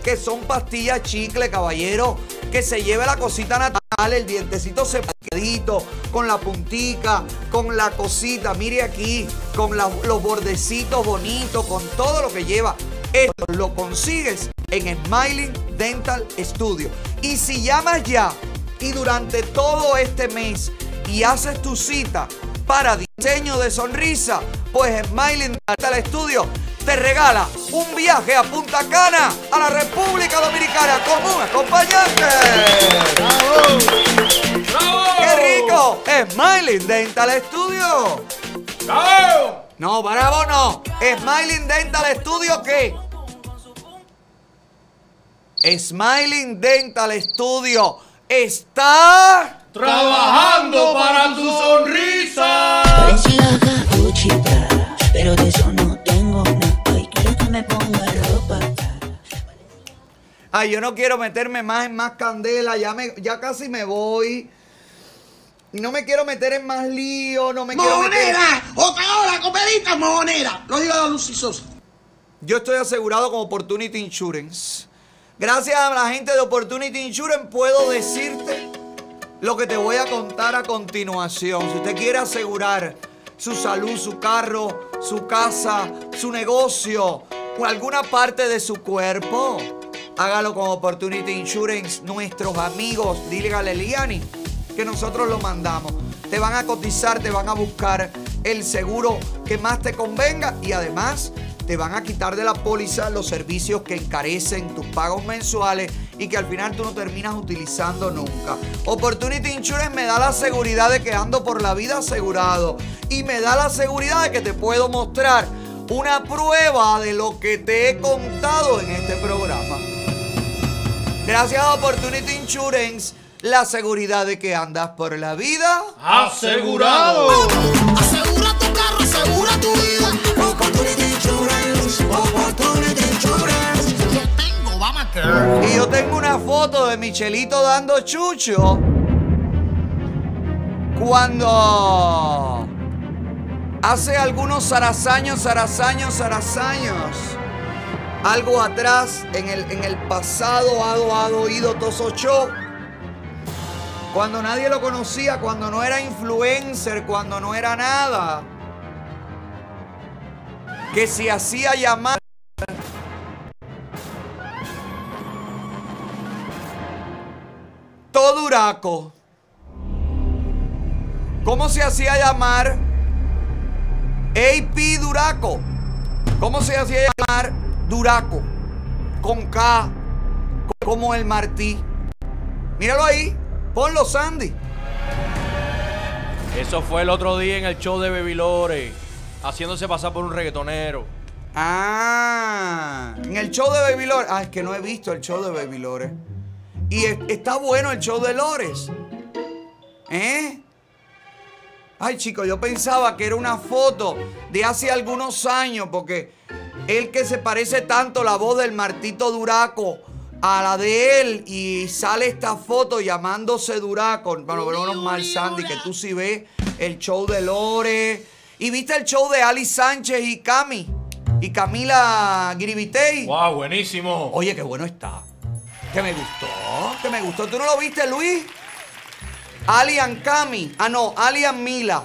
que son pastillas chicle, caballero. Que se lleve la cosita natural, el dientecito separadito, con la puntica, con la cosita, mire aquí, con los bordecitos bonitos, con todo lo que lleva. Esto lo consigues en Smiling Dental Studio. Y si llamas ya y durante todo este mes y haces tu cita para diseño de sonrisa, pues Smiling Dental Studio te regala un viaje a Punta Cana, a la República Dominicana, con un acompañante. ¡Qué rico! Smiling Dental Studio. No, bravo no. Smiling Dental Studio, ¿qué? Smiling Dental Studio está Trabajando para tu sonrisa. Pero de Ay, yo no quiero meterme más en más candela, ya, me, ya casi me voy. No me quiero meter en más lío, no me quiero meter... ¡Monera! ¡Otra hora, comerita, monera! Lo digo a Lucy Sosa. Yo estoy asegurado con Opportunity Insurance. Gracias a la gente de Opportunity Insurance puedo decirte lo que te voy a contar a continuación. Si usted quiere asegurar su salud, su carro, su casa, su negocio o alguna parte de su cuerpo, hágalo con Opportunity Insurance. Nuestros amigos, dile a que nosotros lo mandamos. Te van a cotizar, te van a buscar el seguro que más te convenga y además te van a quitar de la póliza los servicios que encarecen tus pagos mensuales y que al final tú no terminas utilizando nunca. Opportunity Insurance me da la seguridad de que ando por la vida asegurado y me da la seguridad de que te puedo mostrar una prueba de lo que te he contado en este programa. Gracias a Opportunity Insurance, la seguridad de que andas por la vida. ¡Asegurado! Asegura tu carro, asegura tu vida. Opportunity Insurance, Opportunity Insurance. Yo tengo, vamos a Y yo tengo una foto de Michelito dando chucho cuando hace algunos zarazaños, zarazaños, zarazaños, algo atrás en el, en el pasado ha, oído Tosocho. Cuando nadie lo conocía, cuando no era influencer, cuando no era nada. Que se hacía llamar Toduraco. ¿Cómo se hacía llamar? AP Duraco. ¿Cómo se hacía llamar Duraco? Con K. Como el Martí. Míralo ahí. Ponlo, Sandy. Eso fue el otro día en el show de Baby Lore. Haciéndose pasar por un reggaetonero. Ah, en el show de Baby Lore. Ah, es que no he visto el show de Baby Lore. Y es- está bueno el show de Lores. ¿Eh? Ay, chicos, yo pensaba que era una foto de hace algunos años, porque él que se parece tanto la voz del Martito Duraco a la de él, y sale esta foto llamándose Duraco. Bueno, pero menos mal, Sandy, que tú sí ves el show de Lore. Y viste el show de Ali Sánchez y Cami. Y Camila Giribitey. ¡Wow! Buenísimo. Oye, qué bueno está. Que me gustó, que me gustó. ¿Tú no lo viste, Luis? Alian Cami. Ah, no, Alian Mila.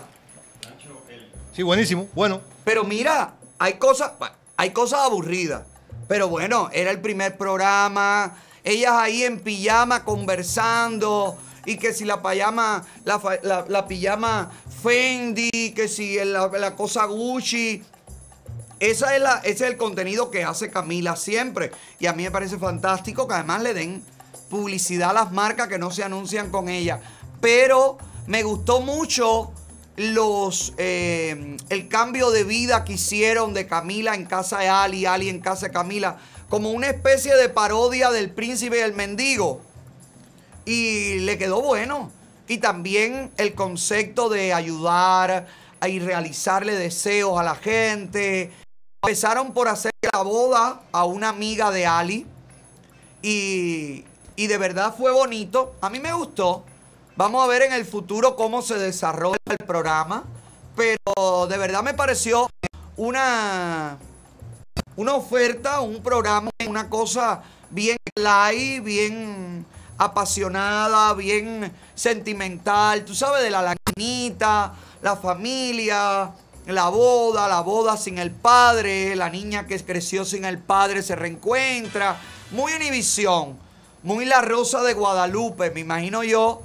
Sí, buenísimo. Bueno. Pero mira, hay cosas, hay cosas aburridas. Pero bueno, era el primer programa. Ellas ahí en pijama conversando. Y que si la pijama, la, pijama Fendi, que si la, cosa Gucci. Esa es ese es el contenido que hace Camila siempre. Y a mí me parece fantástico que además le den publicidad a las marcas que no se anuncian con ella. Pero me gustó mucho los eh, el cambio de vida que hicieron de Camila en casa de Ali, Ali en casa de Camila, como una especie de parodia del príncipe y el mendigo. Y le quedó bueno. Y también el concepto de ayudar y realizarle deseos a la gente. Empezaron por hacer la boda a una amiga de Ali. Y, y de verdad fue bonito. A mí me gustó. Vamos a ver en el futuro cómo se desarrolla el programa. Pero de verdad me pareció una, una oferta, un programa, una cosa bien light, bien apasionada, bien sentimental. Tú sabes, de la lagnita, la familia, la boda, la boda sin el padre, la niña que creció sin el padre se reencuentra. Muy Univisión, muy La Rosa de Guadalupe, me imagino yo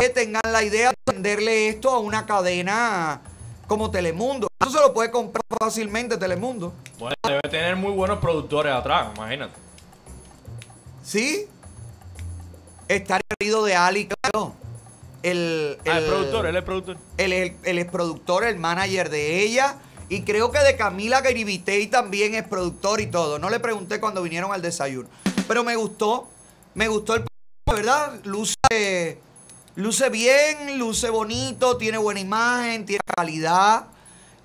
que tengan la idea de venderle esto a una cadena como Telemundo. Eso se lo puede comprar fácilmente Telemundo. Bueno, debe tener muy buenos productores atrás, imagínate. ¿Sí? Está el marido de Ali, claro. El, Ah, el productor, él es productor. Él es el, el productor, el manager de ella. Y creo que de Camila Garibitey también es productor y todo. No le pregunté cuando vinieron al desayuno. Pero me gustó. Me gustó el ¿verdad? Luce, luce bien, luce bonito, tiene buena imagen, tiene calidad.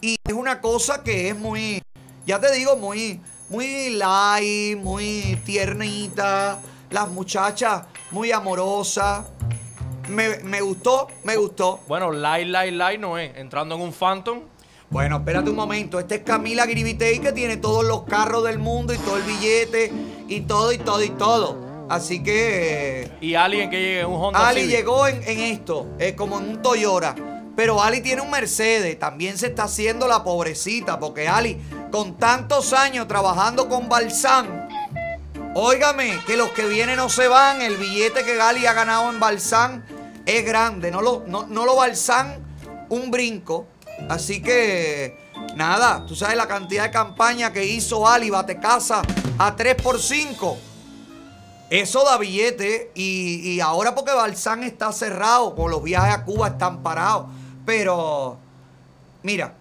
Y es una cosa que es muy, ya te digo, muy, muy light, muy tiernita. Las muchachas muy amorosas. Me, me gustó, me gustó. Bueno, Light, Light, Light no es. Entrando en un Phantom. Bueno, espérate un momento. Este es Camila Gribitey que tiene todos los carros del mundo y todo el billete y todo y todo y todo. Así que Y alguien que llegue en un Honda Ali Civic. llegó en, en esto, eh, como en un Toyota. Pero Ali tiene un Mercedes. También se está haciendo la pobrecita porque Ali, con tantos años trabajando con Balsán, óigame, que los que vienen no se van. El billete que Ali ha ganado en Balsán es grande. No lo, no, no lo Balsán un brinco. Así que, nada, tú sabes la cantidad de campaña que hizo Ali Bate Casa a 3 por 5. Eso da billete y, y ahora porque Balsán está cerrado, con los viajes a Cuba están parados. Pero, mira,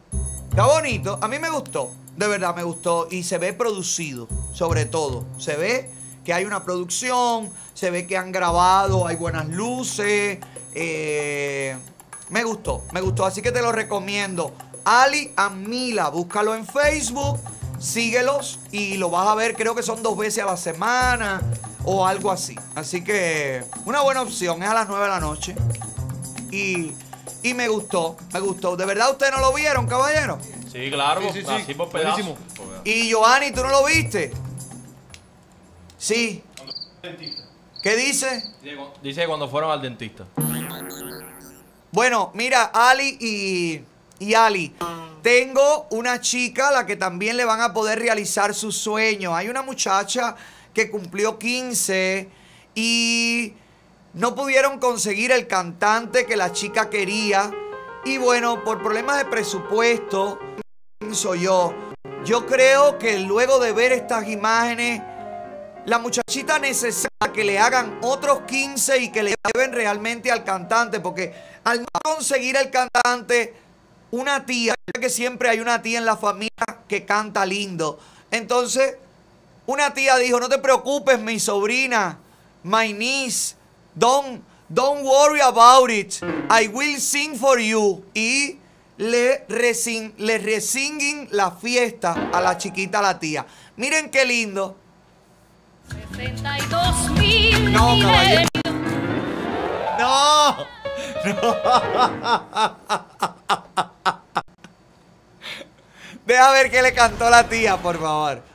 está bonito. A mí me gustó, de verdad me gustó. Y se ve producido, sobre todo. Se ve que hay una producción, se ve que han grabado, hay buenas luces. eh, me gustó, me gustó, así que te lo recomiendo. Ali Amila, búscalo en Facebook, síguelos y lo vas a ver, creo que son dos veces a la semana o algo así. Así que una buena opción, es a las 9 de la noche. Y, y me gustó, me gustó. ¿De verdad ustedes no lo vieron, caballero? Sí, claro, Sí, sí, sí. Buenísimo. Y Giovanni, ¿tú no lo viste? Sí. ¿Qué dice? Dice que cuando fueron al dentista. Bueno, mira, Ali y, y Ali, tengo una chica a la que también le van a poder realizar sus sueños. Hay una muchacha que cumplió 15 y no pudieron conseguir el cantante que la chica quería. Y bueno, por problemas de presupuesto, pienso yo, yo creo que luego de ver estas imágenes, la muchachita necesita que le hagan otros 15 y que le lleven realmente al cantante, porque al no conseguir el cantante, una tía, que siempre hay una tía en la familia que canta lindo. Entonces, una tía dijo, no te preocupes, mi sobrina, my niece, don't, don't worry about it, I will sing for you. Y le, resin, le resinguen la fiesta a la chiquita, a la tía. Miren qué lindo. 62 mil No, caballero. No. Deja ver qué le cantó la tía, por favor.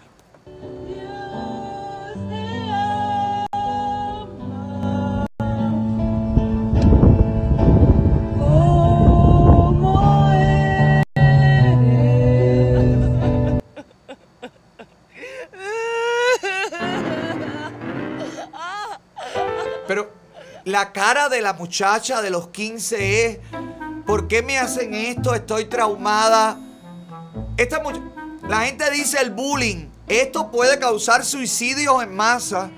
La cara de la muchacha de los 15 es, ¿por qué me hacen esto? Estoy traumada. Esta la gente dice el bullying. Esto puede causar suicidios en masa.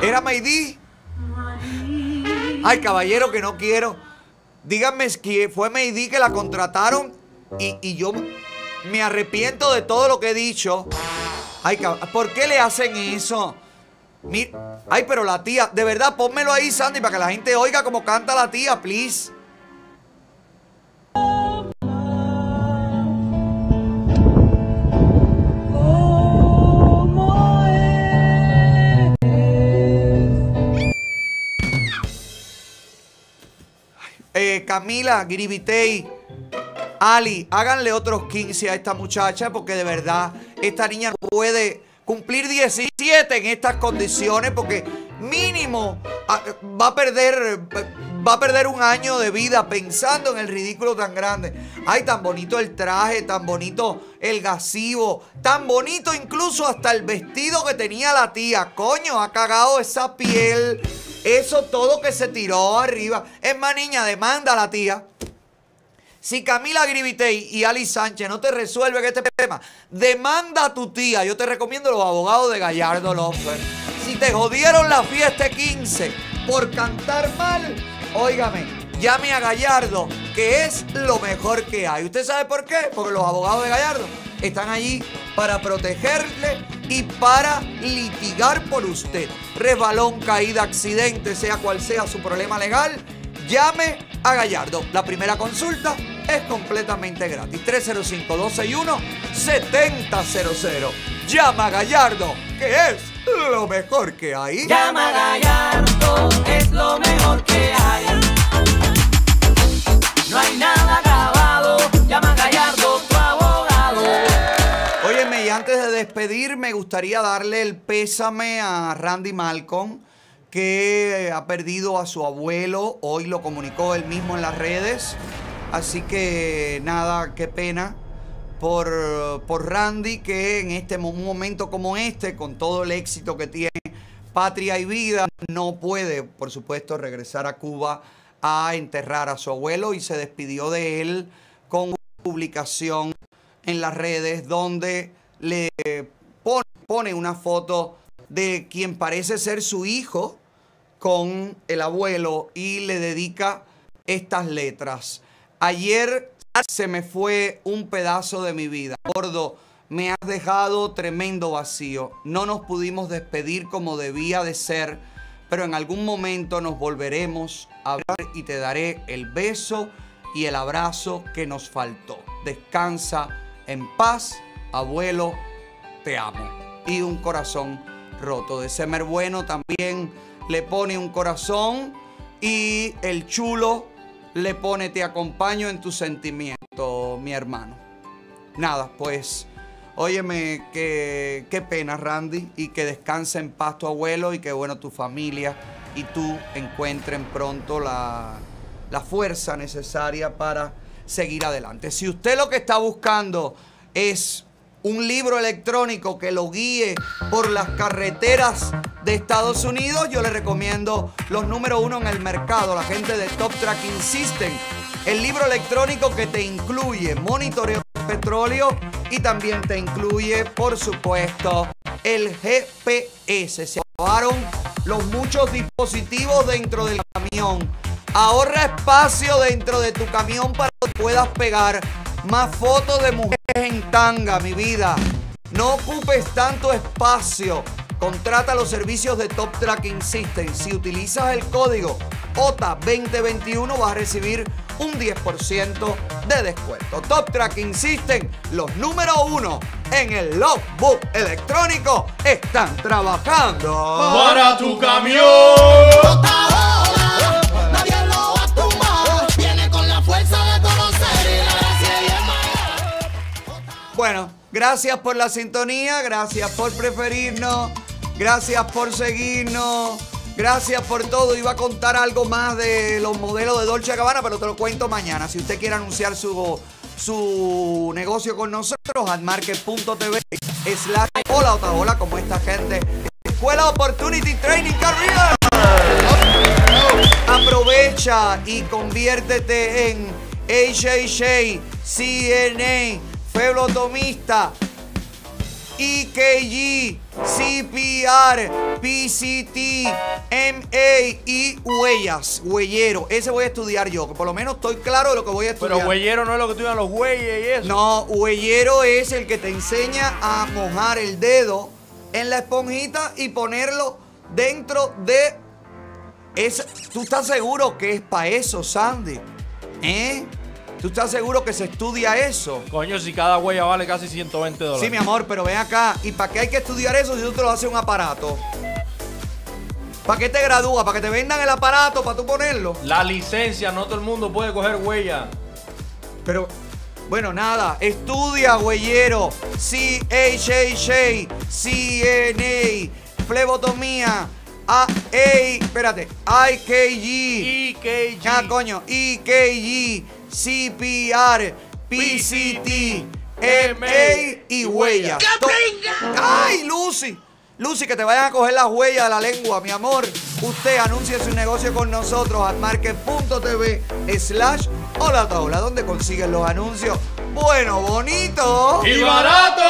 ¿Era Maydi? Ay, caballero, que no quiero. Díganme que fue Maydi que la contrataron y, y yo me arrepiento de todo lo que he dicho. Ay, ¿por qué le hacen eso? Ay, pero la tía, de verdad, pónmelo ahí, Sandy, para que la gente oiga cómo canta la tía, please. Eh, Camila, Gribitey, Ali, háganle otros 15 a esta muchacha porque de verdad esta niña no puede cumplir 17 en estas condiciones porque mínimo ah, va a perder va a perder un año de vida pensando en el ridículo tan grande. Ay, tan bonito el traje, tan bonito el gasivo, tan bonito incluso hasta el vestido que tenía la tía. Coño, ha cagado esa piel, eso todo que se tiró arriba. Es más, niña, demanda a la tía. Si Camila Gribitey y Ali Sánchez no te resuelven este tema, demanda a tu tía. Yo te recomiendo los abogados de Gallardo López. Si te jodieron la fiesta 15 por cantar mal, óigame, llame a Gallardo, que es lo mejor que hay. ¿Usted sabe por qué? Porque los abogados de Gallardo están allí para protegerle y para litigar por usted. Resbalón, caída, accidente, sea cual sea su problema legal, llame a Gallardo. La primera consulta es completamente gratis. 305-261-7000. Llama a Gallardo, que es lo mejor que hay. Llama a Gallardo, es lo mejor que hay. No hay nada grabado, llama a Gallardo, tu abogado. Óyeme, y antes de despedir, me gustaría darle el pésame a Randy Malcolm, que ha perdido a su abuelo. Hoy lo comunicó él mismo en las redes. Así que nada, qué pena por, por Randy, que en este momento como este, con todo el éxito que tiene Patria y Vida, no puede, por supuesto, regresar a Cuba a enterrar a su abuelo y se despidió de él con una publicación en las redes donde le pone, pone una foto de quien parece ser su hijo con el abuelo y le dedica estas letras. Ayer se me fue un pedazo de mi vida. Gordo, me has dejado tremendo vacío. No nos pudimos despedir como debía de ser, pero en algún momento nos volveremos a ver y te daré el beso y el abrazo que nos faltó. Descansa en paz, abuelo, te amo. Y un corazón roto. De Semer Bueno también le pone un corazón y el chulo le pone te acompaño en tu sentimiento, mi hermano. Nada, pues, óyeme, qué, qué pena, Randy, y que descanse en paz tu abuelo y que, bueno, tu familia y tú encuentren pronto la, la fuerza necesaria para seguir adelante. Si usted lo que está buscando es un libro electrónico que lo guíe por las carreteras de Estados Unidos, yo le recomiendo los número uno en el mercado, la gente de Top Tracking System. El libro electrónico que te incluye monitoreo de petróleo y también te incluye, por supuesto, el GPS. Se acabaron los muchos dispositivos dentro del camión. Ahorra espacio dentro de tu camión para que puedas pegar más fotos de mujeres en tanga, mi vida. No ocupes tanto espacio. Contrata los servicios de Top Tracking System. Si utilizas el código OTA2021 vas a recibir un 10% de descuento. Top Tracking System, los número uno en el logbook electrónico, están trabajando. Para tu camión. Bueno, gracias por la sintonía, gracias por preferirnos, gracias por seguirnos, gracias por todo. Iba a contar algo más de los modelos de Dolce Gabbana, pero te lo cuento mañana. Si usted quiere anunciar su, su negocio con nosotros, admarket.tv slash hola otra hola como esta gente. Escuela Opportunity Training Career. Aprovecha y conviértete en HHA, CNA, Feblotomista, EKG, CPR, PCT, MA y huellas, huellero. Ese voy a estudiar yo, que por lo menos estoy claro de lo que voy a estudiar. Pero huellero no es lo que estudian los güeyes y eso. No, huellero es el que te enseña a mojar el dedo en la esponjita y ponerlo dentro de esa. ¿Tú estás seguro que es para eso, Sandy? ¿Eh? ¿Tú estás seguro que se estudia eso? Coño, si cada huella vale casi 120 dólares. Sí, mi amor, pero ven acá. ¿Y para qué hay que estudiar eso si tú te lo haces un aparato? ¿Para qué te gradúas? ¿Para que te vendan el aparato para tú ponerlo? La licencia, no todo el mundo puede coger huella. Pero, bueno, nada. Estudia, güeyero. CHHA, CNA, flebotomía. A, A, espérate, IKG. EKG. Ah, coño, EKG, CPR, PCT, MA y huellas. To- ¡Ay, Lucy! Lucy, que te vayan a coger las huellas de la lengua, mi amor. Usted anuncie su negocio con nosotros at market.tv slash hola hola, donde consiguen los anuncios. Bueno, bonito. ¡Y barato!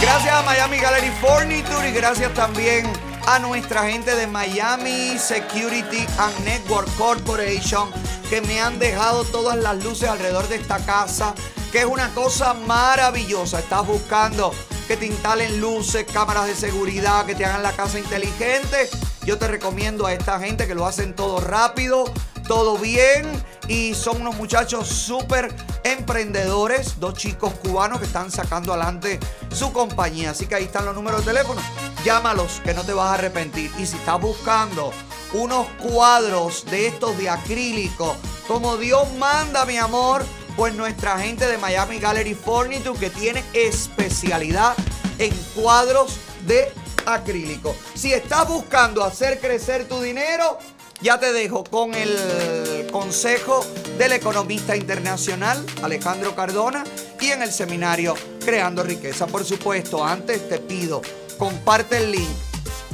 Gracias a Miami Gallery Furniture y gracias también a nuestra gente de Miami Security and Network Corporation que me han dejado todas las luces alrededor de esta casa, que es una cosa maravillosa. Estás buscando que te instalen luces, cámaras de seguridad, que te hagan la casa inteligente. Yo te recomiendo a esta gente que lo hacen todo rápido, todo bien y son unos muchachos súper emprendedores, dos chicos cubanos que están sacando adelante su compañía. Así que ahí están los números de teléfono. Llámalos que no te vas a arrepentir. Y si estás buscando unos cuadros de estos de acrílico, como Dios manda, mi amor, pues nuestra gente de Miami Gallery Furniture que tiene especialidad en cuadros de acrílico. Si estás buscando hacer crecer tu dinero, ya te dejo con el consejo del economista internacional Alejandro Cardona y en el seminario Creando Riqueza. Por supuesto, antes te pido, comparte el link.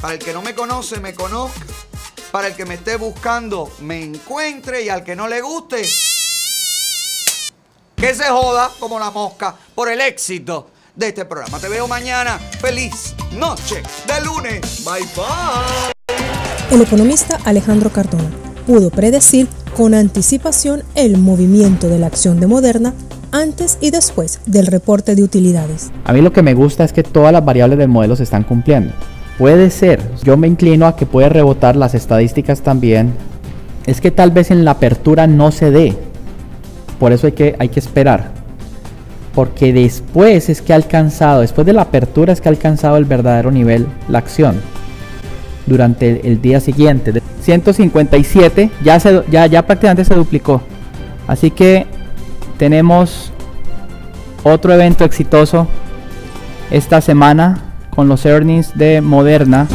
Para el que no me conoce, me conozca. Para el que me esté buscando, me encuentre. Y al que no le guste, que se joda como la mosca por el éxito de este programa. Te veo mañana. Feliz noche de lunes. Bye bye. El economista Alejandro Cardona pudo predecir con anticipación el movimiento de la acción de Moderna antes y después del reporte de utilidades. A mí lo que me gusta es que todas las variables del modelo se están cumpliendo. Puede ser, yo me inclino a que puede rebotar las estadísticas también. Es que tal vez en la apertura no se dé. Por eso hay que, hay que esperar. Porque después es que ha alcanzado, después de la apertura es que ha alcanzado el verdadero nivel la acción. Durante el, día siguiente. De 157 ya, se, ya, ya prácticamente se duplicó. Así que tenemos otro evento exitoso esta semana con los earnings de Moderna.